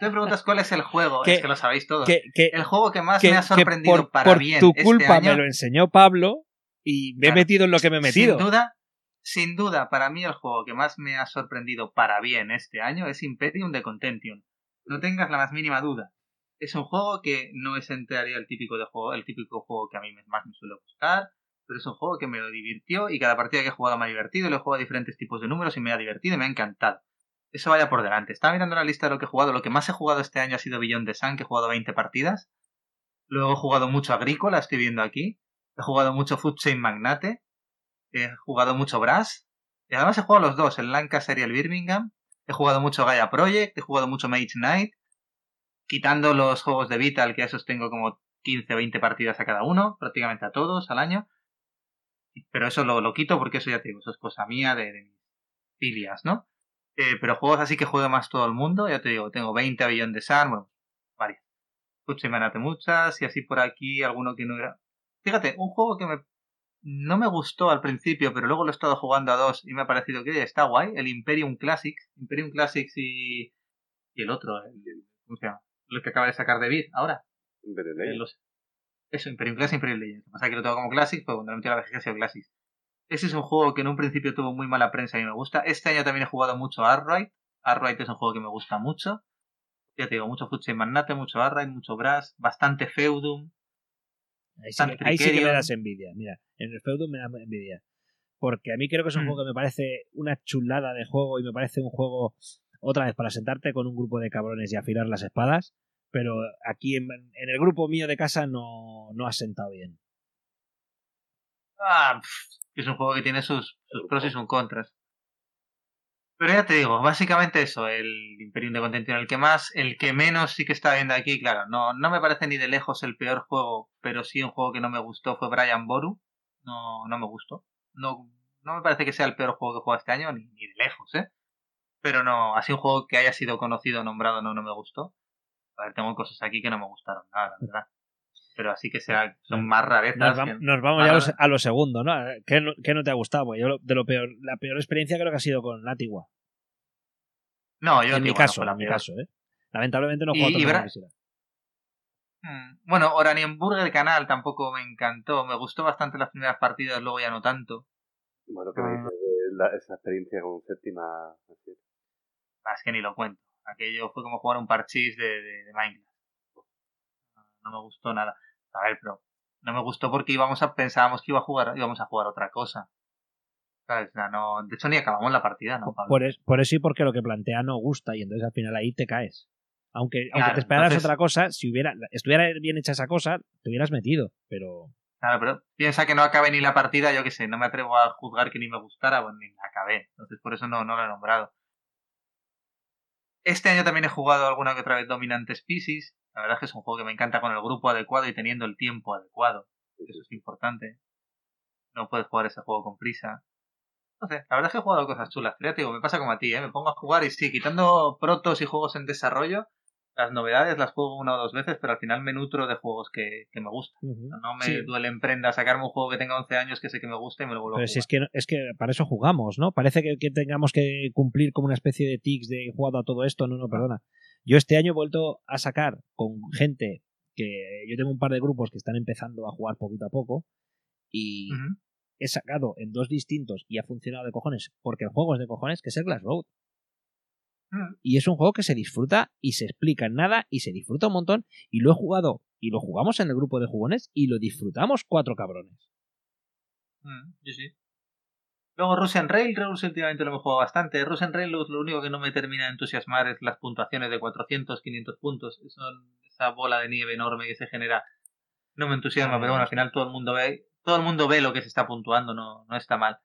Tú me preguntas cuál es el juego, Que- es que lo sabéis todos. Que, que, El juego que más me ha sorprendido por, para por bien tu este culpa año, me lo enseñó Pablo y me he metido en lo que me he metido. Sin duda, sin duda, para mí el juego que más me ha sorprendido para bien este año es Imperium de Contention. No tengas la más mínima duda. Es un juego que no es en teoría el típico de juego, el típico juego que a mí más me suele gustar, pero es un juego que me lo divirtió y cada partida que he jugado me ha divertido, lo he jugado a diferentes tipos de números y me ha divertido y me ha encantado. Eso vaya por delante. Estaba mirando la lista de lo que he jugado. Lo que más he jugado este año ha sido Beyond the Sun, que he jugado 20 partidas. Luego he jugado mucho Agrícola, estoy viendo aquí. He jugado mucho Food Chain Magnate. He jugado mucho Brass. Y además he jugado los dos, el Lancaster y el Birmingham. He jugado mucho Gaia Project. He jugado mucho Mage Knight. Quitando los juegos de Vital, que esos tengo como 15 o 20 partidas a cada uno, prácticamente a todos al año. Pero eso lo, lo quito porque eso ya te digo, eso es cosa mía de, de mis filias, ¿no? Eh, pero juegos así que juegue más todo el mundo, ya te digo, tengo 20 a Beyond the Sun, bueno, varias. Escucha y manate muchas, y así por aquí alguno que no era. Fíjate, un juego que me no me gustó al principio, pero luego lo he estado jugando a dos y me ha parecido que está guay, el Imperium Classics, Imperium Classics y, y el otro, el, el- ¿cómo se llama? El que acaba de sacar de Beat ahora. Eh, leí. los- Eso, Imperium Classics, Imperium Legends. Lo que pasa es que lo tengo como Classics, pero cuando lo metí la VGC ha sido Classics. Ese es un juego que en un principio tuvo muy mala prensa y me gusta. Este año también he jugado mucho a Arkwright. Arkwright es un juego que me gusta mucho. Ya te digo, mucho Chain Magnate, mucho Arkwright, mucho Brass, bastante Feudum. Ahí sí, ahí sí que me das envidia. Mira, en el Feudum me da envidia. Porque a mí creo que es un Mm. juego que me parece una chulada de juego y me parece un juego, otra vez, para sentarte con un grupo de cabrones y afilar las espadas. Pero aquí en, en el grupo mío de casa no, no ha sentado bien. Ah, es un juego que tiene sus, sus pros y sus contras. Pero ya te digo, básicamente eso, el Imperium de Contention, el que más, el que menos sí que está viendo aquí, claro, no, no me parece ni de lejos el peor juego, pero sí un juego que no me gustó fue Brian Boru. No, no me gustó. No, no me parece que sea el peor juego que jugado este año, ni, ni de lejos, ¿eh? Pero no, así un juego que haya sido conocido, nombrado, no, no me gustó. A ver, tengo cosas aquí que no me gustaron nada, la verdad. Pero así que sea, son más rarezas. Nos, que- vam- nos vamos ya a lo, se- a lo segundo, ¿no? ¿Qué, no? qué no te ha gustado? Yo lo- de lo peor, la peor experiencia creo que ha sido con Latigua. No, yo En mi digo, no caso, la en mi caso, ¿eh? Lamentablemente no juego Bra-. Mm, Bueno, Oranienburger Canal tampoco me encantó. Me gustó bastante las primeras partidas, luego ya no tanto. Bueno, que me Ah. dices de la- esa experiencia con séptima. Más que ni lo cuento. Aquello fue como jugar un parchís de, de, de Minecraft. No, me gustó nada. A ver, pero no me gustó porque íbamos a pensábamos que iba a jugar, íbamos a jugar otra cosa. No, de hecho ni acabamos la partida, ¿no, Pablo? Por, es- por eso y porque lo que plantea no gusta y entonces al final ahí te caes. Aunque, aunque te esperaras entonces- otra cosa, si hubiera estuviera bien hecha esa cosa, te hubieras metido. Pero Claro, pero piensa que no acabé ni la partida, yo qué sé, no me atrevo a juzgar que ni me gustara, bueno, ni la acabé. Entonces por eso no, no lo he nombrado. Este año también he jugado alguna que otra vez Dominant Species. La verdad es que es un juego que me encanta con el grupo adecuado y teniendo el tiempo adecuado. Eso es importante. No puedes jugar ese juego con prisa. No sé, la verdad es que he jugado cosas chulas. Pero ya te digo, me pasa como a ti, ¿eh? Me pongo a jugar y sí, quitando protos y juegos en desarrollo, Las novedades las juego una o dos veces, pero al final me nutro de juegos que, que me gustan. No me Sí. duele en prenda sacarme un juego que tenga 11 años que sé que me gusta y me lo vuelvo Pero a si jugar. es que, es que para eso jugamos, ¿no? Parece que, que tengamos que cumplir como una especie de tics de he jugado a todo esto. No, no, perdona. Yo este año he vuelto a sacar con gente que yo tengo un par de grupos que están empezando a jugar poquito a poco y he sacado en dos distintos y ha funcionado de cojones porque el juego es de cojones que es el Glass Road. Mm. Y es un juego que se disfruta y se explica en nada y se disfruta un montón. Y lo he jugado y lo jugamos en el grupo de jugones y lo disfrutamos cuatro cabrones. Mm, sí, sí. Luego Russian Railroads últimamente lo hemos jugado bastante. Russian Railroads lo único que no me termina de entusiasmar es las puntuaciones de 400, 500 puntos. Son esa bola de nieve enorme que se genera. No me entusiasma, Ay, pero bueno, al final todo el mundo ve, todo el mundo ve lo que se está puntuando, no, no está mal.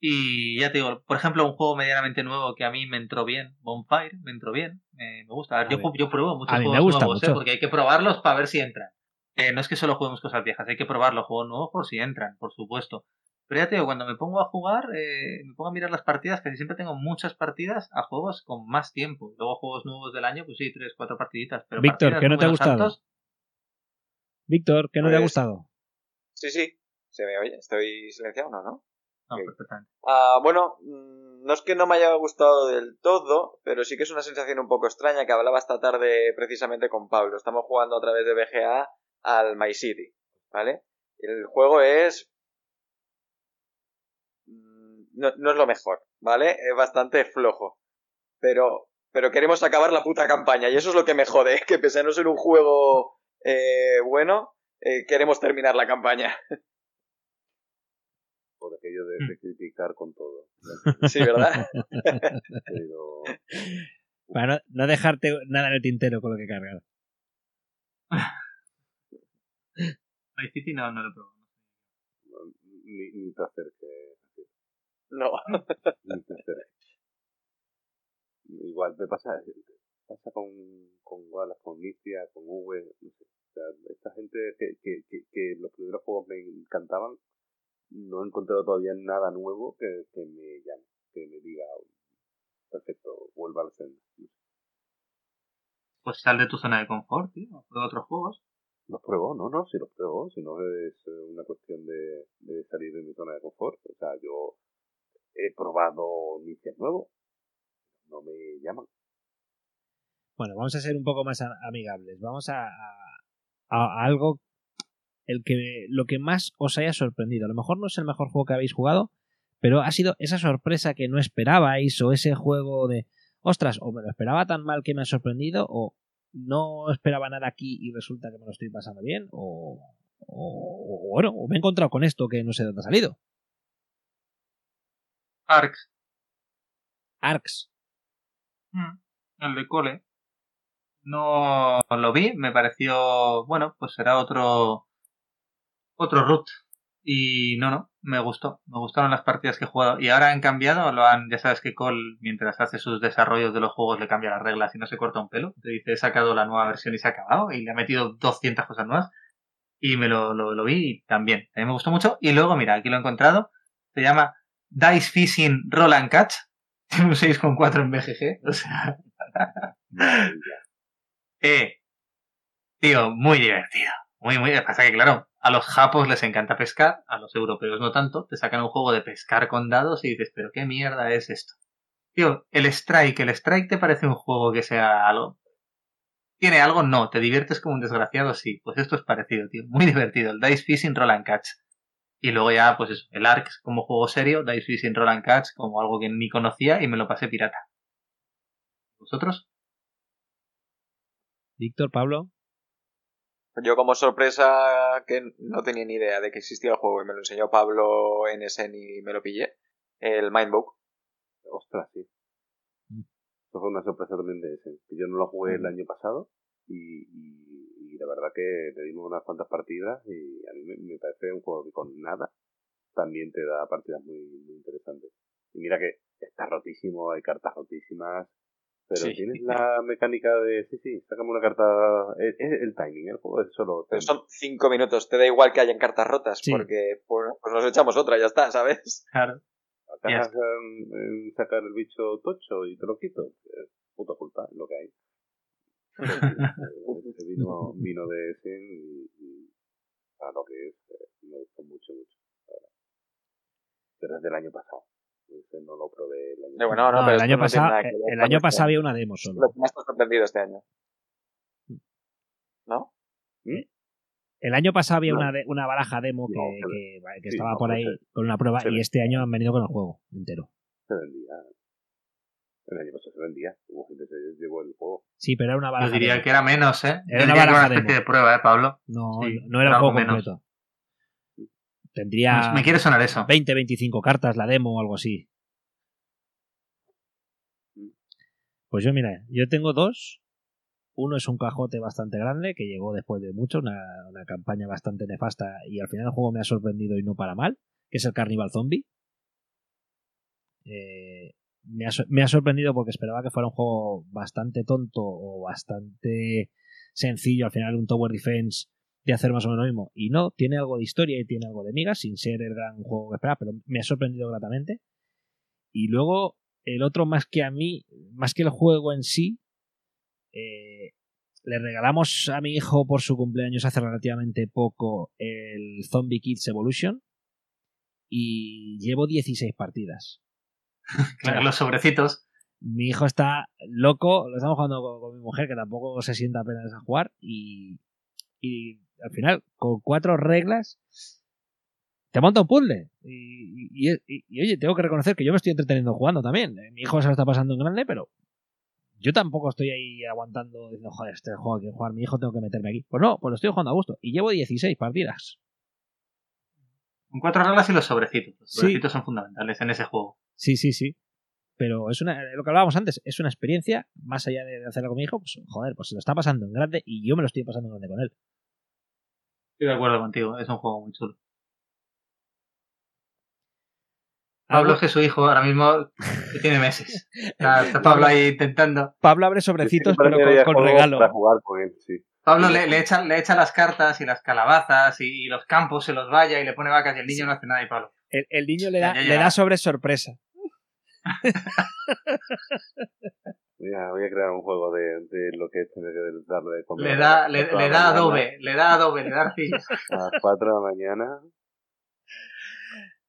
Y ya te digo, por ejemplo, un juego medianamente nuevo que a mí me entró bien, Bonfire, me entró bien, me, me gusta. A ver, A yo, ver. yo pruebo muchos A mí me juegos gusta nuevos, ¿eh? porque hay que probarlos para ver si entran. Eh, no es que solo juguemos cosas viejas, hay que probar los juegos nuevos por si entran, por supuesto. Pero ya te digo, cuando me pongo a jugar, eh, me pongo a mirar las partidas, casi siempre tengo muchas partidas a juegos con más tiempo. Luego juegos nuevos del año, pues sí, tres, cuatro partiditas. Pero Víctor, ¿qué no te ha gustado? altos, Víctor, ¿qué no te ha Pues- gustado? Sí, sí. Se me oye. Estoy silenciado, ¿no? ¿no? No, Ok. perfectamente. Ah, bueno, mm, no es que no me haya gustado del todo, pero sí que es una sensación un poco extraña que hablaba esta tarde precisamente con Pablo. Estamos jugando a través de BGA al My City, ¿vale? El juego es... mm, No, no es lo mejor, ¿vale? Es bastante flojo. Pero, pero queremos acabar la puta campaña y eso es lo que me jode, que pese a no ser un juego eh, bueno, eh, queremos terminar la campaña. Aquello de, de criticar con todo. Sí, ¿verdad? Pero Para no, no dejarte nada en el tintero con lo que cargar. My City no, no lo probé. no, ni, ni te acerques. No. Ni te acerques. Igual, me pasa, pasa con, con Wallace, con Nicia, con V, no sé. O sea, esta gente que, que, que, que los primeros juegos me encantaban, no he encontrado todavía nada nuevo que, que me llame, que me diga, perfecto, vuelva al senda. Pues sal de tu zona de confort, tío. Prueba otros juegos. Los pruebo, no, no, si los pruebo, si no es eh, una cuestión de, de salir de mi zona de confort. O sea, yo he probado nicias nuevos, no me llaman. Bueno, vamos a ser un poco más a- amigables. Vamos a, a- a algo el que lo que más os haya sorprendido. A lo mejor no es el mejor juego que habéis jugado, pero ha sido esa sorpresa que no esperabais o ese juego de ostras, o me lo esperaba tan mal que me ha sorprendido o no esperaba nada aquí y resulta que me lo estoy pasando bien o, o- o bueno, o me he encontrado con esto que no sé de dónde ha salido. Arx, Arcs. Mm, el de cole. No lo vi, me pareció, bueno, pues será otro otro root. Y no, no, me gustó, me gustaron las partidas que he jugado. Y ahora han cambiado, lo han, ya sabes que Cole, mientras hace sus desarrollos de los juegos, le cambia las reglas y no se corta un pelo. Te dice, he sacado la nueva versión y se ha acabado, y le ha metido 200 cosas nuevas. Y me lo, lo, lo vi y también, también me gustó mucho. Y luego, mira, aquí lo he encontrado, se llama Dice Fishing Roll and Catch. Tiene un 6,4 en BGG, o sea, eh, tío, muy divertido. Muy, muy. Pasa que, claro, a los japos les encanta pescar, a los europeos no tanto. Te sacan un juego de pescar con dados y dices, pero qué mierda es esto. Tío, el Strike, ¿el Strike te parece un juego que sea algo? ¿Tiene algo? No. ¿Te diviertes como un desgraciado? Sí. Pues esto es parecido, tío. Muy divertido. El Dice Fishing Roll and Catch. Y luego ya, pues eso, el Ark como juego serio, Dice Fishing Roll and Catch como algo que ni conocía y me lo pasé pirata. ¿Vosotros? Víctor, Pablo. Yo como sorpresa que no tenía ni idea de que existía el juego y me lo enseñó Pablo en ese y me lo pillé. El Mindbook. Ostras, sí. Eso fue una sorpresa también de ese. Que yo no lo jugué el año pasado y, y, y la verdad que le dimos unas cuantas partidas y a mí me, me parece un juego que con nada también te da partidas muy, muy interesantes. Y mira que está rotísimo, hay cartas rotísimas, pero Sí. tienes la mecánica de, sí, sí, sácame una carta, es, es el timing, el juego es solo... Pero son cinco minutos. Te da igual que hayan cartas rotas Sí. porque pues, pues nos echamos otra, ya está, ¿sabes? Claro. Acabas en, en sacar el bicho tocho y te lo quito. Es puta culpa, es lo que hay. Ese vino, vino de Essen y, y a lo que es, eh, me gustó mucho, mucho. Pero es del año pasado. Ese no lo probé el año Eh, bueno, no, No, pero el esto año no tiene pasado, el año este pasado había una demo solo. Lo que me ha sorprendido este año. ¿No? El año pasado había No. una, de- una baraja demo que, No, se que- que sí, estaba no, por ahí se- con una prueba y este año han venido con el juego entero. se vendía. El año pasado se vendía. Hubo gente que se llevó el juego. Sí, pero era una baraja. Yo diría demo. que era menos, ¿eh? Era Yo una baraja una especie demo. de prueba, ¿eh, Pablo? No, Sí, no era el juego menos. completo. Tendría Me quiere sonar eso. 20, 25 cartas la demo o algo así. Pues yo, mira, yo tengo dos. Uno es un cajote bastante grande que llegó después de mucho, una, una campaña bastante nefasta y al final el juego me ha sorprendido y no para mal, que es el Carnival Zombie. Eh, me, ha, me ha sorprendido porque esperaba que fuera un juego bastante tonto o bastante sencillo, al final un Tower Defense de hacer más o menos lo mismo. Y no, tiene algo de historia y tiene algo de migas, sin ser el gran juego que esperaba, pero me ha sorprendido gratamente. Y luego, el otro más que a mí, más que el juego en sí, eh, le regalamos a mi hijo por su cumpleaños hace relativamente poco el Zombie Kids Evolution y llevo 16 partidas. Claro, los sobrecitos. Mi hijo está loco, lo estamos jugando con, con mi mujer que tampoco se sienta apenas a jugar y, y al final con cuatro reglas te monta un puzzle y, y- y- y, oye, tengo que reconocer que yo me estoy entreteniendo jugando también. Eh, Mi hijo se lo está pasando en grande, pero yo tampoco estoy ahí aguantando diciendo, joder, este juego hay que jugar, mi hijo tengo que meterme aquí. Pues no, pues lo estoy jugando a gusto y llevo 16 partidas. Con cuatro reglas y los sobrecitos. Los Sí. sobrecitos son fundamentales en ese juego. Sí, sí, sí. Pero es una, lo que hablábamos antes, es una experiencia, más allá de hacerlo con mi hijo, pues joder, pues se lo está pasando en grande y yo me lo estoy pasando en grande con él. Estoy de acuerdo contigo, es un juego muy chulo. Pablo es que su hijo ahora mismo tiene meses. Está, está Pablo ahí intentando. Pablo abre sobrecitos, pero con, con regalo. Para jugar con él, sí. Pablo le, le echa, le echa las cartas y las calabazas y, y los campos, se los vaya y le pone vacas y el niño no hace nada y Pablo. El, el niño le da, Ya, ya, le da sobre sorpresa. Voy a, voy a crear un juego de, de lo que es tener que darle de comer. Le a da, las le, cuatro de le la da mañana, adobe, le da adobe, le da arcilla. A las 4 de la mañana.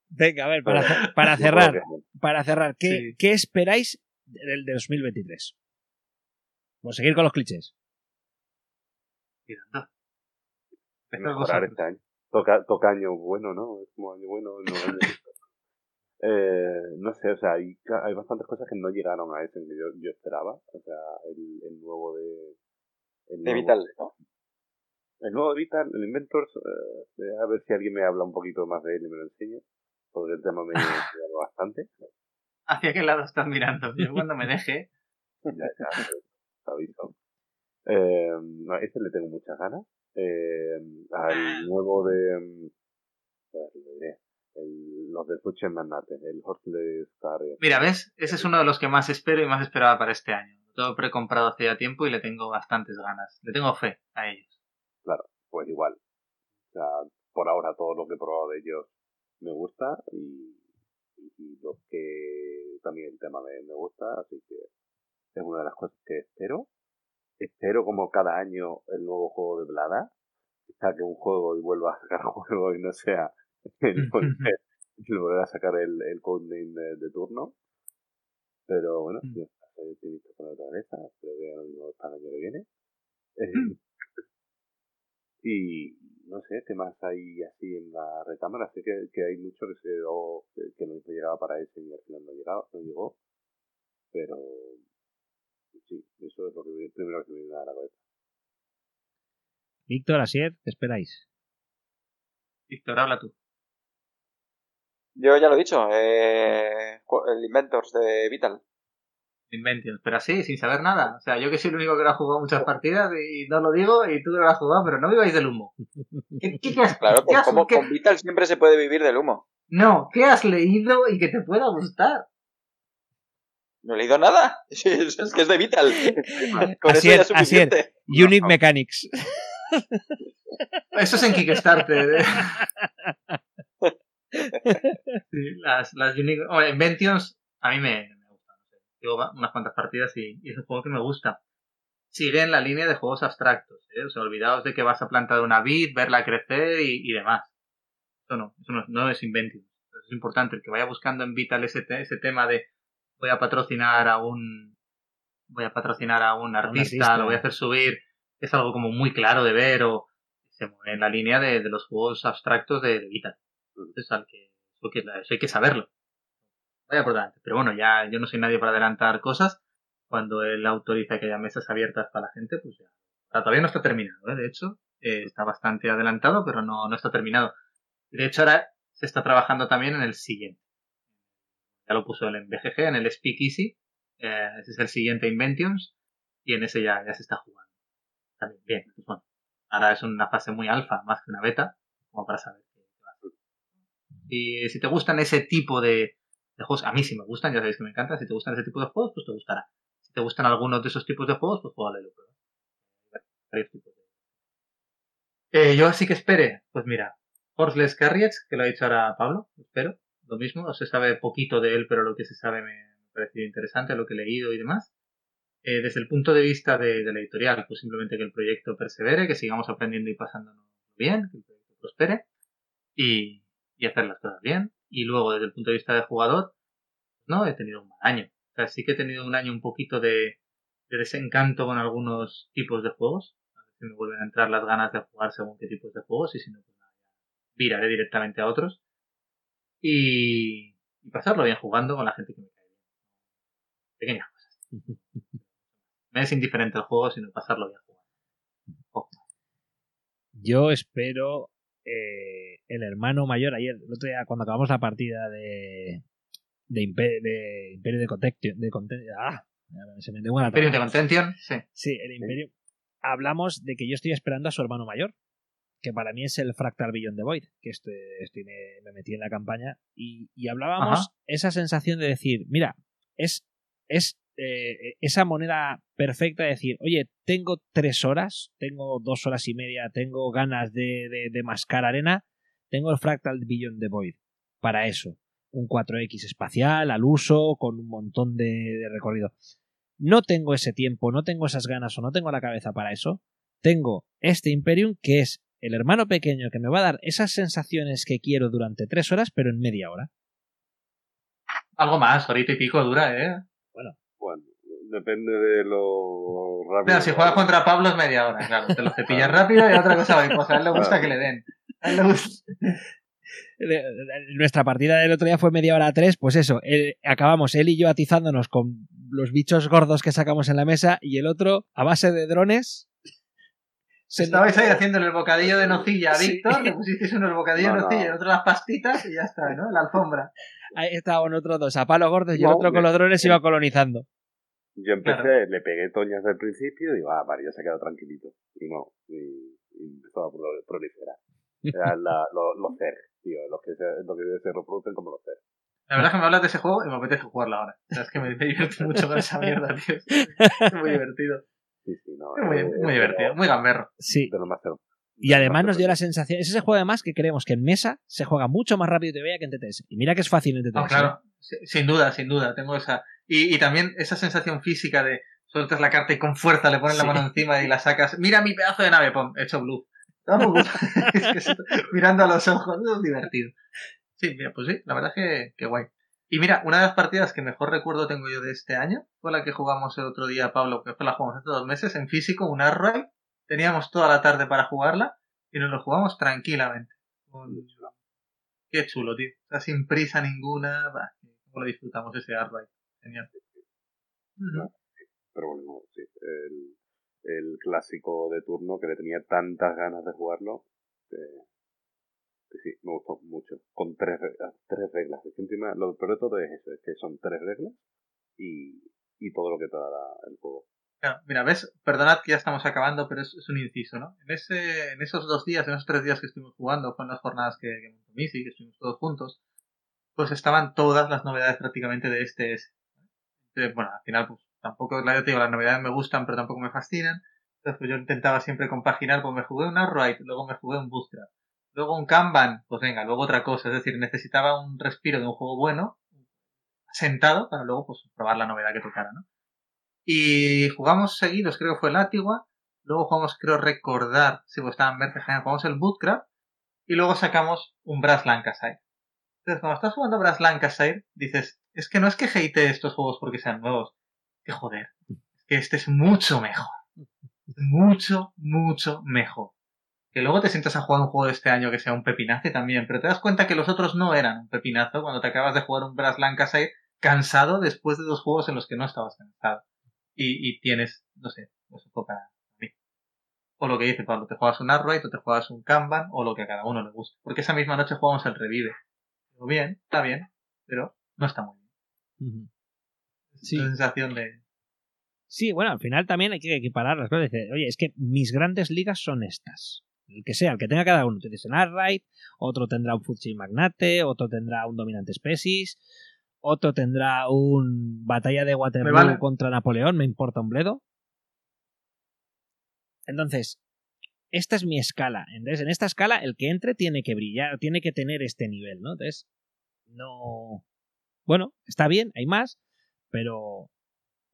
Venga, a ver, para, para cerrar, para cerrar, ¿qué, Sí. qué esperáis del de 2023? Por seguir con los clichés. Tirando. Empezad mejorar este año. Toca, toca año bueno, ¿no? Es como año bueno, no año eh, No sé, o sea, hay, hay bastantes cosas que no llegaron a ese que yo, yo esperaba. O sea, el, el nuevo de... El De nuevo- Vital, ¿no? El nuevo de Vital, el Inventors, eh, a ver si alguien me habla un poquito más de él y me lo enseña. Porque el tema me llama bastante. ¿Hacia qué lado estás mirando? Yo cuando me deje. ya, ya, te aviso. Eh, no, ese le tengo muchas ganas. Eh, al nuevo de. mm, a ver, lo diré, el- los de Fuchen Magnate, el Horseless Carrier. Mira, ¿ves? Ese es uno de los que más espero y más esperaba para este año. Lo tengo precomprado hace ya tiempo y le tengo bastantes ganas. Le tengo fe a ellos. Pues igual. O sea, por ahora todo lo que he probado de ellos me gusta y, y, y lo que también el tema me, me gusta, así que es una de las cosas que espero. Espero como cada año el nuevo juego de Blada, que saque un juego y vuelva a sacar juego y no sea el volver, el volver a sacar el, el codename de, de turno. Pero bueno, Mm. yo estoy optimista con la naturaleza, espero que lo mismo para el año que viene. Eh, Mm. y no sé qué más hay así en la recámara. Sé que, que hay mucho que se quedó, que, que no llegaba para ese y al final no, llegaba, no llegó. Pero sí, eso es lo que primero que me viene a la cabeza. Víctor, Asier, ¿qué esperáis? Víctor, habla tú. Yo ya lo he dicho, eh, el Inventors de Vital. Inventions, pero así, sin saber nada. O sea, yo que soy el único que lo ha jugado muchas partidas y no lo digo y tú que lo has jugado, pero no viváis del humo. ¿Qué, qué- qué has, Claro, qué pues has- como qué- con Vital siempre se puede vivir del humo. No, ¿qué has leído y que te pueda gustar? No he leído nada. Es, es que es de Vital. Con Asier, eso ya es suficiente. Unique Mechanics. Eso es en Kickstarter. ¿eh? Sí, las, las. Hombre, Inventions a mí me, me gusta. no sé. Llevo unas cuantas partidas y, y es un juego que me gusta. sigue en la línea de juegos abstractos. ¿eh? O sea, olvidaos de que vas a plantar una vid, verla crecer y, demás. Eso no, eso no, no es Inventive. es importante el que vaya buscando en Vital ese, ese tema de voy a patrocinar a un voy a patrocinar a un artista, lo voy a hacer subir, es algo como muy claro de ver o se mueve en la línea de, los juegos abstractos de, Vital. Entonces, al que, eso hay que saberlo. Vaya por delante. Pero bueno, ya yo no soy nadie para adelantar cosas. Cuando él autoriza que haya mesas abiertas para la gente, pues ya. todavía no está terminado, ¿eh? de hecho. Eh, está bastante adelantado, pero no, no está terminado. De hecho, ahora se está trabajando también en el siguiente. Ya lo puso él en BGG, en el Speakeasy. Eh, ese es el siguiente Inventions. Y en ese ya, ya se está jugando. También, bien. Pues bueno, ahora es una fase muy alfa, más que una beta, como para saber qué va a hacer. Y si te gustan ese tipo de, de juegos, a mí sí me gustan, ya sabéis que me encantan, si te gustan ese tipo de juegos, pues te gustará. Si te gustan algunos de esos tipos de juegos, pues Varios tipos eh, yo así que espere, pues mira, Horseless Carriage, que lo ha dicho ahora Pablo, espero, lo mismo, se sabe poquito de él, pero lo que se sabe me, ha parecido interesante, lo que he leído y demás. Eh, desde el punto de vista de, la editorial, pues simplemente que el proyecto persevere, que sigamos aprendiendo y pasándonos bien, que el proyecto prospere y, y hacer las cosas bien. Y luego, desde el punto de vista de jugador, no he tenido un mal año. O sea, sí que he tenido un año un poquito de, desencanto con algunos tipos de juegos. A ver si me vuelven a entrar las ganas de jugar según qué tipos de juegos y si no, pues nada, viraré directamente a otros. Y, pasarlo bien jugando con la gente que me cae bien. Pequeñas cosas. me es indiferente el juego, sino pasarlo bien jugando. Yo espero eh, el hermano mayor, ayer, el otro día, cuando acabamos la partida de, de, Imperio de, Imperio de Contention, de ah, se me Imperio de Contention, sí. Sí, el Imperio. Hablamos de que yo estoy esperando a su hermano mayor, que para mí es el Fractal Billion de Void, que estoy, estoy me, metí en la campaña, y, y hablábamos esa sensación de decir, mira, es, es eh, esa moneda perfecta de decir, oye, tengo tres horas, tengo dos horas y media, tengo ganas de, de, mascar arena, tengo el Fractal Billion de Void para eso. Un 4X espacial, al uso, con un montón de, recorrido. No tengo ese tiempo, no tengo esas ganas o no tengo la cabeza para eso. Tengo este Imperium que es el hermano pequeño que me va a dar esas sensaciones que quiero durante tres horas, pero en media hora. Algo más, ahorita y pico dura, ¿eh? Bueno, depende de lo rápido. Pero si juegas contra Pablo es media hora, claro. Te lo cepillas rápido y otra cosa, pues a él le gusta que le den. A él le gusta. Nuestra partida del otro día fue media hora a tres, pues eso, acabamos él y yo atizándonos con los bichos gordos que sacamos en la mesa y el otro, a base de drones, Estabais ahí haciéndole el bocadillo de nocilla a Víctor, le pusisteis uno el bocadillo de nocilla y otro las pastitas y ya está, ¿no? La alfombra. Ahí estaban otros dos, a palo gordos y el otro con los drones iba colonizando. Yo empecé, le pegué toñas al principio y digo, ah, vale, ya se ha quedado tranquilito. Y no, y, empezó a proliferar. Eran los CER, tío, los que, se, los que se reproducen como los CER. La verdad es que me hablas de ese juego y me apetece jugarlo ahora. O sea, es que me, divierte mucho con esa mierda, tío. Es muy divertido. Sí, sí, no, es muy, eh, muy divertido, muy gamberro. Sí. Y además nos dio la sensación, es ese juego además que creemos que en mesa se juega mucho más rápido y te vea que en TTS. Y mira que es fácil en TTS. Ah, claro, sin duda, sin duda, tengo esa. Y, y, también esa sensación física de sueltas la carta y con fuerza le pones la mano encima y la sacas. Mira mi pedazo de nave, pum, hecho blue. mirando a los ojos, es divertido. Sí, mira, pues sí, la verdad es que, guay. Y mira, una de las partidas que mejor recuerdo tengo yo de este año fue la que jugamos el otro día, Pablo, que fue la jugamos hace dos meses en físico, un Arroy. Teníamos toda la tarde para jugarla y nos lo jugamos tranquilamente. Qué chulo, tío. O sea, sin prisa ninguna. Bah, ¿Cómo lo disfrutamos ese Arroy? Genial. Pero bueno, sí. El, el, clásico de turno que le tenía tantas ganas de jugarlo. Que, sí, me gustó mucho. Con tres, tres reglas. Es que encima, lo peor de todo es eso, es que son tres reglas y, y todo lo que te da el juego. Mira, ves, perdonad que ya estamos acabando, pero es, un inciso, ¿no? En, ese, en esos dos días, en esos tres días que estuvimos jugando, con las jornadas que, que montó que estuvimos todos juntos, pues estaban todas las novedades prácticamente de este S. bueno, al final, pues tampoco, ya te digo, las novedades me gustan, pero tampoco me fascinan. Entonces, pues yo intentaba siempre compaginar, pues me jugué un Arrowite, luego me jugué un Bootstrap, luego un Kanban, pues venga, luego otra cosa. Es decir, necesitaba un respiro de un juego bueno, sentado, para luego, pues, probar la novedad que tocara, ¿no? Y jugamos seguidos, creo que fue Látigua. Luego jugamos, creo recordar, si pues estaba en verde jugamos el Bootcraft. Y luego sacamos un Brass Lancashire. Entonces, cuando estás jugando Brass Lancashire, dices, es que no es que hate estos juegos porque sean nuevos. Que joder, es que este es mucho mejor. Mucho, mucho mejor. Que luego te sientas a jugar un juego de este año que sea un pepinazo también, pero te das cuenta que los otros no eran un pepinazo cuando te acabas de jugar un Brass Lancashire cansado después de dos juegos en los que no estabas cansado. Y, y tienes, no sé, eso toca o lo que dice Pablo, te juegas un Arrowhead o te juegas un Kanban o lo que a cada uno le guste. Porque esa misma noche jugamos el Revive. Pero bien, está bien, pero no está muy bien. Sí. La sensación de... Sí, bueno, al final también hay que equiparar las cosas. Dice, oye, es que mis grandes ligas son estas. El que sea, el que tenga cada uno. Tienes un Arrowhead, otro tendrá un Futsi Magnate, otro tendrá un Dominante Species, otro tendrá un Batalla de Waterloo contra Napoleón, me importa un bledo. Entonces, esta es mi escala. Entonces, en esta escala, el que entre tiene que brillar, tiene que tener este nivel, ¿no? Entonces, no. Bueno, está bien, hay más, pero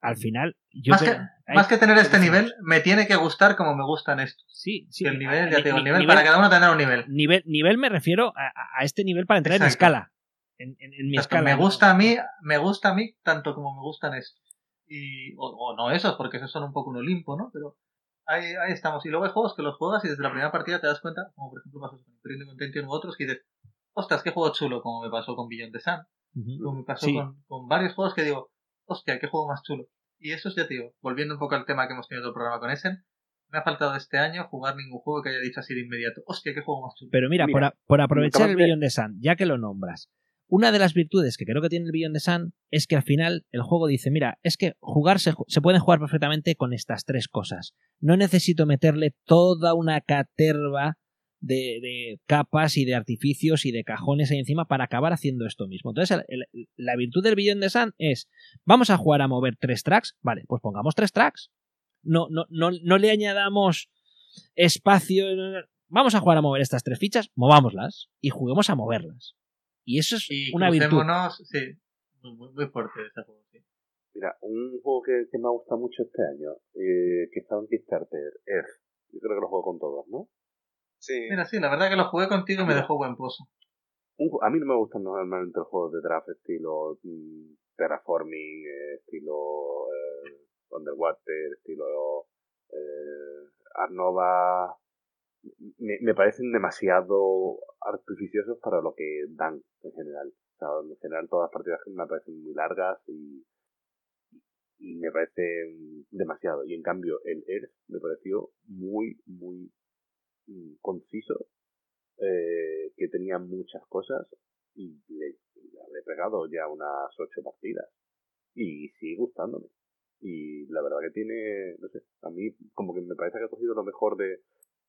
al final. Yo más, que, más que tener este nivel, me tiene que gustar como me gustan estos. Sí, sí. El nivel, ya tengo el nivel, para cada uno tener un nivel. Nivel, nivel me refiero a, este nivel para entrar en escala. En, mi escala. Me gusta a mí, me gusta a mí tanto como me gustan estos. Y, o, o no esos, porque esos son un poco un Olimpo, ¿no? Pero ahí, ahí estamos. Y luego hay juegos que los juegas y desde la primera partida te das cuenta, como por ejemplo pasó con Imperio Contention u otros, que dices, ostras, qué juego chulo, como me pasó con Beyond the Sun. Como me pasó con, con, varios juegos que digo, hostia, qué juego más chulo. Y eso es, ya te digo, volviendo un poco al tema que hemos tenido el programa con Essen, me ha faltado este año jugar ningún juego que haya dicho así de inmediato, hostia, qué juego más chulo. Pero mira, por, por, aprovechar el Beyond the Sun, ya que lo nombras, una de las virtudes que creo que tiene el Beyond the Sun es que al final el juego dice, mira, es que jugar se, puede jugar perfectamente con estas tres cosas. No necesito meterle toda una caterva de, capas y de artificios y de cajones ahí encima para acabar haciendo esto mismo. Entonces, la virtud del Beyond the Sun es, vamos a jugar a mover tres tracks, vale, pues pongamos tres tracks. No, no, no, no le añadamos espacio, vamos a jugar a mover estas tres fichas, movámoslas y juguemos a moverlas. Y eso es una virtud. Sí, muy, muy fuerte ese juego, sí. Mira, un juego que, que me ha gustado mucho este año, eh, que estaba en Kickstarter, es, yo creo que lo juego con todos, ¿no? Sí. Mira, sí, la verdad que lo jugué contigo y me dejó buen pozo. a mí no me gustan normalmente los juegos de draft estilo mm, terraforming, eh, estilo eh, underwater, estilo eh, Arnova, me, me, parecen demasiado artificiosos para lo que dan en general. O sea, en general todas las partidas me parecen muy largas y, y me parecen demasiado. Y en cambio el Earth me pareció muy, muy mm, conciso, eh, que tenía muchas cosas y le, le he pegado ya unas ocho partidas. Y sigue gustándome. Y la verdad que tiene, no sé, a mí como que me parece que ha cogido lo mejor de,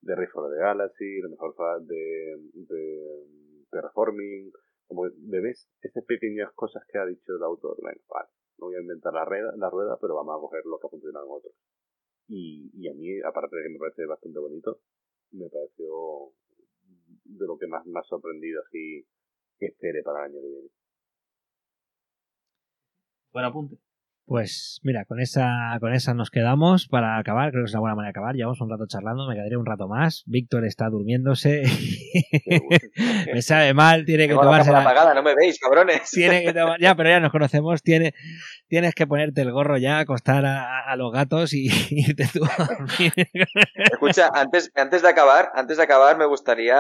de Rift de Galaxy, lo mejor de, de, Terraforming, como ves esas pequeñas cosas que ha dicho el autor, vale, no voy a inventar la rueda, la rueda, pero vamos a coger lo que ha funcionado en otros. Y, y a mí, aparte de que me parece bastante bonito, me pareció de lo que más me ha sorprendido así que espere para el año que viene. Buen apunte. Pues mira, con esa, con esa nos quedamos para acabar. Creo que es una buena manera de acabar. Llevamos un rato charlando, me quedaré un rato más. Víctor está durmiéndose. me sabe mal, tiene que tomarse. La... apagada, no me veis, cabrones. Tiene que tomar... Ya, pero ya nos conocemos. Tiene... Tienes que ponerte el gorro ya, acostar a, los gatos y irte tú a dormir. Escucha, antes, antes de acabar, antes de acabar, me gustaría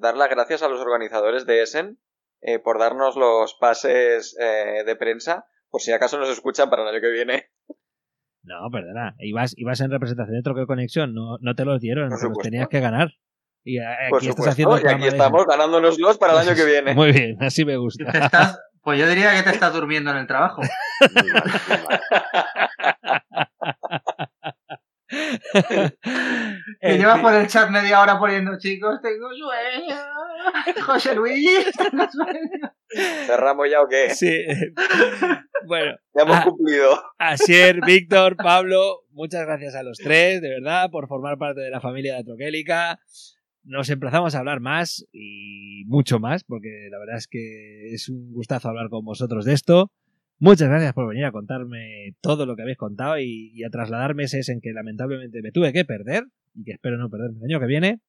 dar las gracias a los organizadores de Essen eh, por darnos los pases eh, de prensa por si acaso nos escuchan para el año que viene. No, perdona, ibas, ibas en representación de Troqueo Conexión, no, no te los dieron, los tenías que ganar. Y aquí estás haciendo y aquí estamos ganándonoslos para el año que viene. Muy bien, así me gusta. pues yo diría que te estás durmiendo en el trabajo. que llevas por el chat media hora poniendo, chicos, tengo sueño. José Luis, tengo sueño. ¿Cerramos ya o qué? Sí. Bueno. Ya hemos cumplido. Asier, Víctor, Pablo, muchas gracias a los tres, de verdad, por formar parte de la familia de Troquélica. Nos emplazamos a hablar más y mucho más, porque la verdad es que es un gustazo hablar con vosotros de esto. Muchas gracias por venir a contarme todo lo que habéis contado y, a trasladarme ese en que lamentablemente me tuve que perder y que espero no perderme el año que viene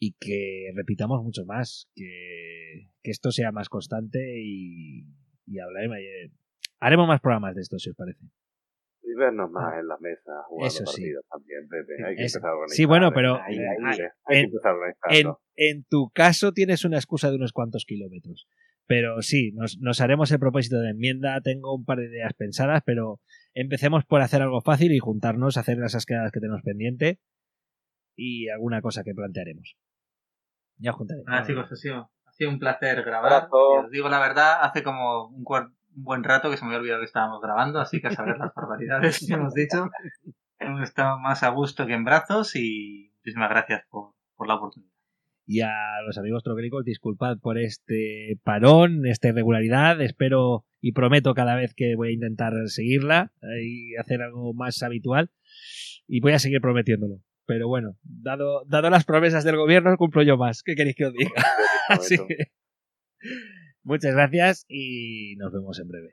y que repitamos mucho más, que, esto sea más constante y, y hablaremos, eh, haremos más programas de esto si os parece. Y vernos más en la mesa jugando Eso partidos también, Pepe. Hay que empezar a organizar. Sí, bueno, pero en, en, tu caso tienes una excusa de unos cuantos kilómetros. Pero sí, nos, haremos el propósito de enmienda. Tengo un par de ideas pensadas, pero empecemos por hacer algo fácil y juntarnos, hacer esas quedadas que tenemos pendiente y alguna cosa que plantearemos. Ya os contaré. Ah, chicos, ha sido, ha sido un placer grabar. Os digo la verdad, hace como un, buen rato que se me había olvidado que estábamos grabando, así que a saber las barbaridades que hemos dicho. Hemos estado más a gusto que en brazos y muchísimas gracias por, por la oportunidad. Y a los amigos troquelicos, disculpad por este parón, esta irregularidad. Espero y prometo cada vez que voy a intentar seguirla y hacer algo más habitual. Y voy a seguir prometiéndolo. Pero bueno, dado, dado las promesas del gobierno, cumplo yo más. ¿Qué queréis que os diga? Así que, muchas gracias y nos vemos en breve.